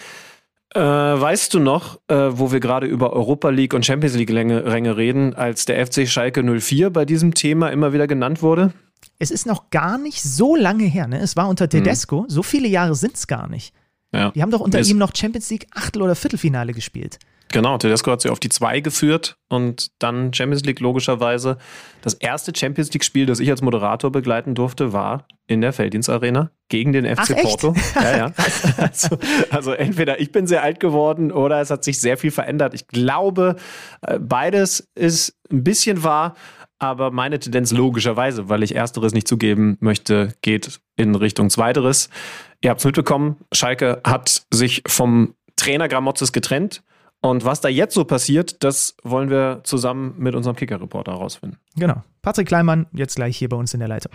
Äh, weißt du noch, äh, wo wir gerade über Europa League und Champions League Ränge, Ränge reden, als der FC Schalke 04 bei diesem Thema immer wieder genannt wurde? Es ist noch gar nicht so lange her. Ne? Es war unter Tedesco. So viele Jahre sind es gar nicht. Ja. Die haben doch unter Ist- ihm noch Champions League Achtel- oder Viertelfinale gespielt. Genau, Tedesco hat sie auf die 2 geführt und dann Champions League logischerweise. Das erste Champions League-Spiel, das ich als Moderator begleiten durfte, war in der Felddienst Arena gegen den FC Ach? Porto. Ja, ja. Also, also entweder ich bin sehr alt geworden oder es hat sich sehr viel verändert. Ich glaube, äh, beides ist ein bisschen wahr. Aber meine Tendenz logischerweise, weil ich Ersteres nicht zugeben möchte, geht in Richtung Zweiteres. Ihr habt es mitbekommen, Schalke hat sich vom Trainer Gramotzes getrennt. Und was da jetzt so passiert, das wollen wir zusammen mit unserem Kicker-Reporter herausfinden. Genau. Patrick Kleimann, jetzt gleich hier bei uns in der Leitung.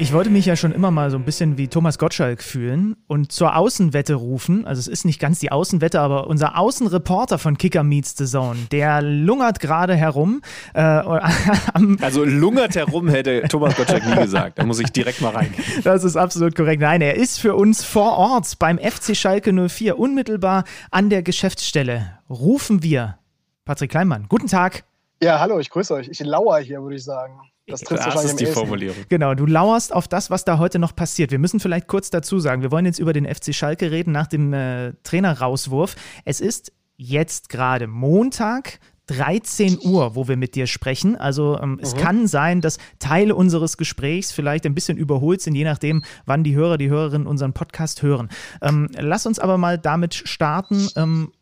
Ich wollte mich ja schon immer mal so ein bisschen wie Thomas Gottschalk fühlen und zur Außenwette rufen. Also es ist nicht ganz die Außenwette, aber unser Außenreporter von Kicker Meets the Zone, der lungert gerade herum. Äh, also lungert herum hätte Thomas Gottschalk nie gesagt. Da muss ich direkt mal rein. Das ist absolut korrekt. Nein, er ist für uns vor Ort beim FC Schalke 04 unmittelbar an der Geschäftsstelle. Rufen wir Patrick Kleinmann. Guten Tag. Ja, hallo, ich grüße euch. Ich lauere hier, würde ich sagen. Das trifft das ist die Formulierung. Genau, du lauerst auf das, was da heute noch passiert. Wir müssen vielleicht kurz dazu sagen, wir wollen jetzt über den FC Schalke reden nach dem äh, Trainerrauswurf. Es ist jetzt gerade Montag, 13 Uhr, wo wir mit dir sprechen. Also ähm, mhm. es kann sein, dass Teile unseres Gesprächs vielleicht ein bisschen überholt sind, je nachdem, wann die Hörer, die Hörerinnen unseren Podcast hören. Ähm, lass uns aber mal damit starten. Ähm,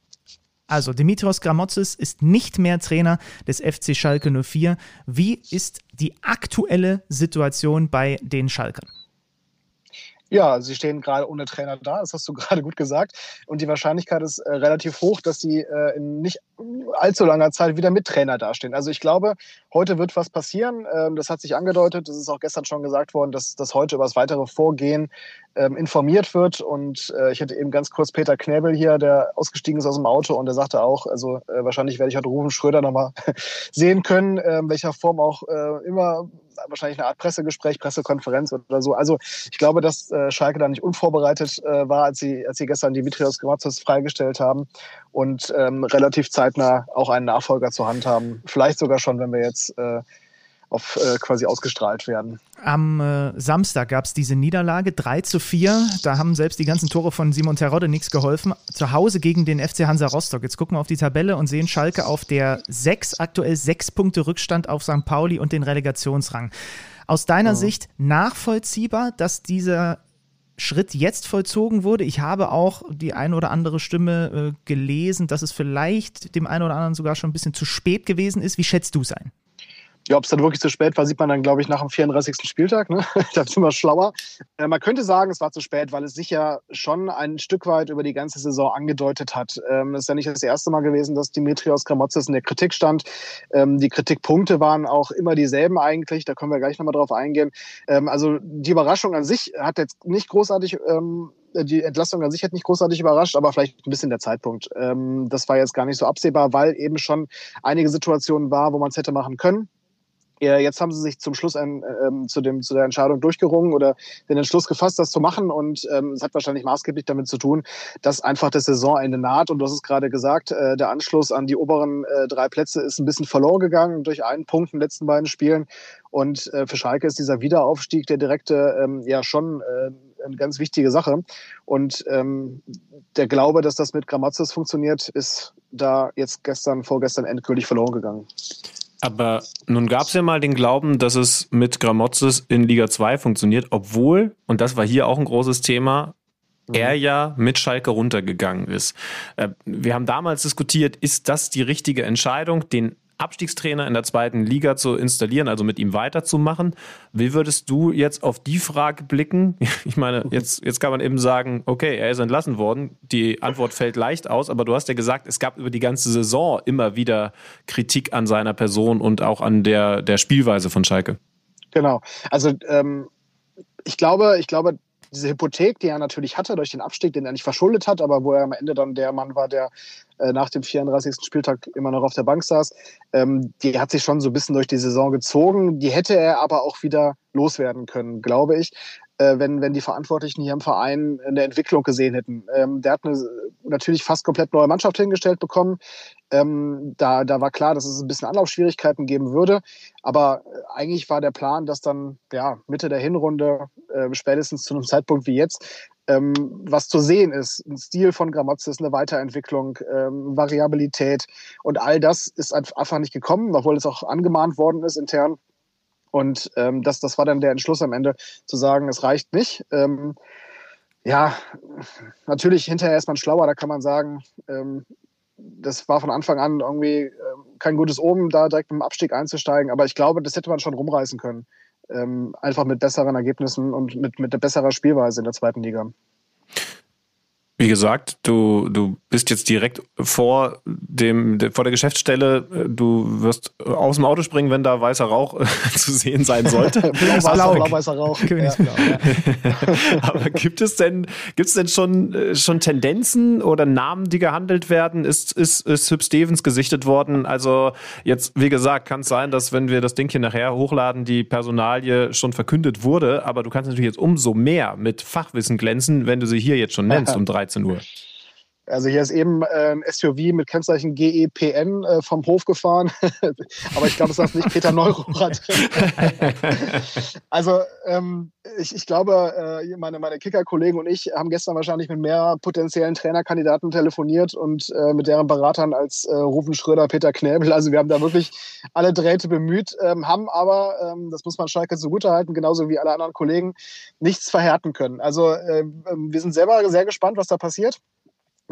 also, Dimitrios Gramotzes ist nicht mehr Trainer des FC Schalke 04. Wie ist die aktuelle Situation bei den Schalkern? Ja, sie stehen gerade ohne Trainer da, das hast du gerade gut gesagt. Und die Wahrscheinlichkeit ist äh, relativ hoch, dass sie äh, in nicht allzu langer Zeit wieder mit Trainer dastehen. Also ich glaube, heute wird was passieren. Ähm, das hat sich angedeutet, das ist auch gestern schon gesagt worden, dass, dass heute über das weitere Vorgehen ähm, informiert wird. Und äh, ich hatte eben ganz kurz Peter Knäbel hier, der ausgestiegen ist aus dem Auto und der sagte auch, also äh, wahrscheinlich werde ich heute Rufen Schröder nochmal sehen können, in welcher Form auch äh, immer wahrscheinlich eine Art Pressegespräch, Pressekonferenz oder so. Also ich glaube, dass Schalke da nicht unvorbereitet war, als sie, als sie gestern Dimitrios Gratzos freigestellt haben und ähm, relativ zeitnah auch einen Nachfolger zur Hand haben. Vielleicht sogar schon, wenn wir jetzt äh, auf äh, quasi ausgestrahlt werden. Am äh, Samstag gab es diese Niederlage 3 zu 4. Da haben selbst die ganzen Tore von Simon Terodde nichts geholfen. Zu Hause gegen den FC Hansa Rostock. Jetzt gucken wir auf die Tabelle und sehen Schalke auf der 6, aktuell 6 Punkte Rückstand auf St. Pauli und den Relegationsrang. Aus deiner oh. Sicht nachvollziehbar, dass dieser Schritt jetzt vollzogen wurde. Ich habe auch die eine oder andere Stimme äh, gelesen, dass es vielleicht dem einen oder anderen sogar schon ein bisschen zu spät gewesen ist. Wie schätzt du es ein? Ja, ob es dann wirklich zu spät war, sieht man dann, glaube ich, nach dem 34. Spieltag. Ne? da sind wir schlauer. Äh, man könnte sagen, es war zu spät, weil es sich ja schon ein Stück weit über die ganze Saison angedeutet hat. Ähm, es ist ja nicht das erste Mal gewesen, dass Dimitrios Gramotzes in der Kritik stand. Ähm, die Kritikpunkte waren auch immer dieselben eigentlich. Da können wir gleich nochmal drauf eingehen. Ähm, also die Überraschung an sich hat jetzt nicht großartig ähm, die Entlastung an sich hat nicht großartig überrascht, aber vielleicht ein bisschen der Zeitpunkt. Ähm, das war jetzt gar nicht so absehbar, weil eben schon einige Situationen war, wo man es hätte machen können. Jetzt haben sie sich zum Schluss ein, ähm, zu, dem, zu der Entscheidung durchgerungen oder den Entschluss gefasst, das zu machen. Und ähm, es hat wahrscheinlich maßgeblich damit zu tun, dass einfach das Saisonende naht. Und du hast es gerade gesagt, äh, der Anschluss an die oberen äh, drei Plätze ist ein bisschen verloren gegangen durch einen Punkt in den letzten beiden Spielen. Und äh, für Schalke ist dieser Wiederaufstieg der direkte ähm, ja schon äh, eine ganz wichtige Sache. Und ähm, der Glaube, dass das mit Grammatzes funktioniert, ist da jetzt gestern, vorgestern endgültig verloren gegangen. Aber nun gab es ja mal den Glauben, dass es mit Gramozis in Liga 2 funktioniert, obwohl, und das war hier auch ein großes Thema, mhm. er ja mit Schalke runtergegangen ist. Äh, wir haben damals diskutiert, ist das die richtige Entscheidung, den Abstiegstrainer in der zweiten Liga zu installieren, also mit ihm weiterzumachen. Wie würdest du jetzt auf die Frage blicken? Ich meine, jetzt, jetzt kann man eben sagen, okay, er ist entlassen worden. Die Antwort fällt leicht aus, aber du hast ja gesagt, es gab über die ganze Saison immer wieder Kritik an seiner Person und auch an der, der Spielweise von Schalke. Genau. Also ähm, ich glaube, ich glaube, diese Hypothek, die er natürlich hatte durch den Abstieg, den er nicht verschuldet hat, aber wo er am Ende dann der Mann war, der äh, nach dem 34. Spieltag immer noch auf der Bank saß, ähm, die hat sich schon so ein bisschen durch die Saison gezogen. Die hätte er aber auch wieder loswerden können, glaube ich wenn, wenn die Verantwortlichen hier im Verein eine Entwicklung gesehen hätten. Ähm, der hat eine natürlich fast komplett neue Mannschaft hingestellt bekommen. Ähm, da, da war klar, dass es ein bisschen Anlaufschwierigkeiten geben würde. Aber äh, eigentlich war der Plan, dass dann ja, Mitte der Hinrunde, äh, spätestens zu einem Zeitpunkt wie jetzt, ähm, was zu sehen ist. Ein Stil von Grammatzis, eine Weiterentwicklung, ähm, Variabilität und all das ist einfach nicht gekommen, obwohl es auch angemahnt worden ist intern. Und ähm, das, das war dann der Entschluss am Ende, zu sagen, es reicht nicht. Ähm, ja, natürlich hinterher ist man schlauer, da kann man sagen, ähm, das war von Anfang an irgendwie äh, kein gutes Omen, da direkt mit dem Abstieg einzusteigen. Aber ich glaube, das hätte man schon rumreißen können. Ähm, einfach mit besseren Ergebnissen und mit, mit besserer Spielweise in der zweiten Liga. Wie gesagt, du, du bist jetzt direkt vor dem, vor der Geschäftsstelle. Du wirst aus dem Auto springen, wenn da weißer Rauch zu sehen sein sollte. Blau, blau, weißer Rauch. Königsblau, ja. Aber gibt es denn, gibt es denn schon, schon Tendenzen oder Namen, die gehandelt werden? Ist, ist, ist Hüb Stevens gesichtet worden? Also jetzt, wie gesagt, kann es sein, dass wenn wir das Ding hier nachher hochladen, die Personalie schon verkündet wurde. Aber du kannst natürlich jetzt umso mehr mit Fachwissen glänzen, wenn du sie hier jetzt schon nennst um 13 13 Uhr. Also hier ist eben ein SUV mit Kennzeichen GEPN äh, vom Hof gefahren. Aber ich glaube, es ist nicht Peter Neurohrer drin. also ähm, ich, ich glaube, äh, meine, meine Kicker-Kollegen und ich haben gestern wahrscheinlich mit mehr potenziellen Trainerkandidaten telefoniert und äh, mit deren Beratern als äh, Rufen Schröder, Peter Knäbel. Also wir haben da wirklich alle Drähte bemüht, ähm, haben aber, ähm, das muss man Schalke zugutehalten, genauso wie alle anderen Kollegen, nichts verhärten können. Also äh, wir sind selber sehr gespannt, was da passiert.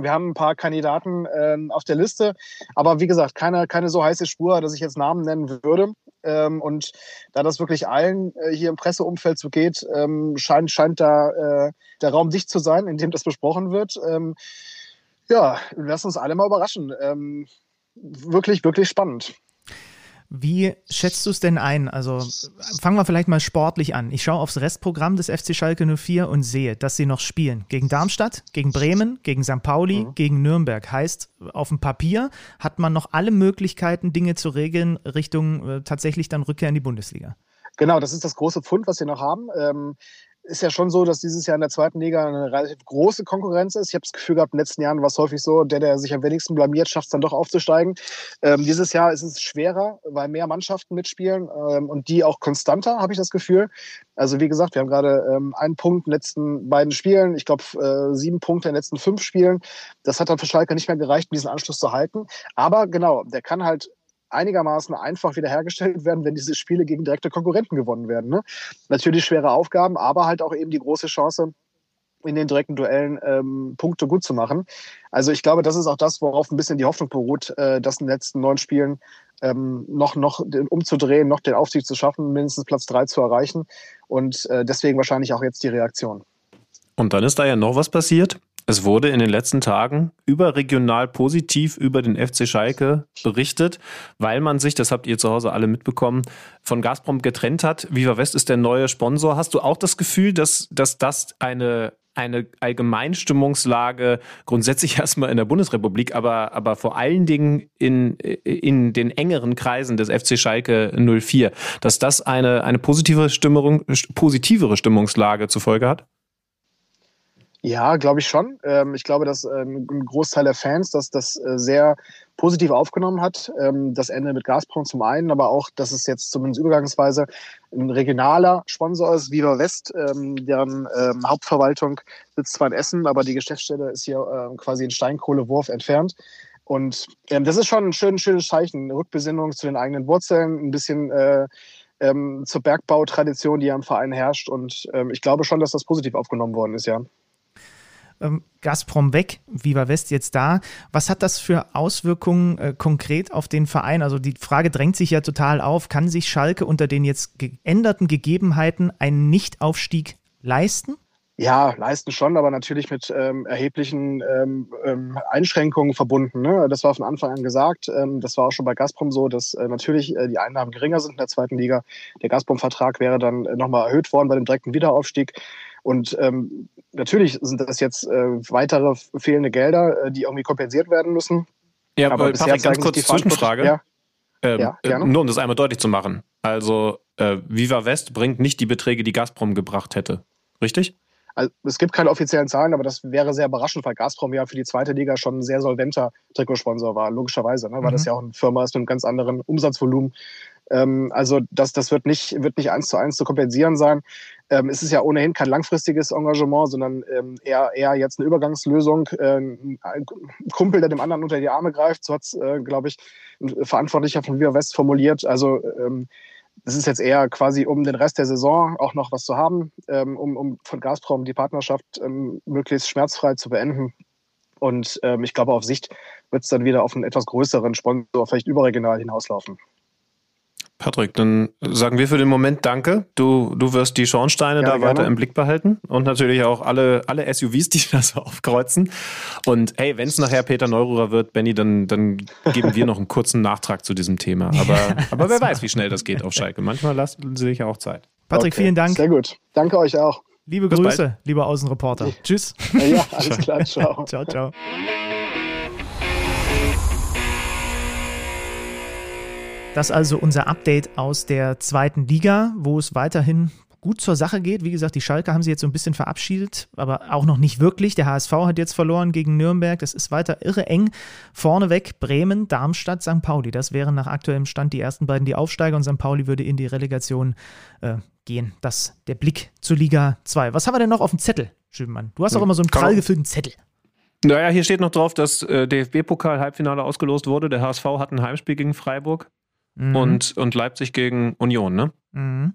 Wir haben ein paar Kandidaten äh, auf der Liste, aber wie gesagt, keine, keine so heiße Spur, dass ich jetzt Namen nennen würde. Ähm, und da das wirklich allen äh, hier im Presseumfeld so geht, ähm, scheint, scheint da äh, der Raum dicht zu sein, in dem das besprochen wird. Ähm, ja, lass uns alle mal überraschen. Ähm, wirklich, wirklich spannend. Wie schätzt du es denn ein? Also fangen wir vielleicht mal sportlich an. Ich schaue aufs Restprogramm des FC Schalke 04 und sehe, dass sie noch spielen. Gegen Darmstadt, gegen Bremen, gegen St. Pauli, mhm. gegen Nürnberg. Heißt, auf dem Papier hat man noch alle Möglichkeiten, Dinge zu regeln, Richtung äh, tatsächlich dann Rückkehr in die Bundesliga. Genau, das ist das große Pfund, was wir noch haben. Ähm, ist ja schon so, dass dieses Jahr in der zweiten Liga eine relativ große Konkurrenz ist. Ich habe das Gefühl gehabt, in den letzten Jahren war es häufig so, der, der sich am wenigsten blamiert, schafft es dann doch aufzusteigen. Ähm, dieses Jahr ist es schwerer, weil mehr Mannschaften mitspielen ähm, und die auch konstanter, habe ich das Gefühl. Also wie gesagt, wir haben gerade ähm, einen Punkt in den letzten beiden Spielen, ich glaube äh, sieben Punkte in den letzten fünf Spielen. Das hat dann für Schalke nicht mehr gereicht, um diesen Anschluss zu halten. Aber genau, der kann halt einigermaßen einfach wiederhergestellt werden, wenn diese Spiele gegen direkte Konkurrenten gewonnen werden. Ne? Natürlich schwere Aufgaben, aber halt auch eben die große Chance, in den direkten Duellen ähm, Punkte gut zu machen. Also ich glaube, das ist auch das, worauf ein bisschen die Hoffnung beruht, äh, das in den letzten neun Spielen ähm, noch, noch umzudrehen, noch den Aufstieg zu schaffen, mindestens Platz drei zu erreichen. Und äh, deswegen wahrscheinlich auch jetzt die Reaktion. Und dann ist da ja noch was passiert. Es wurde in den letzten Tagen überregional positiv über den FC Schalke berichtet, weil man sich, das habt ihr zu Hause alle mitbekommen, von Gazprom getrennt hat. Viva West ist der neue Sponsor. Hast du auch das Gefühl, dass, dass das eine eine Allgemeinstimmungslage grundsätzlich erstmal in der Bundesrepublik, aber, aber vor allen Dingen in, in den engeren Kreisen des FC Schalke 04, dass das eine, eine positive Stimmung, positivere Stimmungslage zur Folge hat? Ja, glaube ich schon. Ähm, ich glaube, dass ähm, ein Großteil der Fans das, das äh, sehr positiv aufgenommen hat. Ähm, das Ende mit Gazprom zum einen, aber auch, dass es jetzt zumindest übergangsweise ein regionaler Sponsor ist, Viva West, deren Hauptverwaltung sitzt zwar in Essen, aber die Geschäftsstelle ist hier quasi in Steinkohlewurf entfernt. Und das ist schon ein schön, schönes Zeichen. Eine Rückbesinnung zu den eigenen Wurzeln, ein bisschen äh, zur Bergbautradition, die ja im Verein herrscht. Und ich glaube schon, dass das positiv aufgenommen worden ist, ja Gazprom weg, Viva West jetzt da. Was hat das für Auswirkungen äh, konkret auf den Verein? Also die Frage drängt sich ja total auf, kann sich Schalke unter den jetzt geänderten Gegebenheiten einen Nichtaufstieg leisten? Ja, leisten schon, aber natürlich mit ähm, erheblichen ähm, ähm, Einschränkungen verbunden. Ne? Das war von Anfang an gesagt. Ähm, das war auch schon bei Gazprom so, dass äh, natürlich äh, die Einnahmen geringer sind in der zweiten Liga. Der Gazprom-Vertrag wäre dann äh, nochmal erhöht worden bei dem direkten Wiederaufstieg. Und ähm, natürlich sind das jetzt äh, weitere fehlende Gelder, äh, die irgendwie kompensiert werden müssen. Ja, aber Patrick, ganz kurz Zwischenfrage. Ja. Ähm, ja, äh, nur um das einmal deutlich zu machen. Also äh, Viva West bringt nicht die Beträge, die Gazprom gebracht hätte. Richtig? Also, es gibt keine offiziellen Zahlen, aber das wäre sehr überraschend, weil Gazprom ja für die zweite Liga schon ein sehr solventer Trikotsponsor war, logischerweise, ne? weil mhm. das ja auch eine Firma ist mit einem ganz anderen Umsatzvolumen. Ähm, also das, das wird nicht, wird nicht eins zu eins zu kompensieren sein. Ähm, es ist ja ohnehin kein langfristiges Engagement, sondern ähm, eher, eher jetzt eine Übergangslösung. Ähm, ein Kumpel, der dem anderen unter die Arme greift, so hat es, äh, glaube ich, ein Verantwortlicher von Viva West formuliert. Also ähm, es ist jetzt eher quasi, um den Rest der Saison auch noch was zu haben, ähm, um, um von Gazprom die Partnerschaft ähm, möglichst schmerzfrei zu beenden. Und ich glaube, auf Sicht wird es dann wieder auf einen etwas größeren Sponsor, vielleicht überregional hinauslaufen. Patrick, dann sagen wir für den Moment Danke. Du, du wirst die Schornsteine Gerne, da weiter gerne. im Blick behalten und natürlich auch alle, alle SUVs, die da so aufkreuzen. Und hey, wenn es nachher Peter Neururer wird, Benny, dann, dann geben wir noch einen kurzen Nachtrag zu diesem Thema. Aber, aber wer weiß, wie schnell das geht auf Schalke. Manchmal lassen sie sich ja auch Zeit. Patrick, Okay, vielen Dank. Sehr gut. Danke euch auch. Liebe Bis Grüße, lieber Außenreporter. Tschüss. Ja, alles klar. Ciao. ciao, ciao. Das also unser Update aus der zweiten Liga, wo es weiterhin gut zur Sache geht. Wie gesagt, die Schalke haben sie jetzt so ein bisschen verabschiedet, aber auch noch nicht wirklich. Der HSV hat jetzt verloren gegen Nürnberg. Das ist weiter irre eng. Vorneweg Bremen, Darmstadt, St. Pauli. Das wären nach aktuellem Stand die ersten beiden die Aufsteiger und St. Pauli würde in die Relegation äh, gehen. Das der Blick zur Liga 2. Was haben wir denn noch auf dem Zettel, Schübenmann? Du hast auch immer so einen prall gefüllten Zettel. Naja, hier steht noch drauf, dass äh, DFB-Pokal-Halbfinale ausgelost wurde. Der HSV hat ein Heimspiel gegen Freiburg Mhm. und, und Leipzig gegen Union, ne? Mhm.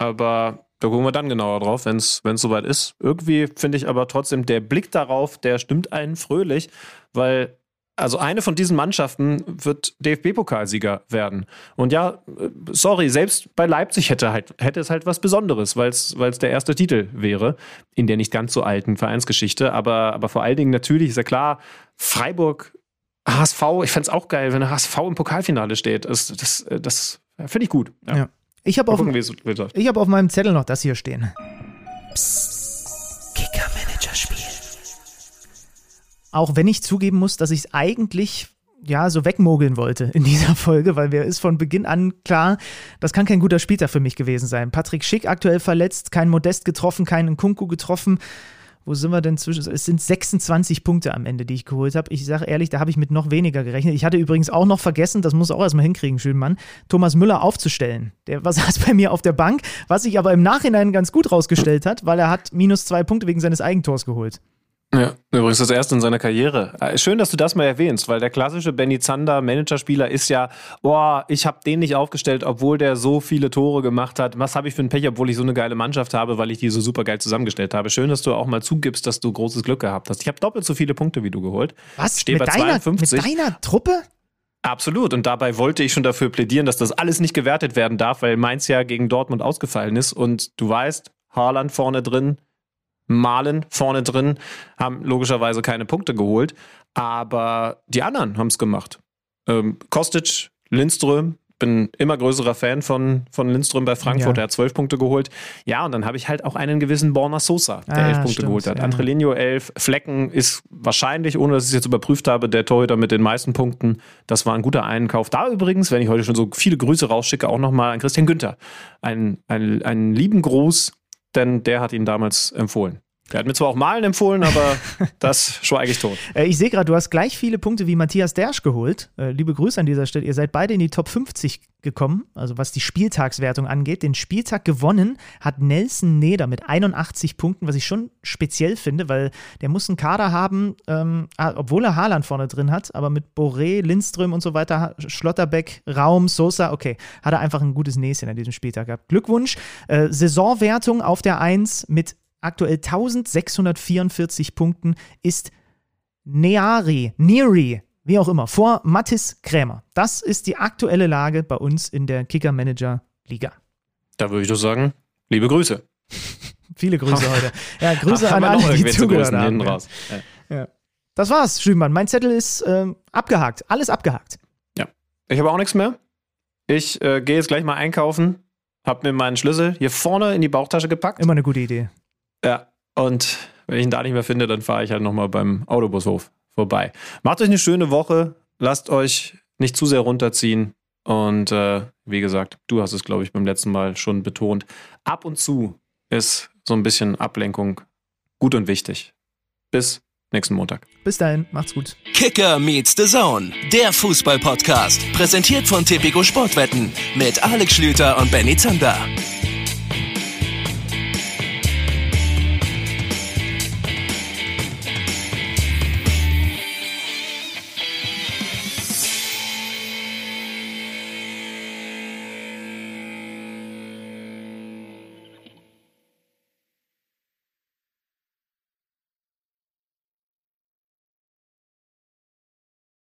Aber da gucken wir dann genauer drauf, wenn es soweit ist. Irgendwie finde ich aber trotzdem, der Blick darauf, der stimmt einen fröhlich, weil also eine von diesen Mannschaften wird DFB-Pokalsieger werden. Und ja, sorry, selbst bei Leipzig hätte, halt, hätte es halt was Besonderes, weil es der erste Titel wäre in der nicht ganz so alten Vereinsgeschichte. Aber, aber vor allen Dingen natürlich ist ja klar, Freiburg, HSV, ich fände es auch geil, wenn der HSV im Pokalfinale steht. Das, das, das finde ich gut. Ja. Ja. Ich habe Mal auf, gucken, ich hab auf meinem Zettel noch das hier stehen. Auch wenn ich zugeben muss, dass ich es eigentlich ja so wegmogeln wollte in dieser Folge, weil mir ist von Beginn an klar, das kann kein guter Spieltag für mich gewesen sein. Patrick Schick aktuell verletzt, kein Modest getroffen, keinen Kunku getroffen. Wo sind wir denn zwischen? Es sind 26 Punkte am Ende, die ich geholt habe. Ich sage ehrlich, da habe ich mit noch weniger gerechnet. Ich hatte übrigens auch noch vergessen, das muss auch erstmal hinkriegen, Schönmann, Thomas Müller aufzustellen. Der war saß bei mir auf der Bank, was sich aber im Nachhinein ganz gut rausgestellt hat, weil er hat minus zwei Punkte wegen seines Eigentors geholt. Ja, übrigens das erste in seiner Karriere. Äh, Schön, dass du das mal erwähnst, weil der klassische Benny Zander Managerspieler ist ja, boah, ich habe den nicht aufgestellt, obwohl der so viele Tore gemacht hat. Was habe ich für ein Pech, obwohl ich so eine geile Mannschaft habe, weil ich die so super geil zusammengestellt habe. Schön, dass du auch mal zugibst, dass du großes Glück gehabt hast. Ich habe doppelt so viele Punkte wie du geholt. Was? Stehe Mit bei deiner, 52. mit deiner Truppe? Absolut. Und dabei wollte ich schon dafür plädieren, dass das alles nicht gewertet werden darf, weil Mainz ja gegen Dortmund ausgefallen ist. Und du weißt, Haaland vorne drin, Malen vorne drin, haben logischerweise keine Punkte geholt. Aber die anderen haben es gemacht. Ähm, Kostic, Lindström, bin immer größerer Fan von, von Lindström bei Frankfurt. Ja. Er hat zwölf Punkte geholt. Ja, und dann habe ich halt auch einen gewissen Borna Sosa, der Ah, elf Punkte stimmt, geholt hat. ja. Angelino elf. Flecken ist wahrscheinlich, ohne dass ich es jetzt überprüft habe, der Torhüter mit den meisten Punkten. Das war ein guter Einkauf. Da übrigens, wenn ich heute schon so viele Grüße rausschicke, auch nochmal an Christian Günther. Einen, einen lieben Gruß, denn der hat ihn damals empfohlen. Der hat mir zwar auch Malen empfohlen, aber das schweige ich tot. Äh, ich sehe gerade, du hast gleich viele Punkte wie Matthias Dersch geholt. Äh, liebe Grüße an dieser Stelle. Ihr seid beide in die Top 50 gekommen, also was die Spieltagswertung angeht. Den Spieltag gewonnen hat Nelson Neder mit 81 Punkten, was ich schon speziell finde, weil der muss einen Kader haben, ähm, ah, obwohl er Haaland vorne drin hat, aber mit Boré, Lindström und so weiter, Schlotterbeck, Raum, Sosa, okay, hat er einfach ein gutes Näschen an diesem Spieltag gehabt. Glückwunsch. Äh, Saisonwertung auf der 1 mit aktuell 1644 Punkten ist Neari, Neary, wie auch immer, vor Mattis Krämer. Das ist die aktuelle Lage bei uns in der Kicker-Manager-Liga. Da würde ich doch sagen, liebe Grüße. Viele Grüße heute. Ja, Grüße an alle, die zugehört haben. Ja. raus. Ja. Das war's, Schümann. Mein Zettel ist ähm, abgehakt. Alles abgehakt. Ich habe auch nichts mehr. Ich äh, gehe jetzt gleich mal einkaufen, habe mir meinen Schlüssel hier vorne in die Bauchtasche gepackt. Immer eine gute Idee. Ja, und wenn ich ihn da nicht mehr finde, dann fahre ich halt nochmal beim Autobushof vorbei. Macht euch eine schöne Woche, lasst euch nicht zu sehr runterziehen und äh, wie gesagt, du hast es, glaube ich, beim letzten Mal schon betont. Ab und zu ist so ein bisschen Ablenkung gut und wichtig. Bis nächsten Montag. Bis dahin, macht's gut. Kicker meets the Zone, der Fußball-Podcast. Präsentiert von Tipico Sportwetten mit Alex Schlüter und Benny Zander.